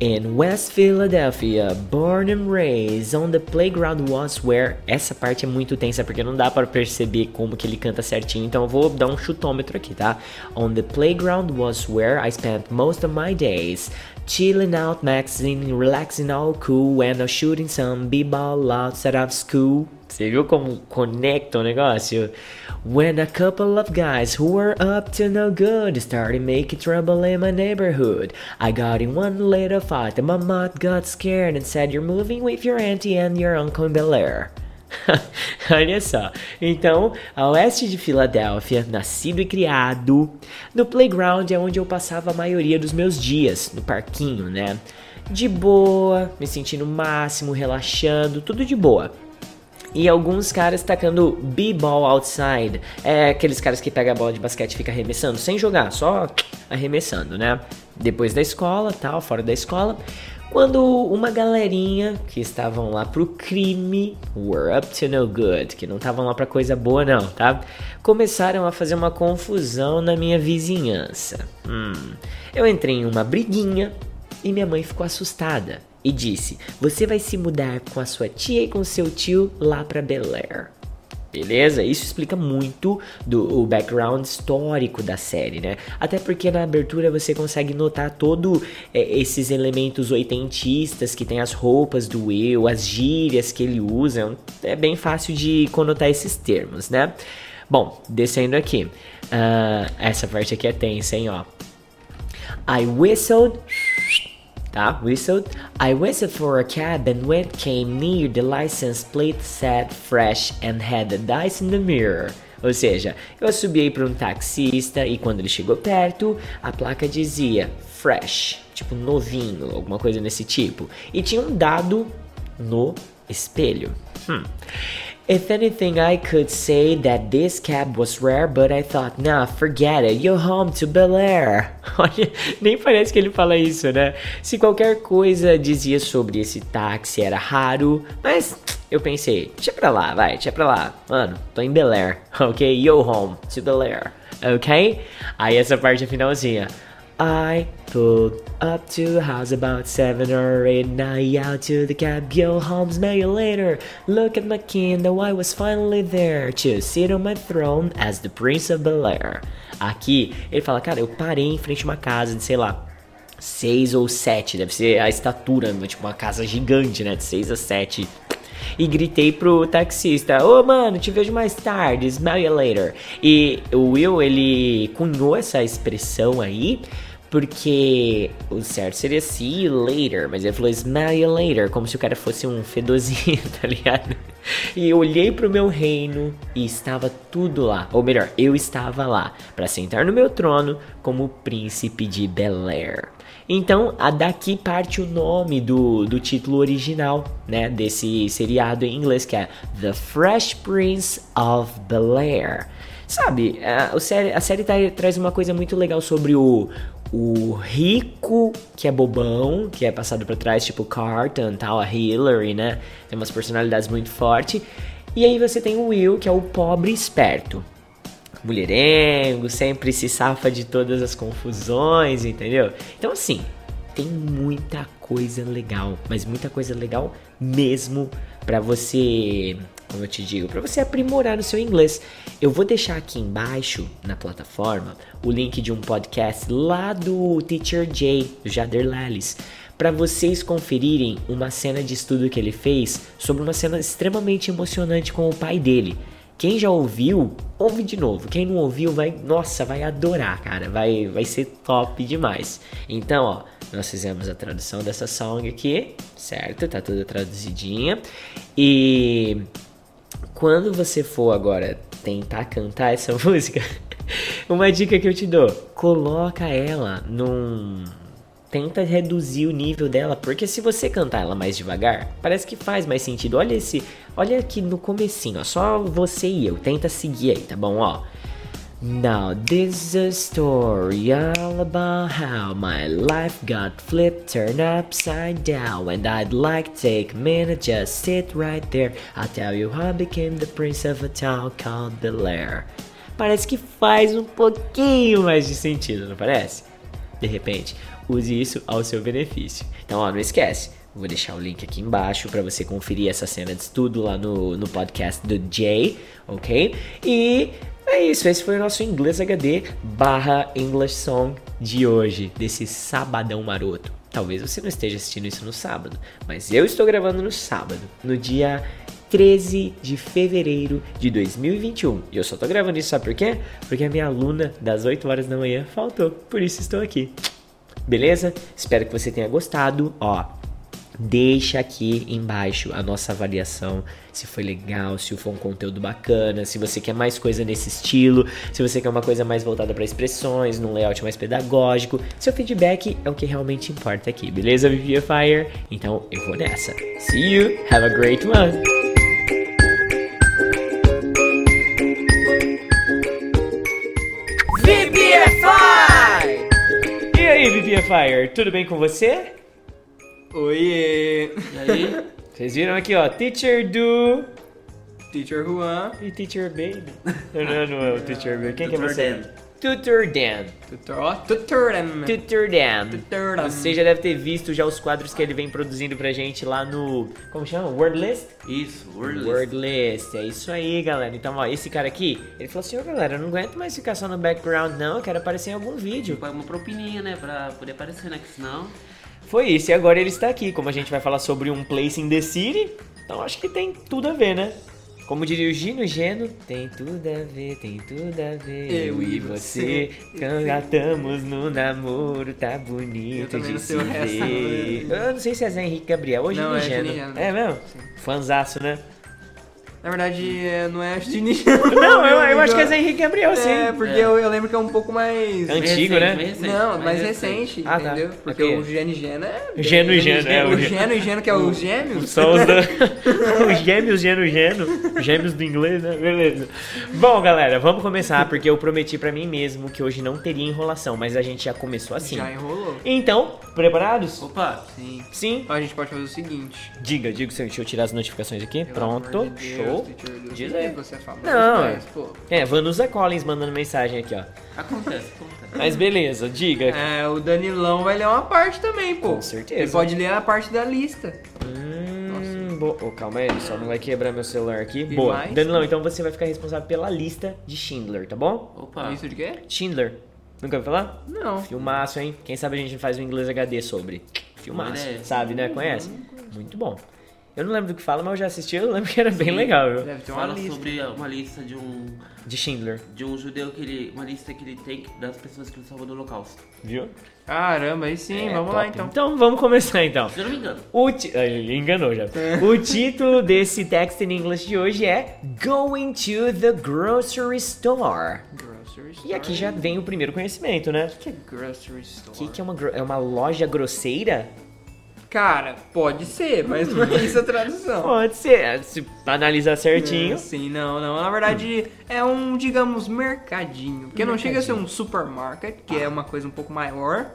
In West Philadelphia, born and raised on the playground was where. Essa parte é muito tensa porque não dá para perceber como que ele canta certinho, então eu vou dar um chutômetro aqui, tá? On the playground was where I spent most of my days. Chilling out, maxing, relaxing all cool, and I'm shooting some b-ball outside of school. Você viu como conecta o negócio? When a couple of guys who were up to no good started making trouble in my neighborhood, I got in one little fight and my mom got scared and said, You're moving with your auntie and your uncle in Bel Air. Olha só. Então, a oeste de Filadélfia, nascido e criado, no playground é onde eu passava a maioria dos meus dias, no parquinho, né? De boa, me sentindo máximo, relaxando, tudo de boa e alguns caras tacando b-ball outside. É aqueles caras que pegam a bola de basquete e fica arremessando, sem jogar, só arremessando, né? Depois da escola, tal, fora da escola. Quando uma galerinha que estavam lá pro crime, were up to no good, que não estavam lá pra coisa boa não, tá? Começaram a fazer uma confusão na minha vizinhança. Hum, eu entrei em uma briguinha e minha mãe ficou assustada e disse: Você vai se mudar com a sua tia e com seu tio lá para Bel Air. Beleza? Isso explica muito do o background histórico da série, né? Até porque na abertura você consegue notar todo é, esses elementos oitentistas que tem as roupas do Will, as gírias que ele usa. É bem fácil de conotar esses termos, né? Bom, descendo aqui. Uh, essa parte aqui é tensa, hein, ó. I whistled tá? Whistled. I whistled for a cab and when came near the license plate said fresh and had the dice in the mirror. Ou seja, eu subi para um taxista e quando ele chegou perto, a placa dizia fresh, tipo novinho, alguma coisa nesse tipo. E tinha um dado no espelho. Hum. If anything, I could say that this cab was rare, but I thought, nah, forget it, you're home to Bel Air. Olha, nem parece que ele fala isso, né? Se qualquer coisa dizia sobre esse táxi era raro, mas eu pensei, deixa pra lá, vai, deixa pra lá. Mano, tô em Bel Air, ok? Yo home to Bel Air, ok? Aí essa parte finalzinha. I pulled up to a house about seven or eight. Now out to the cab, yo, Holmes, may you later. Look at my Kindle, I was finally there to sit on my throne as the Prince of Bel Air. Aqui, ele fala, cara, eu parei em frente a uma casa de, sei lá, seis ou sete, deve ser a estatura, tipo uma casa gigante, né, de seis a sete e gritei pro taxista: Ô oh, mano, te vejo mais tarde, smell you later. E o Will, ele cunhou essa expressão aí porque o certo seria see you later, mas ele falou smell you later, como se o cara fosse um fedozinho, tá ligado? E eu olhei pro meu reino e estava tudo lá, ou melhor, eu estava lá para sentar no meu trono como príncipe de Bel Air. Então, a daqui parte o nome do, do título original, né, desse seriado em inglês, que é The Fresh Prince of Bel Air. Sabe, a, a série, a série tá, traz uma coisa muito legal sobre o, o rico que é bobão, que é passado para trás, tipo Carton, tal, a Hillary, né? Tem umas personalidades muito fortes. E aí você tem o Will, que é o pobre esperto. Mulherengo, sempre se safa de todas as confusões, entendeu? Então assim, tem muita coisa legal, mas muita coisa legal mesmo para você como eu te digo, para você aprimorar o seu inglês. Eu vou deixar aqui embaixo na plataforma o link de um podcast lá do Teacher Jay, do Jader Lelis, para vocês conferirem uma cena de estudo que ele fez sobre uma cena extremamente emocionante com o pai dele. Quem já ouviu, ouve de novo. Quem não ouviu, vai, nossa, vai adorar, cara. Vai, vai ser top demais. Então, ó, nós fizemos a tradução dessa song aqui, certo? Tá tudo traduzidinha. E quando você for agora tentar cantar essa música, uma dica que eu te dou: coloca ela num tenta reduzir o nível dela, porque se você cantar ela mais devagar, parece que faz mais sentido. Olha esse, olha aqui no comecinho, ó, só você e eu, tenta seguir aí, tá bom, ó. Now this is a story all about how my life got flipped, turned upside down, and I'd like to take a minute, just sit right there. I'll tell you how I became the prince of a town called Bel Air. Parece que faz um pouquinho mais de sentido, não parece? De repente, use isso ao seu benefício. Então, ó, não esquece. Vou deixar o link aqui embaixo para você conferir essa cena de estudo lá no, no podcast do Jay, ok? E é isso, esse foi o nosso Inglês HD barra English Song de hoje, desse sabadão maroto. Talvez você não esteja assistindo isso no sábado, mas eu estou gravando no sábado, no dia 13 de fevereiro de 2021. E eu só tô gravando isso, sabe por quê? Porque a minha aluna das 8 horas da manhã faltou, por isso estou aqui. Beleza? Espero que você tenha gostado. Ó, Deixa aqui embaixo a nossa avaliação, se foi legal, se foi um conteúdo bacana, se você quer mais coisa nesse estilo, se você quer uma coisa mais voltada para expressões, num layout mais pedagógico. Seu feedback é o que realmente importa aqui, beleza, Fire? Então eu vou nessa. See you, have a great one! VPFI! E aí, VPFire, tudo bem com você? Oiê! E aí? Vocês viram aqui, ó, Teacher Do Teacher Juan. e Teacher Baby. Não, não, não é o Teacher Baby. Quem que é Tutor você? Dan. Tutor Dan. Tutor, ó, tutor, né? Tutor Dan. Tutor Dan. Você já deve ter visto já os quadros que ele vem produzindo pra gente lá no... Como chama? Wordlist? Isso, Wordlist. Wordlist, é isso aí, galera. Então, ó, esse cara aqui, ele falou assim, ô galera, eu não aguento mais ficar só no background, não, eu quero aparecer em algum vídeo. Uma propininha, né? Pra poder aparecer, né? Que senão. Foi isso, e agora ele está aqui. Como a gente vai falar sobre um place in the city, então acho que tem tudo a ver, né? Como diria o Gino Geno, tem tudo a ver, tem tudo a ver. Eu e você. cangatamos no namoro, tá bonito de se ver. Eu não sei se é Zé Henrique Gabriel ou Gino Não, é Geno. É mesmo? Fanzaço, né? Na verdade, é, não é de Não, eu, eu acho que é Zé Henrique Gabriel, sim. É, porque Eu, eu lembro que é um pouco mais. Antigo, Recente, né? recente, Não, mais recente, Ah, tá. entendeu? Porque Ok. o Geno e Geno é. Geno e Geno, é, O o Geno e Geno, que é os gêmeos. São os, da- os gêmeos, gênio, gênio. Gêmeos do inglês, né? Beleza. Bom, galera, vamos começar, porque eu prometi pra mim mesmo que hoje não teria enrolação, mas a gente já começou assim. Já enrolou. Então, preparados? Opa! Sim. Sim. Então a gente pode fazer o seguinte. Diga, diga, deixa eu tirar as notificações aqui. Pelo Pronto, amor de Deus, show. Diz aí. Você é famoso, Não, mas, pô. É, Vanusa Collins mandando mensagem aqui, ó. Acontece, acontece. Mas beleza, diga. É, o Danilão vai ler uma parte também, pô. Com certeza. Ele pode ler a parte da lista. Hum, bo- oh, calma aí, só não vai quebrar meu celular aqui. E Boa. mais? Danilão, então você vai ficar responsável pela lista de Schindler, tá bom? Opa! Lista de quê? Schindler. Nunca ouviu falar? Não. Filmaço, hein? Quem sabe a gente faz um inglês HD sobre. Filmaço. Sabe, né? Conhece? Muito bom. Eu não lembro do que fala, mas eu já assisti, eu lembro que era bem legal, viu? Deve ter uma Fala lista. sobre uma lista de um De Schindler, de um judeu que ele uma lista que ele tem das pessoas que ele salvou do Holocausto. viu? Caramba, aí sim, É, vamos top. lá então. Então vamos começar então. Se eu não me engano. O ti... Ah, ele enganou já. O título desse text in English de hoje é Going to the Grocery Store. Grocery store. E aqui já vem o primeiro conhecimento, né? O que é grocery store? O que, que é uma, gro- é uma loja grosseira? Cara, pode ser, mas não é isso a tradução. Pode ser, se analisar certinho. É, Sim, não, não. Na verdade, é um, digamos, mercadinho. Porque não chega a ser um supermarket, que é uma coisa um pouco maior.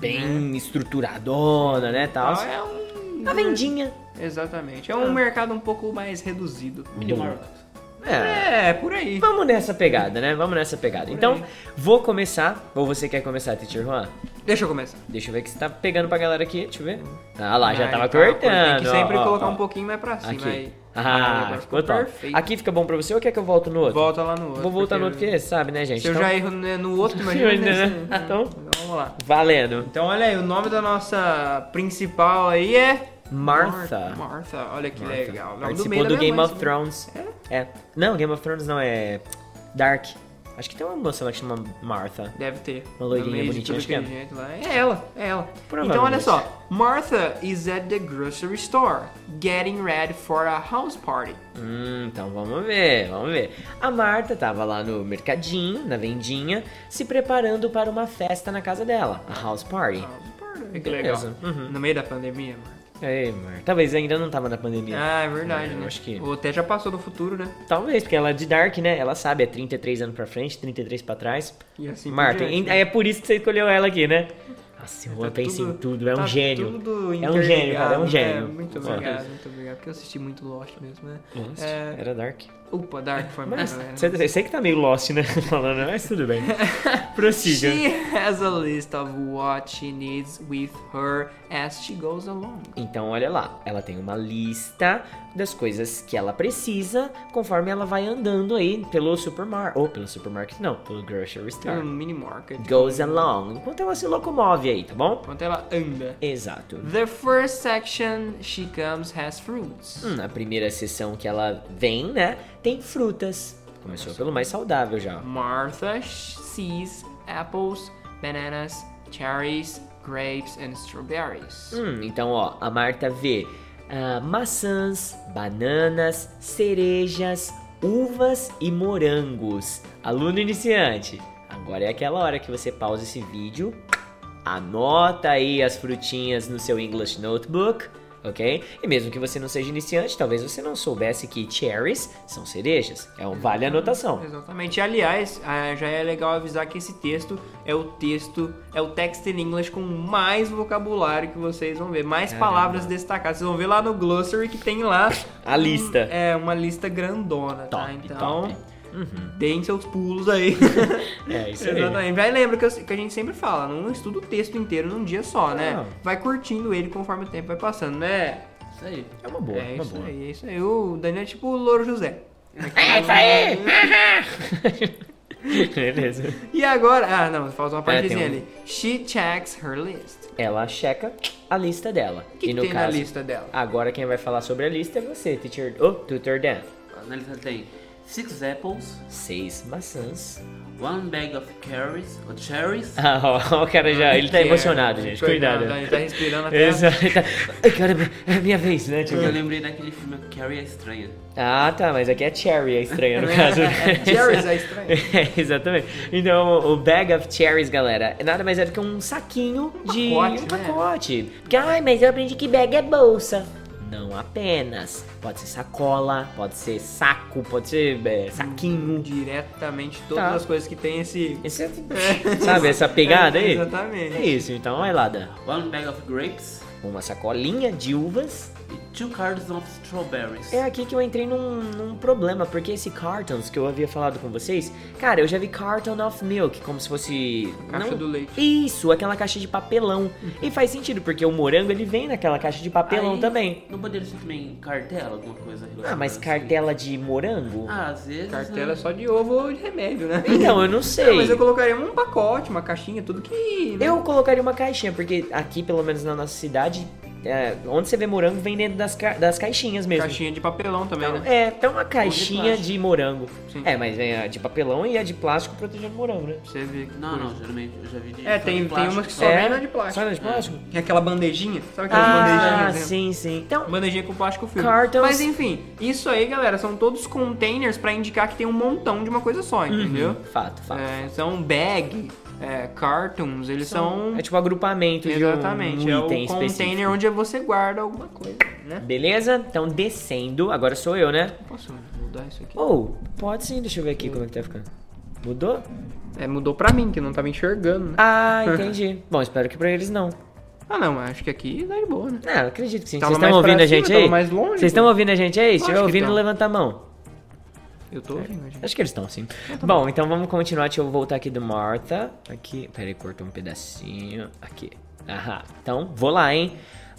Bem estruturadona, né, tal. Tal, É um. A vendinha. Exatamente. É um mercado um pouco mais reduzido. Mini Market. É. É, por aí. Vamos nessa pegada, né? Vamos nessa pegada. Então, vou começar. Ou você quer começar, Teacher Juan? Deixa eu começar. Deixa eu ver que você tá pegando pra galera aqui. Deixa eu ver. Ah lá, já Aí, tava tá, cortando. Tem que sempre ó, colocar ó. um pouquinho mais pra cima. Aqui. Aí. Ah, agora ficou top. perfeito. Aqui fica bom pra você ou quer que eu volte no outro? Volta lá no outro. Vou voltar no outro porque sabe, né, gente? Se eu Então, já erro no outro, imagina Imagina, nesse. né? Então- Então vamos lá. Valendo. Então olha aí, o nome da nossa principal aí é... Martha. Martha, olha que Martha. legal. Participou do minha Game mãe, of. Thrones. É? Não, Game of Thrones não, é Dark. Acho que tem uma moça lá que chama Martha. Deve ter. Uma loirinha bonitinha, acho que é. jeito lá. É ela, é ela. Então olha só. Martha is at the grocery store, getting ready for a house party. Hum, então vamos ver, vamos ver. A Marta tava lá no mercadinho, na vendinha, se preparando para uma festa na casa dela, a house party. House party. Que legal. Uhum. No meio da pandemia, mano. Ei, Marta. Talvez ainda não tava na pandemia. Ah, é verdade, É, né? acho que- Ou até já passou do futuro, né? Talvez, porque ela é de Dark, né? Ela sabe, é 33 anos pra frente, 33 pra trás. E assim Marta, diante, né? é por isso que você escolheu ela aqui, né? Nossa, eu Tá pensa em tudo- é um tá gênio. É um gênio, cara, é um interligado, gênio. né? Muito obrigado, muito obrigado. Porque eu assisti muito Lost mesmo, né? Lost, É. Era Dark. Upa, Dark foi mais eu sei que tá meio Lost, né? Falando, mas tudo bem. Prossiga. She has a list of what she needs with her as she goes along. Então, olha lá, ela tem uma lista das coisas que ela precisa conforme ela vai andando aí pelo supermarket. Ou pelo supermarket, não, pelo grocery store. mini market. Goes along. Enquanto ela se locomove aí, tá bom? Enquanto ela anda. Exato. The first section she comes has fruits. Hum, a primeira sessão que ela vem, né, tem frutas. Começou pelo mais saudável já. Martha sees apples, bananas, cherries, grapes and strawberries. Hum, então, ó, a Marta vê ah, maçãs, bananas, cerejas, uvas e morangos. Aluno iniciante, agora é aquela hora que você pausa esse vídeo, anota aí as frutinhas no seu English Notebook, ok? E mesmo que você não seja iniciante, talvez você não soubesse que cherries são cerejas. É um vale anotação. Exatamente. Aliás, ah, já é legal avisar que esse texto é o texto, é o text in English com mais vocabulário que vocês vão ver, mais Caramba. palavras destacadas. Vocês vão ver lá no glossary que tem lá A lista. é uma lista grandona, tá? Top, Então, top. Uhum. deem seus pulos aí. É isso aí. Exatamente. Vai lembra que, eu- que a gente sempre fala, não estuda o texto inteiro num dia só, né? Não. Vai curtindo ele conforme o tempo vai passando, né? Isso aí. É uma boa, é uma isso boa. aí, é isso aí. O Daniel é tipo o Louro José. É isso aí! Beleza. E agora, ah não, falta uma É, partezinha um- ali. She checks her list. Ela checa a lista dela. O que, que no tem na caso, lista dela? agora quem vai falar sobre a lista é você, teacher. Oh, tutor Dan. Na lista tem six apples, Seis maçãs. one bag of carrots, ou cherries, Ah, ó, o cara já, ele tá é- emocionado, gente. Cuidado. Ele tá respirando até. Exato. Ai, cara, é minha vez, né? Tipo... Eu lembrei daquele filme Carrie é Estranha. Ah, tá, mas aqui é cherry, é estranho no caso. Cherries é estranho. É, exatamente. Então, o bag of cherries, galera, é nada mais é do que um saquinho de pacote, um né? pacote. Porque, ai, mas eu aprendi que bag é bolsa. Não apenas. Pode ser sacola, pode ser saco, pode ser é, saquinho. Diretamente todas Tá. as coisas que tem esse. Esse é- sabe essa pegada É, aí? exatamente. É isso, então vai lá, Dan. One bag of grapes Uma sacolinha de uvas. E two cartons of strawberries. É aqui que eu entrei num, num problema, porque esse cartons que eu havia falado com vocês, cara, eu já vi carton of milk, como se fosse. Caixa não- do leite. Isso, aquela caixa de papelão. E faz sentido, porque o morango ele vem naquela caixa de papelão Aí, também. Não poderia ser também cartela, alguma coisa Ah, mas assim? cartela de morango? Ah, às vezes. Cartela é só de ovo ou de remédio, né? Então, eu não sei. Não, mas eu colocaria um pacote, uma caixinha, tudo que. né? Eu colocaria uma caixinha, porque aqui, pelo menos na nossa cidade, é, onde você vê morango, vem dentro das, ca- das caixinhas mesmo. Caixinha de papelão também, Então, né? é, então uma caixinha plástico. de morango. Sim. É, mas vem a de papelão e a de plástico protegendo morango, né? Você que Não, não, geralmente eu já vi de. É, tem, de tem umas que só É? vem na de plástico. Só na de plástico? É aquela bandejinha, sabe aquelas Ah, bandejinhas? né? sim, sim. Então, Bandejinha com plástico filme. Cartons. Mas enfim, isso aí, galera, são todos containers pra indicar que tem um montão de uma coisa só, entendeu? Uhum, fato, fato. É, são bag, é, cartons, eles são. É tipo um agrupamento Exatamente, de é um o item container específico. onde você guarda alguma coisa, né? Beleza? Então, descendo. Agora sou eu, né? Posso mudar isso aqui? Ou, pode sim. Deixa eu ver aqui como é que tá ficando. Mudou? É, mudou pra mim, que não tava enxergando, né? Ah, entendi. Bom, espero que pra eles não. Ah, não, mas acho que aqui dá de boa, né? Ah, eu acredito que sim. Vocês estão ouvindo pra a gente aí? Vocês estão ouvindo a gente aí? Se estiver ouvindo, levanta a mão. Eu tô ouvindo, gente. Acho que eles estão, sim. Bom, então vamos continuar. Deixa eu voltar aqui do Martha. Aqui, peraí, cortou um pedacinho. Aqui. Aham. Então, vou lá, hein?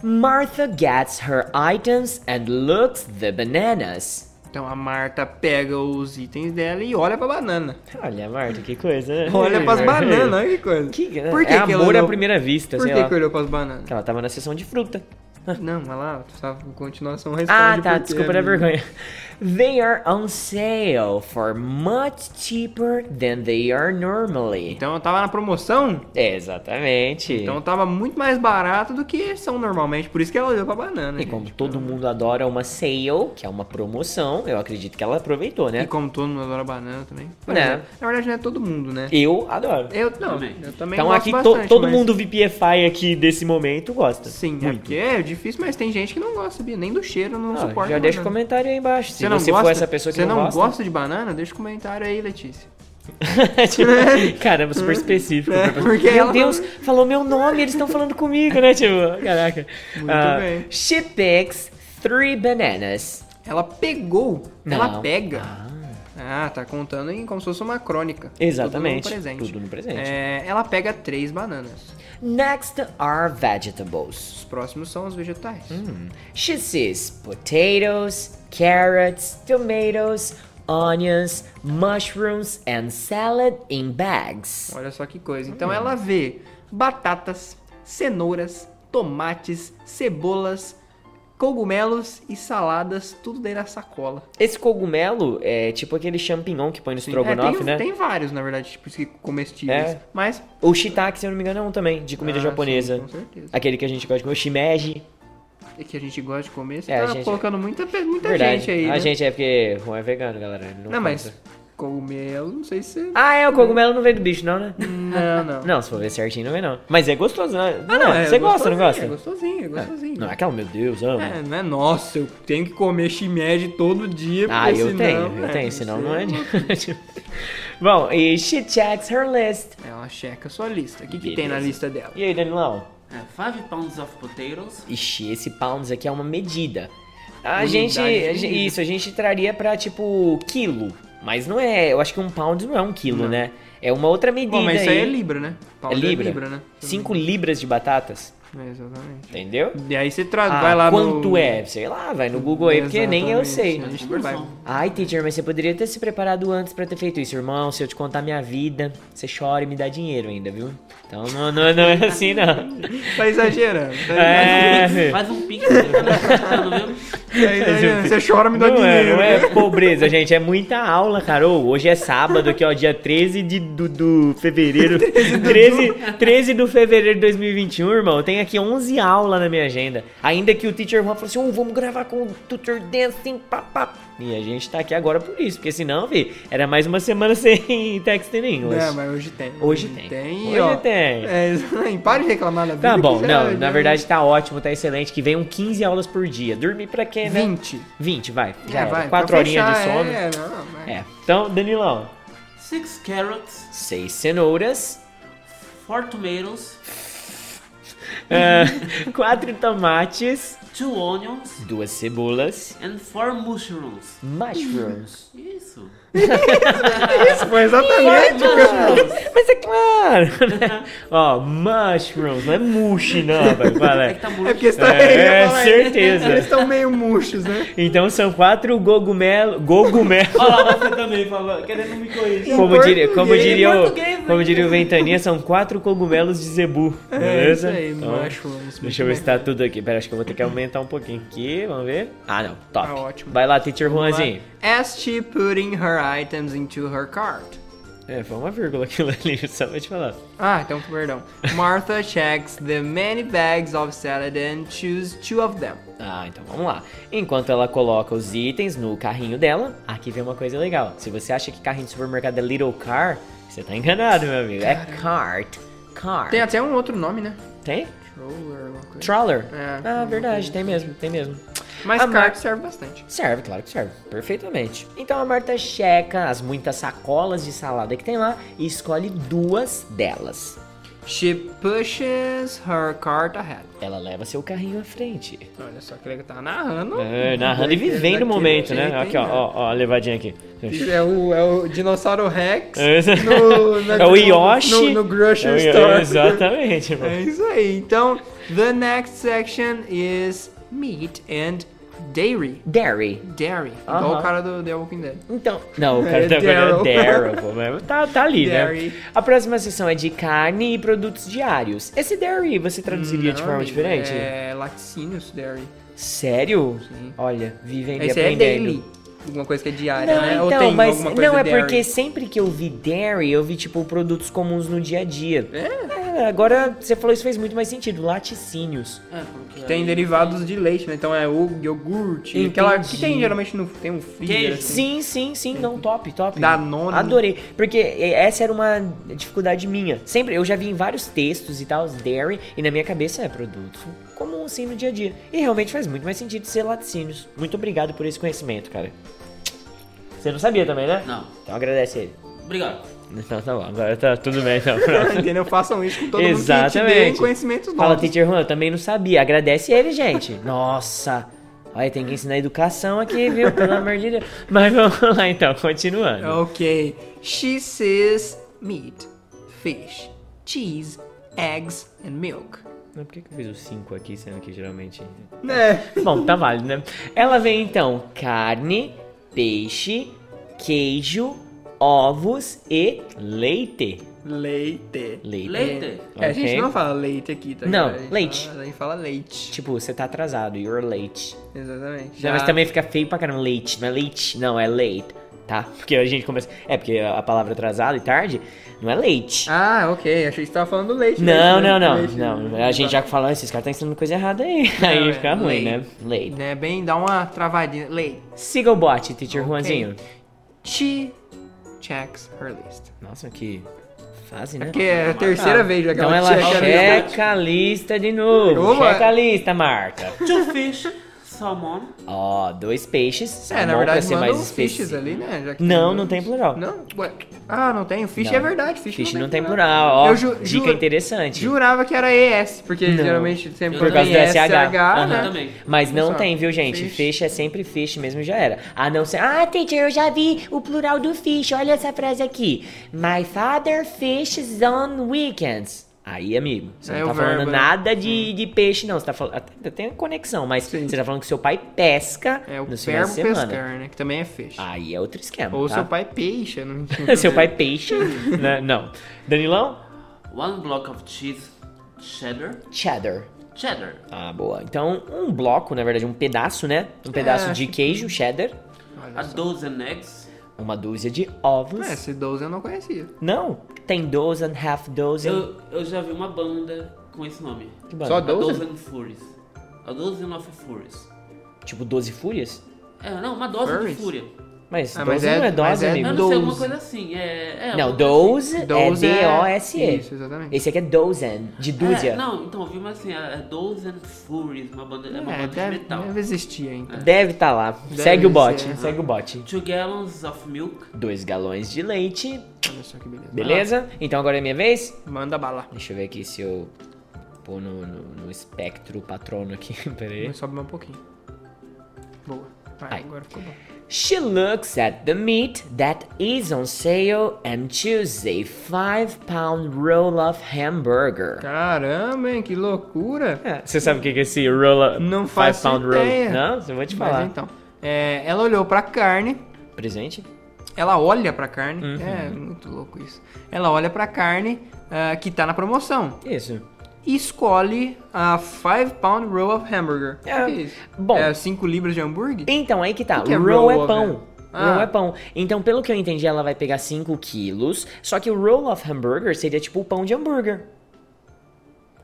Martha gets her items and looks the bananas. Então a Marta pega os itens dela e olha pra banana. Olha, Marta, que coisa, né? Olha pras bananas, olha que coisa. Que, Por que é que ela amor à olhou- primeira vista, Por que lá. que olhou pras bananas? Porque ela tava na sessão de fruta. Não, mas lá, a continuação responde Ah, tá, desculpa da amigo. vergonha. They are on sale for much cheaper than they are normally. Então tava na promoção, Exatamente. então tava muito mais barato do que são normalmente. Por isso que ela olhou pra banana. E gente. como todo mundo adora uma sale, que é uma promoção, eu acredito que ela aproveitou, E né? como todo mundo adora banana também. Por É. exemplo, Na verdade não é todo mundo, né? Eu adoro. Eu não, Também. eu também Então gosto aqui to- bastante, todo mas- mundo VPFI aqui desse momento gosta. Sim, é Muito. porque é difícil, mas tem gente que não gosta, sabia? Nem do cheiro, não Ah, suporta já deixa banana. comentário aí embaixo. Se não você gosta, for essa pessoa que você não, não gosta. gosta de banana, deixa um comentário aí, Letícia. Tipo, Caramba, super específico. É, porque meu ela Deus, não- falou meu nome, eles estão falando comigo, né? Tipo, caraca. Muito Ah, bem. She picks three bananas. Ela pegou, ela Não. pega. Ah, Ah, tá contando em como se fosse uma crônica. exatamente. Tudo no presente. Tudo no presente. É, ela pega três bananas. Next are vegetables. Os próximos são os vegetais. Hum. She sees potatoes, carrots, tomatoes, onions, mushrooms, and salad in bags. Olha só que coisa. Então Hum. ela vê batatas, cenouras, tomates, cebolas, cogumelos e saladas, tudo dentro da sacola. Esse cogumelo é tipo aquele champignon que põe no estrogonofe, É, tem, né? tem vários, na verdade, tipo, que comestíveis. É. Mas. O shiitake, se eu não me engano, é um também, de comida Ah, japonesa. sim, com certeza. Aquele que a gente gosta de comer, o shimeji. É que a gente gosta de comer. Você É, a tá gente- colocando muita, muita Verdade. gente aí. a né? gente é porque Juan é vegano, galera. Não, Não, mas. Cogumelo, não sei se. Ah, é, o cogumelo não veio do bicho, não, né? Não, não. Não, se for ver certinho, não vem não. Mas é gostoso, né? Ah, não, é Você gosta, não gosta? É gostosinho, é gostosinho. Não é aquela, meu Deus, amo. É, não é nossa, eu tenho que comer shimeji todo dia. Ah, eu senão, tenho, eu é, tenho, senão você- não é. Bom, e she checks her list. Ela checa a sua lista. O que, que tem na lista dela? E aí, Danilão? É, five pounds of potatoes. Ixi, esse pounds aqui é uma medida. A Unidade gente, a isso, a gente traria pra, tipo, quilo. Mas não é, eu acho que um pound não é um quilo, Não. né? É uma outra medida Bom, mas isso aí é libra, né? É Pound libra? né? 5 libras de batatas, É, exatamente. entendeu? E aí você traz, Ah, vai lá quanto no... é? Sei lá, vai no Google aí, porque nem eu sei. A gente não vai... Ai, teacher, mas você poderia ter se preparado antes pra ter feito isso, irmão. Se eu te contar minha vida, você chora e me dá dinheiro ainda, viu? Então não, não, não é assim, não. Tá exagerando. Tá É, Faz um pix. tá vendo? Tá exagerando. Você chora, me dá não dinheiro. É, não né? é pobreza, gente. É muita aula, cara. Ô, hoje é sábado aqui, ó, dia 13 de, do, do fevereiro. 13, 13 do fevereiro de 2021, irmão. Tem aqui 11 aulas na minha agenda. Ainda que o teacher Juan falou assim: "Ô, vamos gravar com o tutor dancing, papá. E a gente tá aqui agora por isso, porque senão, vi, era mais uma semana sem text in English. Não, mas hoje tem. Hoje tem. Tem, Hoje ó. tem. É, para de reclamar da vida. Tá bom, não, já- na verdade tá ótimo, tá excelente, que venham 15 aulas por dia. Dormir pra quê, né? 20. 20, vai. Já É, vai, Quatro pra horinhas de sono. É, não, mas... É. Então, Danilão, Six carrots, seis cenouras, four tomatoes, ah, quatro tomates, two onions, duas cebolas, and four mushrooms. mushrooms. Isso. Isso foi exatamente. Mas é claro, né? Ó, mushrooms, não é mushi não, vai, fala. É que tá. É porque você tá É, falar, certeza. Eles estão meio murchos, né? Então são quatro gogumelo, gogumelo. Olha lá, você também falou, querendo me corrigir. Como diria, como diria, o, né? como diria o Ventania, são quatro cogumelos de zebu, beleza? É isso aí, Então, mushrooms. Deixa eu ver se tá tudo aqui. Pera, acho que eu vou ter que aumentar um pouquinho aqui. Vamos ver. Ah, não. Top. Tá ótimo. Vai lá, teacher Juanzinho. As she putting her items into her cart. É, foi uma vírgula aquilo ali, só vou te falar. Ah, então, perdão. Martha checks the many bags of salad and choose two of them. Ah, então vamos lá. Enquanto ela coloca os itens no carrinho dela, aqui vem uma coisa legal. Se você acha que carrinho de supermercado é little car, você tá enganado, meu amigo. É cart. Car. Tem até um outro nome, né? Tem? Troller, alguma coisa. Troller. É, ah, verdade, coisa tem mesmo, tem mesmo. Mas A cart Mar- serve bastante. Serve, claro que serve. Perfeitamente. Então a Marta checa as muitas sacolas de salada que tem lá e escolhe duas delas. She pushes her cart ahead. Ela leva seu carrinho à frente. Olha só que legal, tá narrando. É, narrando e vivendo o momento, né? Aqui, ó, ó, ó, a levadinha aqui. É o, é o dinossauro Rex É, no, é o Yoshi. no, no grocery É store. Exatamente, mano. É isso aí. Então, the next section is meat and dairy. Dairy. Dairy. Igual Aham. o cara do The Walking Dead. Então, não, o cara É tá Daryl. é Daryl, pô, mas tá, tá ali, Dairy. né? A próxima seção é de carne e produtos diários. Esse dairy você traduziria de Não, forma amigo, diferente? É laticínios dairy. Sério? Sim. Olha, vivendo e Esse é aprendendo. daily. Alguma coisa que é diária, Não, né? Ou então, tem mas alguma coisa não é dairy? porque sempre que eu vi dairy, eu vi tipo produtos comuns no dia a dia. É? É, agora você falou isso fez muito mais sentido, laticínios. É, porque Tem aí derivados de leite, né? Então é o iogurte, aquela que tem geralmente no tem um Queijo. assim. Sim, sim, sim, não, top, top. Danone. Adorei, porque essa era uma dificuldade minha. Sempre, eu já vi em vários textos e tal, dairy, e na minha cabeça é produto comum assim no dia a dia. E realmente faz muito mais sentido ser laticínios. Muito obrigado por esse conhecimento, cara. Você não sabia também, né? Não. Então agradece ele. Obrigado. Então tá bom, agora tá tudo bem, então pronto. Entendeu? Façam isso com todo mundo que te dê Exatamente. conhecimentos novos. Fala, Teacher Juan, eu também não sabia. Agradece ele, gente. Nossa. Olha, tem que ensinar educação aqui, viu? Pelo amor de Deus. Mas vamos lá então, continuando. Ok. She says meat, fish, cheese, eggs and milk. Mas por que, que eu fiz o 5 aqui, sendo que geralmente. É. Bom, tá válido, né? Ela vem então carne, peixe, queijo, ovos e leite. Leite. Leite. Leite. É, a gente não fala leite aqui, tá? Não? A leite. Fala, a gente fala leite. Tipo, você tá atrasado, you're late. Exatamente. Não, mas Já- também fica feio pra caramba, leite. Não é leite, não, é late, tá? Porque a gente começa. É, porque a palavra atrasado e tarde não é leite. Ah, ok. Achei que você tava falando do leite. Não, leite, não, não, leite, não. leite. A gente já falou, esses caras estão ensinando coisa errada aí. Aí é, fica ruim, né? Late. Né, bem, dá uma travadinha. Leite. Siga o bot, teacher Ok. Juanzinho. She checks her list. Nossa, que fase, né? Porque é a terceira vez já que Então ela ela checa a lista. checa a lista de novo. Checa a lista, Marta. Two fish, salmon. Ó, dois peixes. É, na verdade, ser mais fishes específico. ali, né? já que Não, tem não tem plural. Não? Ué. Ah, não tem? O fish Não. é verdade. Fish, Fish não, não tem plural, ó. Eu ju- dica ju- interessante. Jurava que era ES, porque Não. geralmente sempre Por causa do SH. SH, né? também. Mas não Só. tem, viu, gente? Fish. Fish é sempre fish mesmo já era. A não ser. Ah, teacher, eu já vi o plural do fish. Olha essa frase aqui. My father fishes on weekends. Aí, amigo, você É não tá falando verbo, né? nada de, de peixe, não. Você tá falando. Até tem conexão, mas Sim. você tá falando que seu pai pesca É o finais verbo de semana. pescar, né? Que também é fish. Aí é outro esquema. Ou tá? seu pai peixe, não seu pai peixe. né? Não. Danilão? One block of cheese, cheddar. Cheddar. Cheddar. Ah, boa. Então, um bloco, na verdade, um pedaço, né? Um pedaço É. de queijo, cheddar. A dozen eggs. Uma dúzia de ovos. É, esse 12 eu não conhecia. Não, tem dozen, half dozen. Eu, eu já vi uma banda com esse nome. Que banda? Só A dozen? Dozen Furies. A Dozen of Furies. Tipo 12 fúrias? É, não, uma dose de Furries? fúria. Mas Ah, 12 mas é- não é mas dose, é amigo. Eu não sei, alguma Doze. coisa assim. É, é Não, alguma coisa 12 Doze é é- D-O-S-E. Isso, exatamente. Esse aqui é dozen, de assim. dúzia. É, não, então eu vi uma assim, é Dozen Furies, uma banda, é uma É, banda de deve, metal. deve existir ainda. Deve estar lá. Deve segue o bot, ser. segue o bot. Two gallons of milk. 2 galões de leite. Olha só que beleza. Beleza? Então agora é minha vez? Manda bala. Deixa eu ver aqui se eu pôr no, no, no espectro patrono aqui. Pera aí. Mas sobe mais um pouquinho. Boa. Vai, Ai. agora ficou bom. She looks at the meat that is on sale and chooses a 5 pound roll of hamburger. Caramba, hein? Que loucura. É, Você sabe o que é esse roll Não five faço pound ideia. roll? Não, eu vou te Mas falar. então. é, ela olhou pra carne. Presente? Ela olha pra carne. Uhum. É muito louco isso. Ela olha pra carne ah, que tá na promoção. Isso. E escolhe a 5 pound roll of hamburger. É, O que é isso? bom. É 5 libras de hambúrguer? Então, aí que tá. O que é roll roll é pão. Ah. Roll é pão. Então, pelo que eu entendi, ela vai pegar 5 quilos. Só que o roll of hamburger seria tipo o pão de hambúrguer.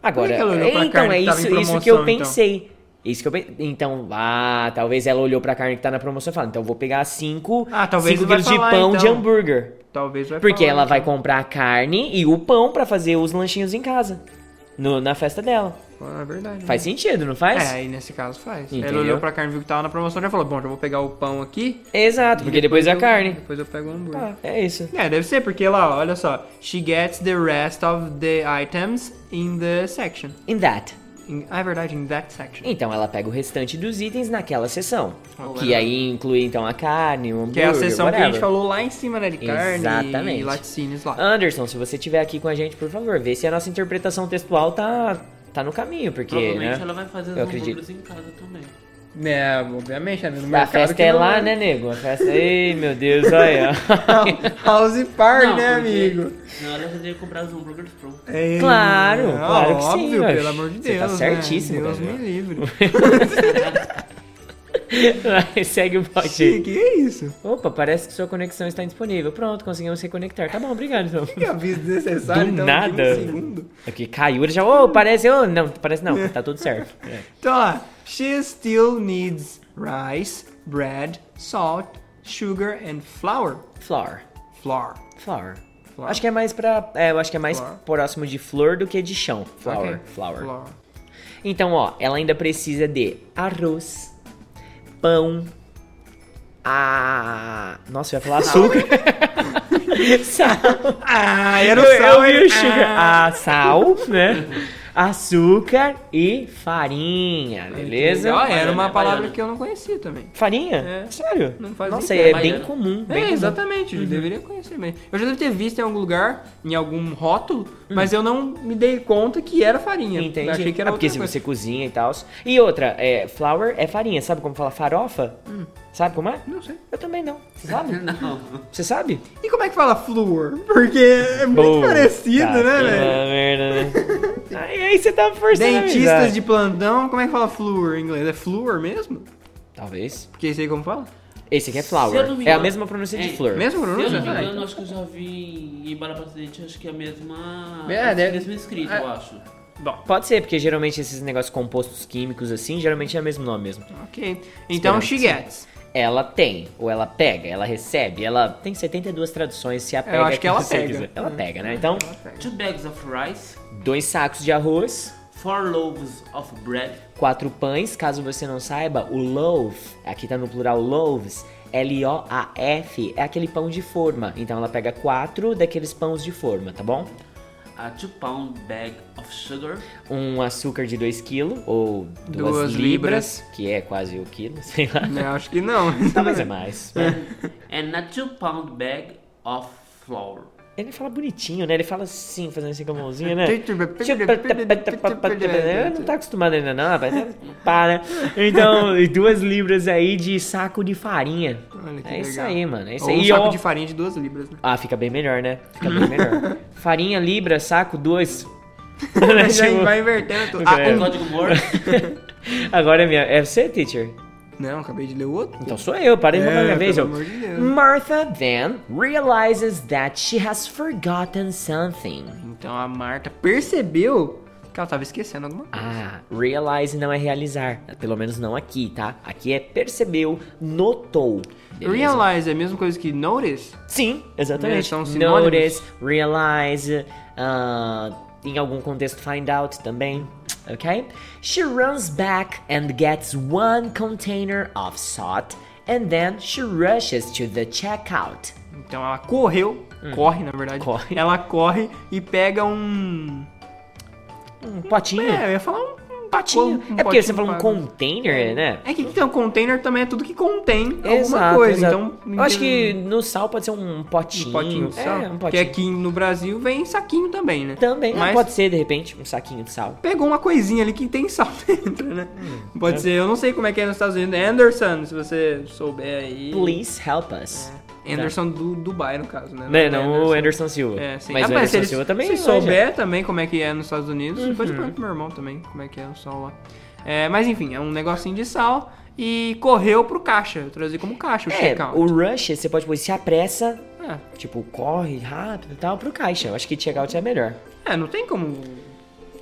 Agora, que então é que tava em isso, isso promoção, que eu então? pensei. Isso que eu pensei. Então, ah, talvez ela olhou pra carne que tá na promoção e falou: então eu vou pegar 5 Ah, vai quilos de falar, pão de então. hambúrguer. Talvez vai Porque falar, ela vai então. comprar a carne e o pão pra fazer os lanchinhos em casa. No- na festa dela. É verdade. Faz sentido, não faz? É, aí nesse caso faz. Entendeu? Ela olhou pra carne, viu que tava na promoção e falou: Bom, já vou pegar o pão aqui. Exato, porque depois é a eu- carne. Depois eu pego o hambúrguer. Ah, é isso. É, deve ser, porque lá, olha só. She gets the rest of the items in the section. In that. In- ah, é verdade, in that section. Então ela pega o restante dos itens naquela seção. Ok. Que aí inclui então a carne, o hambúrguer, Que é a seção que a gente whatever. falou lá em cima, né? De carne Exatamente. e laticínios lá. Anderson, se você estiver aqui com a gente, por favor, vê se a nossa interpretação textual tá, tá no caminho, porque, Provavelmente né? ela vai fazer os hambúrgueres em casa também. É, obviamente, né? No A festa que é não- lá, né, nego? A festa. Ei, meu Deus, olha. House Party, Não, né, porque- amigo? Não, ela já teria comprar os hambúrgueres prontos. É, Claro, é, claro que sim, óbvio, pelo amor de Você tá Deus. certíssimo, né? Deus cara. me livre. Vai, Segue o pote aí. que é isso? Opa, parece que sua conexão está indisponível. Pronto, conseguimos reconectar. Tá bom, obrigado então. Que aviso desnecessário, Do então, nada. de um segundo. É que caiu, ele já. Ô, parece. Ô, não, parece não, tá tudo certo. É. Então, ó. She still needs rice, bread, salt, sugar and flour. Flour. Flour. Flour. Flour. Acho que é mais pra. É, eu acho que é mais Flour. próximo de flor do que de chão. Flour. Ok. Flour. Flour. Então, ó, ela ainda precisa de arroz, pão, a. Nossa, eu ia falar açúcar. sal. Ah, era o sal. eu e o sugar. Ah, sal, né? Açúcar e farinha, beleza? Ó, era uma palavra que eu não conhecia também. Farinha? É. Sério? Não faz Nossa, ideia. é bem comum. Bem É, comum. exatamente, eu deveria conhecer mesmo. Eu já devo ter visto em algum lugar, em algum rótulo, Hum. mas eu não me dei conta que era farinha. Entendi. Eu achei que era ah, porque se coisa. você cozinha e tal. E outra, é, flour é farinha. Sabe como fala farofa? Sabe como é? Não sei. Eu também não. Você sabe? Não. Você sabe? E como é que fala flúor? Porque é muito Boa. parecido, Tá, né, velho? merda, né? aí, aí você tá forçando Dentistas amizade. de plantão, como é que fala flúor em inglês? É flúor mesmo? Talvez. Porque esse aí como fala? Esse aqui é Se eu flour. não me É a engano- mesma pronúncia de É, flor. Mesmo Se eu pronúncia? não me Ah, engano, então. acho que eu já vi em Presidente, acho que é a mesma. É, deve- mesmo escrito, é. eu acho. Bom, Pode ser, porque geralmente esses negócios compostos químicos assim, geralmente é o mesmo nome mesmo. ok. Então, Esperamos Ela tem, ou ela pega, ela recebe, ela tem 72 traduções, se apega Eu acho que ela pega. quiser. Ela pega, né? Então, Two bags of rice, dois sacos de arroz, four loaves of bread, quatro pães, caso você não saiba, o loaf, aqui tá no plural loaves, L-O-A-F, é aquele pão de forma. Então ela pega quatro daqueles pães de forma, tá bom? A two pound bag of sugar, Um açúcar de 2 kg, ou 2 Duas libras, libras. que é quase o quilo, sei lá. Eu acho que não. Talvez é mais. and a two pound bag of flour. Ele fala bonitinho, né? Ele fala assim, fazendo assim com a mãozinha, né? Ele não tá acostumado ainda não, rapaz. Para. Então, duas libras aí de saco de farinha. Olha que É isso legal. aí, mano. É isso Ou aí. um E saco ó- de farinha de duas libras, né? Ah, fica bem melhor, né? Fica bem melhor. farinha, libra, saco, duas. Já Tipo, vai invertendo tudo. Ah, um. Agora é minha. É você, teacher? Não, acabei de ler o outro. Então sou eu, parei de É, minha vez. amor de Deus. Martha then realizes that she has forgotten something. Então a Marta percebeu que ela tava esquecendo alguma coisa. Ah, realize não é realizar. Pelo menos não aqui, tá? Aqui é percebeu, notou. Beleza? Realize é a mesma coisa que notice? Sim, exatamente. são sinônimos. Notice, realize, ah, em algum contexto find out também. Ok? She runs back and gets one container of salt and then she rushes to the checkout. Então ela correu, corre na verdade. Hum. Corre. Ela corre e pega um. Um potinho. É, eu ia falar um, um potinho. um é porque você falou um container, né? É que então, container também é tudo que contém alguma Exato, coisa. exato. Então, Eu acho que no sal pode ser um potinho. um potinho de sal. É, um Que potinho. aqui no Brasil vem saquinho também, né? Também. Ah, Mas pode ser, de repente, um saquinho de sal. pegou uma coisinha ali que tem sal dentro, né? Hum, Pode é. ser, eu não sei como é que é nos Estados Unidos. Anderson, se você souber aí. Please help us. Anderson do Dubai, no caso, né? Né, não o Anderson Silva. É, sim. Mas Ah, o Anderson Silva também Se manja. souber também como é que é nos Estados Unidos, depois Uhum. eu pergunto pro meu irmão também como é que é o sol lá. É, mas enfim, é um negocinho de sal e correu pro caixa. Eu traduzi como caixa o É, checkout. o rush, você pode pôr, se apressa, É. tipo, corre rápido e tal, pro caixa. Eu acho que checkout é melhor. É, não tem como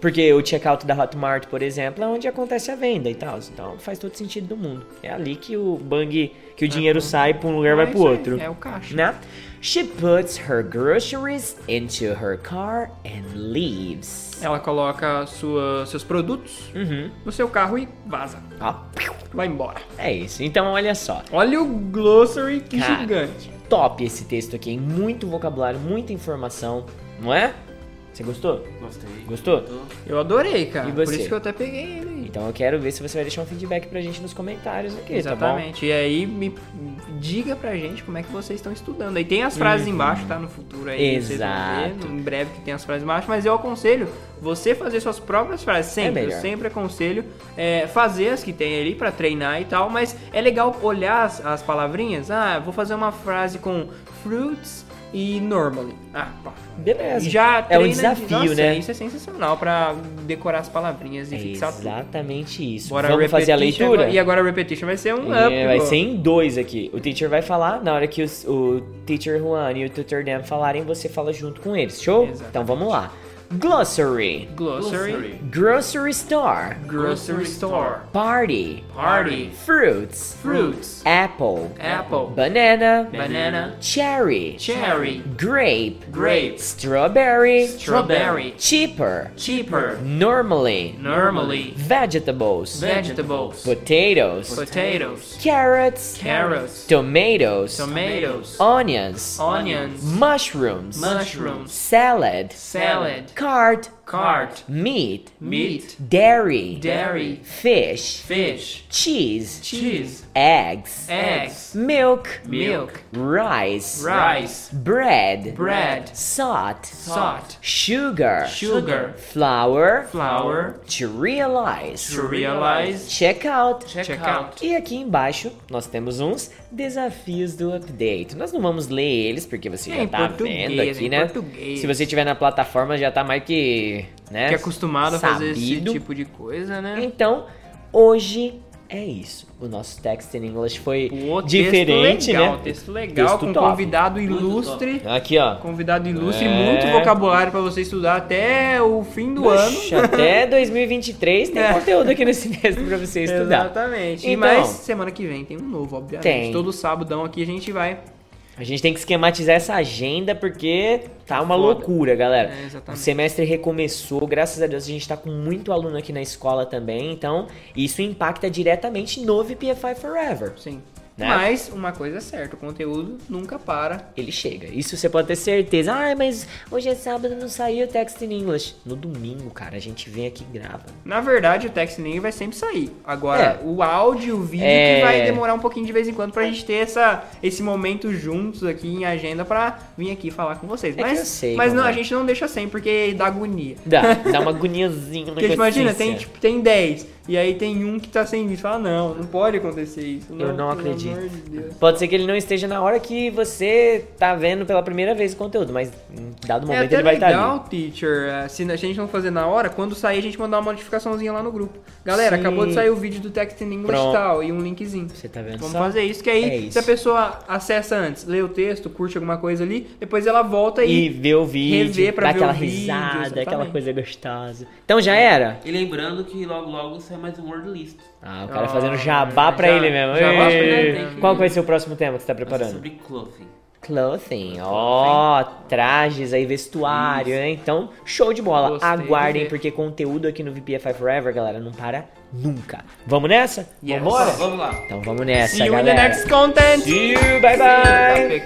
Porque o checkout da Hotmart, por exemplo, é onde acontece a venda e tal. Então faz todo sentido do mundo. É ali que o bang, que o dinheiro sai pra um lugar e vai É pro isso aí, outro. É o caixa. Né? She puts her groceries into her car and leaves. Ela coloca sua, seus produtos Uhum. no seu carro e vaza. Ó, Vai embora. é isso. Então, olha só. Olha o glossary que Cara. gigante. Top esse texto aqui, hein? Muito vocabulário, muita informação, não é? Você gostou? Gostei. Gostou? Eu adorei, cara. E Por você? isso que eu até peguei ele aí. Então eu quero ver se você vai deixar um feedback pra gente nos comentários aqui, tá Exatamente. E aí, me diga pra gente como é que vocês estão estudando. Aí tem as frases embaixo, tá? No futuro aí. Vocês vão Uhum. Exato. ver, em breve que tem as frases embaixo. Mas eu aconselho você fazer suas próprias frases. Sempre. É eu sempre aconselho é, fazer as que tem ali pra treinar e tal. Mas é legal olhar as, as palavrinhas. Ah, vou fazer uma frase com fruits e normally. Ah, pá. Beleza. Já é um treina de- desafio, Nossa, né? Isso é sensacional pra decorar as palavrinhas e É fixar tudo. exatamente isso. Bora Vamos fazer a leitura? agora- E agora a repetition vai ser um É, up. vai ser em dois aqui. O teacher vai falar, na hora que os- o teacher Juan e o tutor Dan falarem, você fala junto com eles, show? Exatamente. Então vamos lá. Glossary. Glossary. Grocery store. Grocery store. Party. Party. Fruits. Fruits. Apple. Apple. Banana. Banana. Cherry. Cherry. Grape. Grape. Strawberry. Strawberry. Cheaper. Cheaper. Normally. Normally. Vegetables. Vegetables. Potatoes. Potatoes. Carrots. Carrots. Tomatoes. Tomatoes. Onions. Onions. Mushrooms. Mushrooms. Salad. Salad. Cart. Cart. Meat. Meat. Dairy. Dairy. Fish. Fish. Cheese. Cheese. Eggs. Eggs. Milk. Milk. Rice. Rice. Bread. Bread. Salt. Salt. Sugar. Sugar. Flour. Flour. To realize. To realize. Check out. Check out. E aqui embaixo nós temos uns desafios do update. Nós não vamos ler eles porque você É já tá vendo aqui, né? português. Se você tiver na plataforma já tá mais que, né? Que acostumado a fazer esse sabido. tipo de coisa, né? Então, hoje é isso. O nosso text in English foi Pô, texto diferente, legal, né? Texto legal, Texto com top. convidado ilustre. Aqui, ó. Convidado ilustre e É. muito vocabulário pra você estudar até o fim do Oxe, ano. até 2023 tem É. conteúdo aqui nesse texto pra você estudar. Exatamente. E Então- mais semana que vem tem um novo, obviamente. Tem. Todo sabadão aqui a gente vai. A gente tem que esquematizar essa agenda porque tá uma Foda. loucura, galera. É, o semestre recomeçou, graças a Deus a gente tá com muito aluno aqui na escola também, então isso impacta diretamente no VPFI Forever. Sim. Né? Mas uma coisa é certa, o conteúdo nunca para. Ele chega, isso você pode ter certeza. Ah, mas hoje é sábado, não saiu o text in English. No domingo, cara, a gente vem aqui e grava. Na verdade, o text nem vai sempre sair. Agora, É. o áudio, o vídeo É. que vai demorar um pouquinho de vez em quando pra gente ter essa, esse momento juntos aqui em agenda pra vir aqui falar com vocês. É mas sei mas não, é. a gente não deixa sem, porque dá agonia. Dá, dá uma agoniazinha na Porque imagina, tem, tipo, tem 10, e aí tem um que tá sem vídeo. Fala, não, não pode acontecer isso. Eu não acredito. de. Pode ser que ele não esteja na hora que você tá vendo pela primeira vez o conteúdo, mas em dado É momento até ele vai estar legal, ali. teacher, eh, se a gente não fazer na hora, quando sair a gente mandar uma notificaçãozinha lá no grupo. Galera, Sim. acabou de sair o vídeo do Text in English e Pronto. tal, e um linkzinho. Você tá vendo Vamos só? fazer isso, que aí É se isso. a pessoa acessa antes, lê o texto, curte alguma coisa ali, depois ela volta e, E ver o vídeo, rever pra dar ver aquela o vídeo, risada, aquela exatamente. coisa gostosa. Então já era? E lembrando que logo logo sai mais um word list. Ah, o cara Ah, fazendo jabá pra já- ele mesmo. jabá Ei, pra ele, tem que- Qual vai ser o próximo tema que você tá preparando? sobre clothing. Clothing, ó, trajes aí, vestuário, né? Então, show de bola. Gostei de Aguardem, ver. porque conteúdo aqui no VPFI Forever, galera, não para nunca. Vamos nessa? Yes. Vambora? Vamos lá. Então vamos nessa, See you in the galera. next content! See you, bye bye!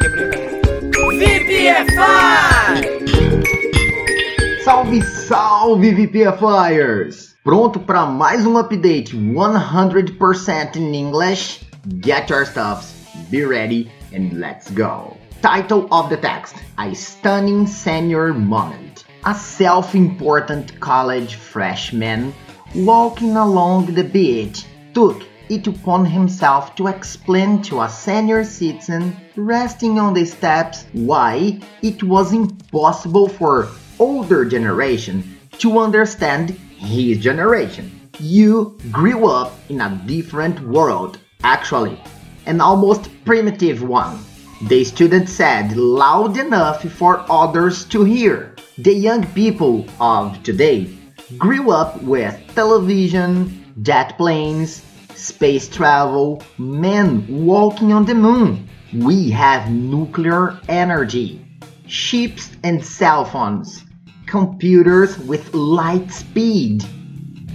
Salve, salve VPFires! Pronto para mais um update 100% in English? Get your stuffs, be ready, and let's go. Title of the text A Stunning Senior Moment. A self important college freshman walking along the beach took it upon himself to explain to a senior citizen resting on the steps why it was impossible for older generation to understand his generation. You grew up in a different world, actually, an almost primitive one. The student said loud enough for others to hear. The young people of today grew up with television, jet planes, space travel, men walking on the moon. We have nuclear energy, ships and cell phones, computers with light speed,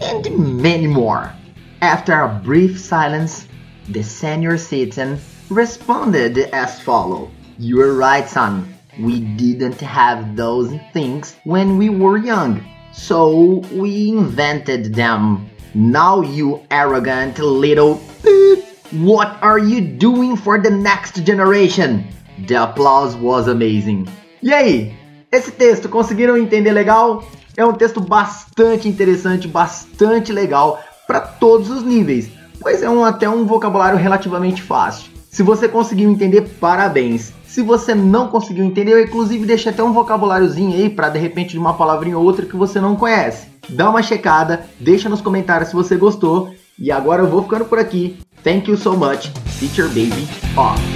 and many more. After a brief silence, the senior citizen responded as follows You're right, son. We didn't have those things when we were young, so we invented them. Now, you arrogant little what are you doing for the next generation? The applause was amazing. Aí, esse texto conseguiram entender legal? É um texto bastante interessante, bastante legal para todos os níveis, pois é um, até um vocabulário relativamente fácil. Se você conseguiu entender, parabéns. Se você não conseguiu entender, eu inclusive deixei até um vocabuláriozinho aí para de repente de uma palavrinha ou outra que você não conhece. Dá uma checada, deixa nos comentários se você gostou. E agora eu vou ficando por aqui. Thank you so much, Teacher Baby Off.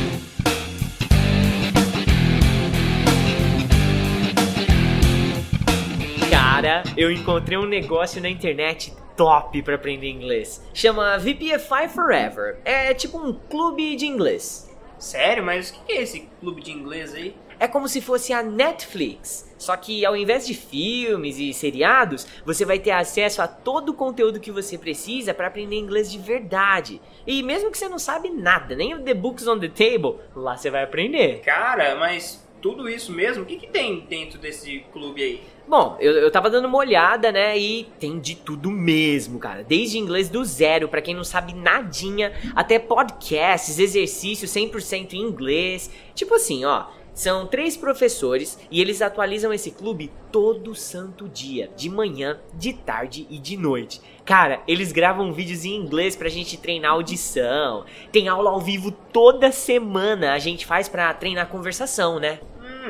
Cara, eu encontrei um negócio na internet top para aprender inglês. Chama VPFI Forever. É tipo um clube de inglês. Sério? Mas o que é esse clube de inglês aí? É como se fosse a Netflix. Só que ao invés de filmes e seriados, você vai ter acesso a todo o conteúdo que você precisa para aprender inglês de verdade. E mesmo que você não sabe nada, nem o The Books on the Table, lá você vai aprender. Cara, mas tudo isso mesmo? O que, que tem dentro desse clube aí? Bom, eu, eu tava dando uma olhada, né? E tem de tudo mesmo, cara. Desde inglês do zero, para quem não sabe nadinha, até podcasts, exercícios 100% em inglês. Tipo assim, ó. São três professores e eles atualizam esse clube todo santo dia, de manhã, de tarde e de noite. Cara, eles gravam vídeos em inglês pra gente treinar audição. Tem aula ao vivo toda semana, a gente faz pra treinar conversação, né?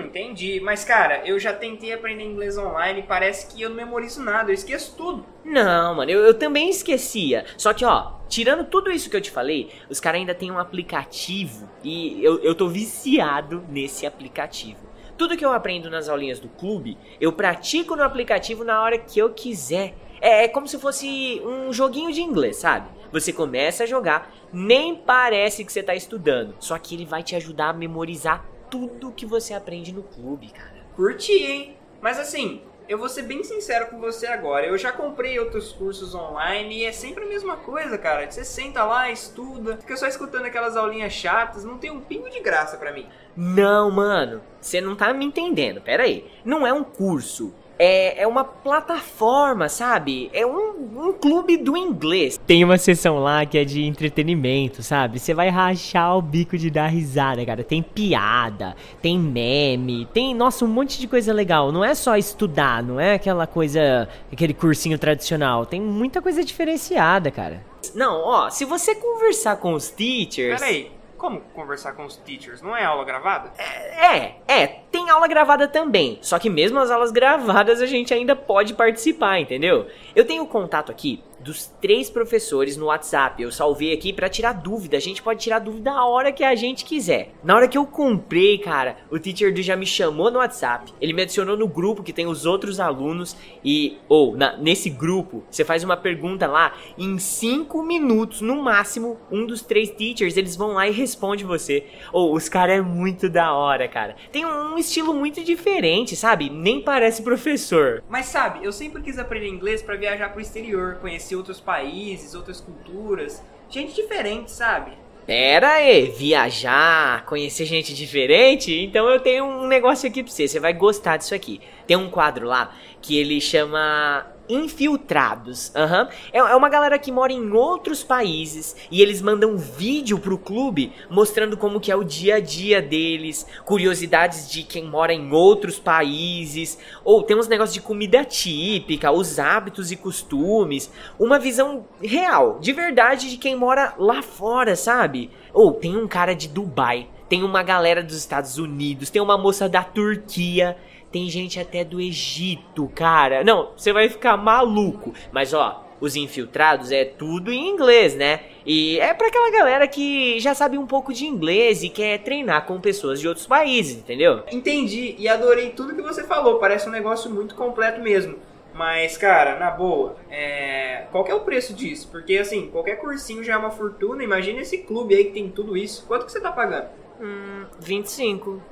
Entendi. Mas, cara, eu já tentei aprender inglês online e parece que eu não memorizo nada, eu esqueço tudo. Não, mano, eu, eu também esquecia. Só que, ó, tirando tudo isso que eu te falei, os caras ainda tem um aplicativo e eu, eu tô viciado nesse aplicativo. Tudo que eu aprendo nas aulinhas do clube, eu pratico no aplicativo na hora que eu quiser. É, é como se fosse um joguinho de inglês, sabe? Você começa a jogar, nem parece que você tá estudando, só que ele vai te ajudar a memorizar tudo que você aprende no clube, cara. Curti, hein? Mas assim, eu vou ser bem sincero com você agora. Eu já comprei outros cursos online e é sempre a mesma coisa, cara. Você senta lá, estuda, fica só escutando aquelas aulinhas chatas, não tem um pingo de graça para mim. Não, mano, você não tá me entendendo. Pera aí. Não é um curso. É, é uma plataforma, sabe? É um, um clube do inglês. Tem uma seção lá que é de entretenimento, sabe? Você vai rachar o bico de dar risada, cara. Tem piada, tem meme, tem, nossa, um monte de coisa legal. Não é só estudar, não é aquela coisa, aquele cursinho tradicional. Tem muita coisa diferenciada, cara. Não, ó, se você conversar com os teachers. Peraí, como conversar com os teachers? Não é aula gravada? É, é, tem aula gravada também. Só que mesmo as aulas gravadas a gente ainda pode participar, entendeu? Eu tenho contato aqui dos três professores no WhatsApp. Eu salvei aqui para tirar dúvida. A gente pode tirar dúvida a hora que a gente quiser. Na hora que eu comprei, cara, o Teacher do já me chamou no WhatsApp. Ele me adicionou no grupo que tem os outros alunos e ou nesse grupo você faz uma pergunta lá em cinco minutos no máximo. Um dos três teachers eles vão lá e responde você. Ou os caras é muito da hora, cara. Tem um estilo muito diferente, sabe? Nem parece professor. Mas sabe, eu sempre quis aprender inglês para viajar pro exterior, conhecer outros países, outras culturas, gente diferente, sabe? Pera aí, viajar, conhecer gente diferente? Então eu tenho um negócio aqui pra você, você vai gostar disso aqui. Tem um quadro lá que ele chama infiltrados. Uhum. É, é uma galera que mora em outros países e eles mandam vídeo pro clube mostrando como que é o dia a dia deles, curiosidades de quem mora em outros países, ou tem uns negócios de comida típica, os hábitos e costumes, uma visão real, de verdade de quem mora lá fora, sabe? Ou tem um cara de Dubai, tem uma galera dos Estados Unidos, tem uma moça da Turquia. Tem gente até do Egito, cara. Não, você vai ficar maluco. Mas ó, os infiltrados é tudo em inglês, né? E é para aquela galera que já sabe um pouco de inglês e quer treinar com pessoas de outros países, entendeu? Entendi e adorei tudo que você falou. Parece um negócio muito completo mesmo. Mas, cara, na boa, é... qual que é o preço disso? Porque, assim, qualquer cursinho já é uma fortuna. Imagina esse clube aí que tem tudo isso. Quanto que você tá pagando? Hum, 25.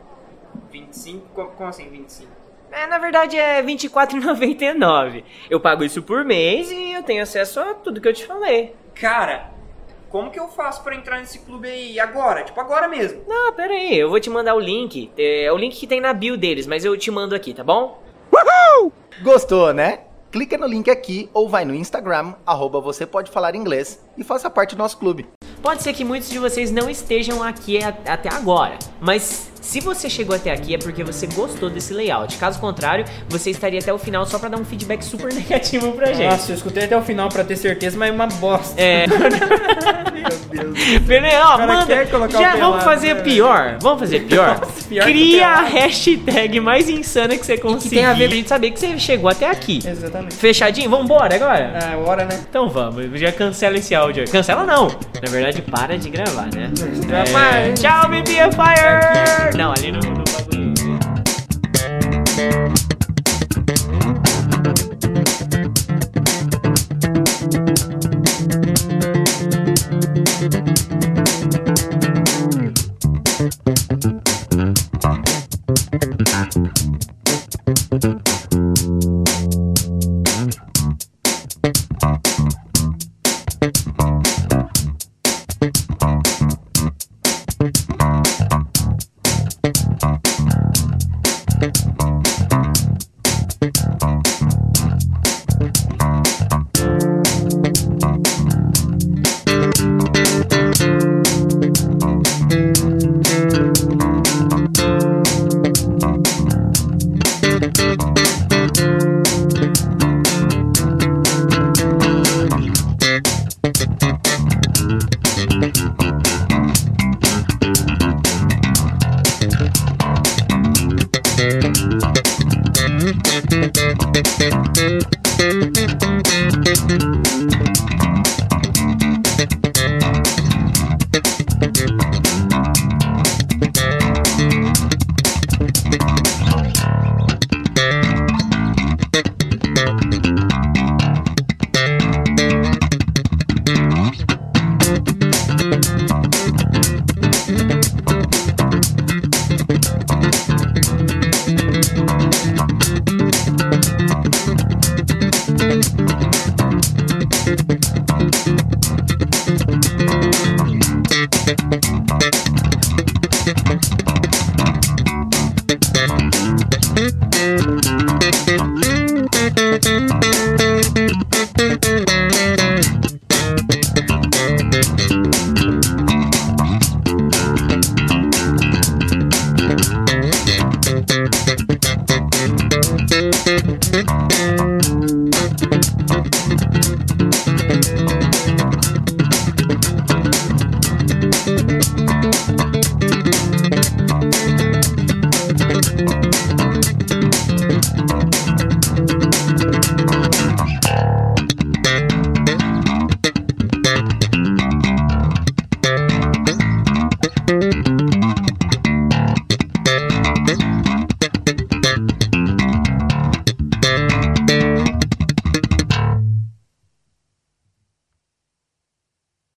25? Como, assim 25? É, na verdade é R$ 24,99. Eu pago isso por mês e eu tenho acesso a tudo que eu te falei. Cara, como que eu faço pra entrar nesse clube aí agora? Tipo, agora mesmo. Não, pera aí, eu vou te mandar o link. É o link que tem na bio deles, mas eu te mando aqui, tá bom? Gostou, né? Clica no link aqui ou vai no Instagram, arroba você pode falar inglês e faça parte do nosso clube. Pode ser que muitos de vocês não estejam aqui a- até agora, mas se você chegou até aqui é porque você gostou desse layout. Caso contrário, você estaria até o final só pra dar um feedback super negativo pra gente. Nossa, eu escutei até o final pra ter certeza, mas é uma bosta. É. Meu Deus. Beleza, ó, manda. Já pelado, vamos fazer né? pior. Vamos fazer pior. Nossa, pior que Cria a hashtag mais insana que você conseguir. tem a ver- pra gente saber que você chegou até aqui. Exatamente. Fechadinho? Vambora agora? É, hora, né? Então vamos, já cancela esse áudio aí. Cancela não. Na verdade, para de gravar, né? Rapaz. É, Tchau, BBFire! No, I didn't. Mm.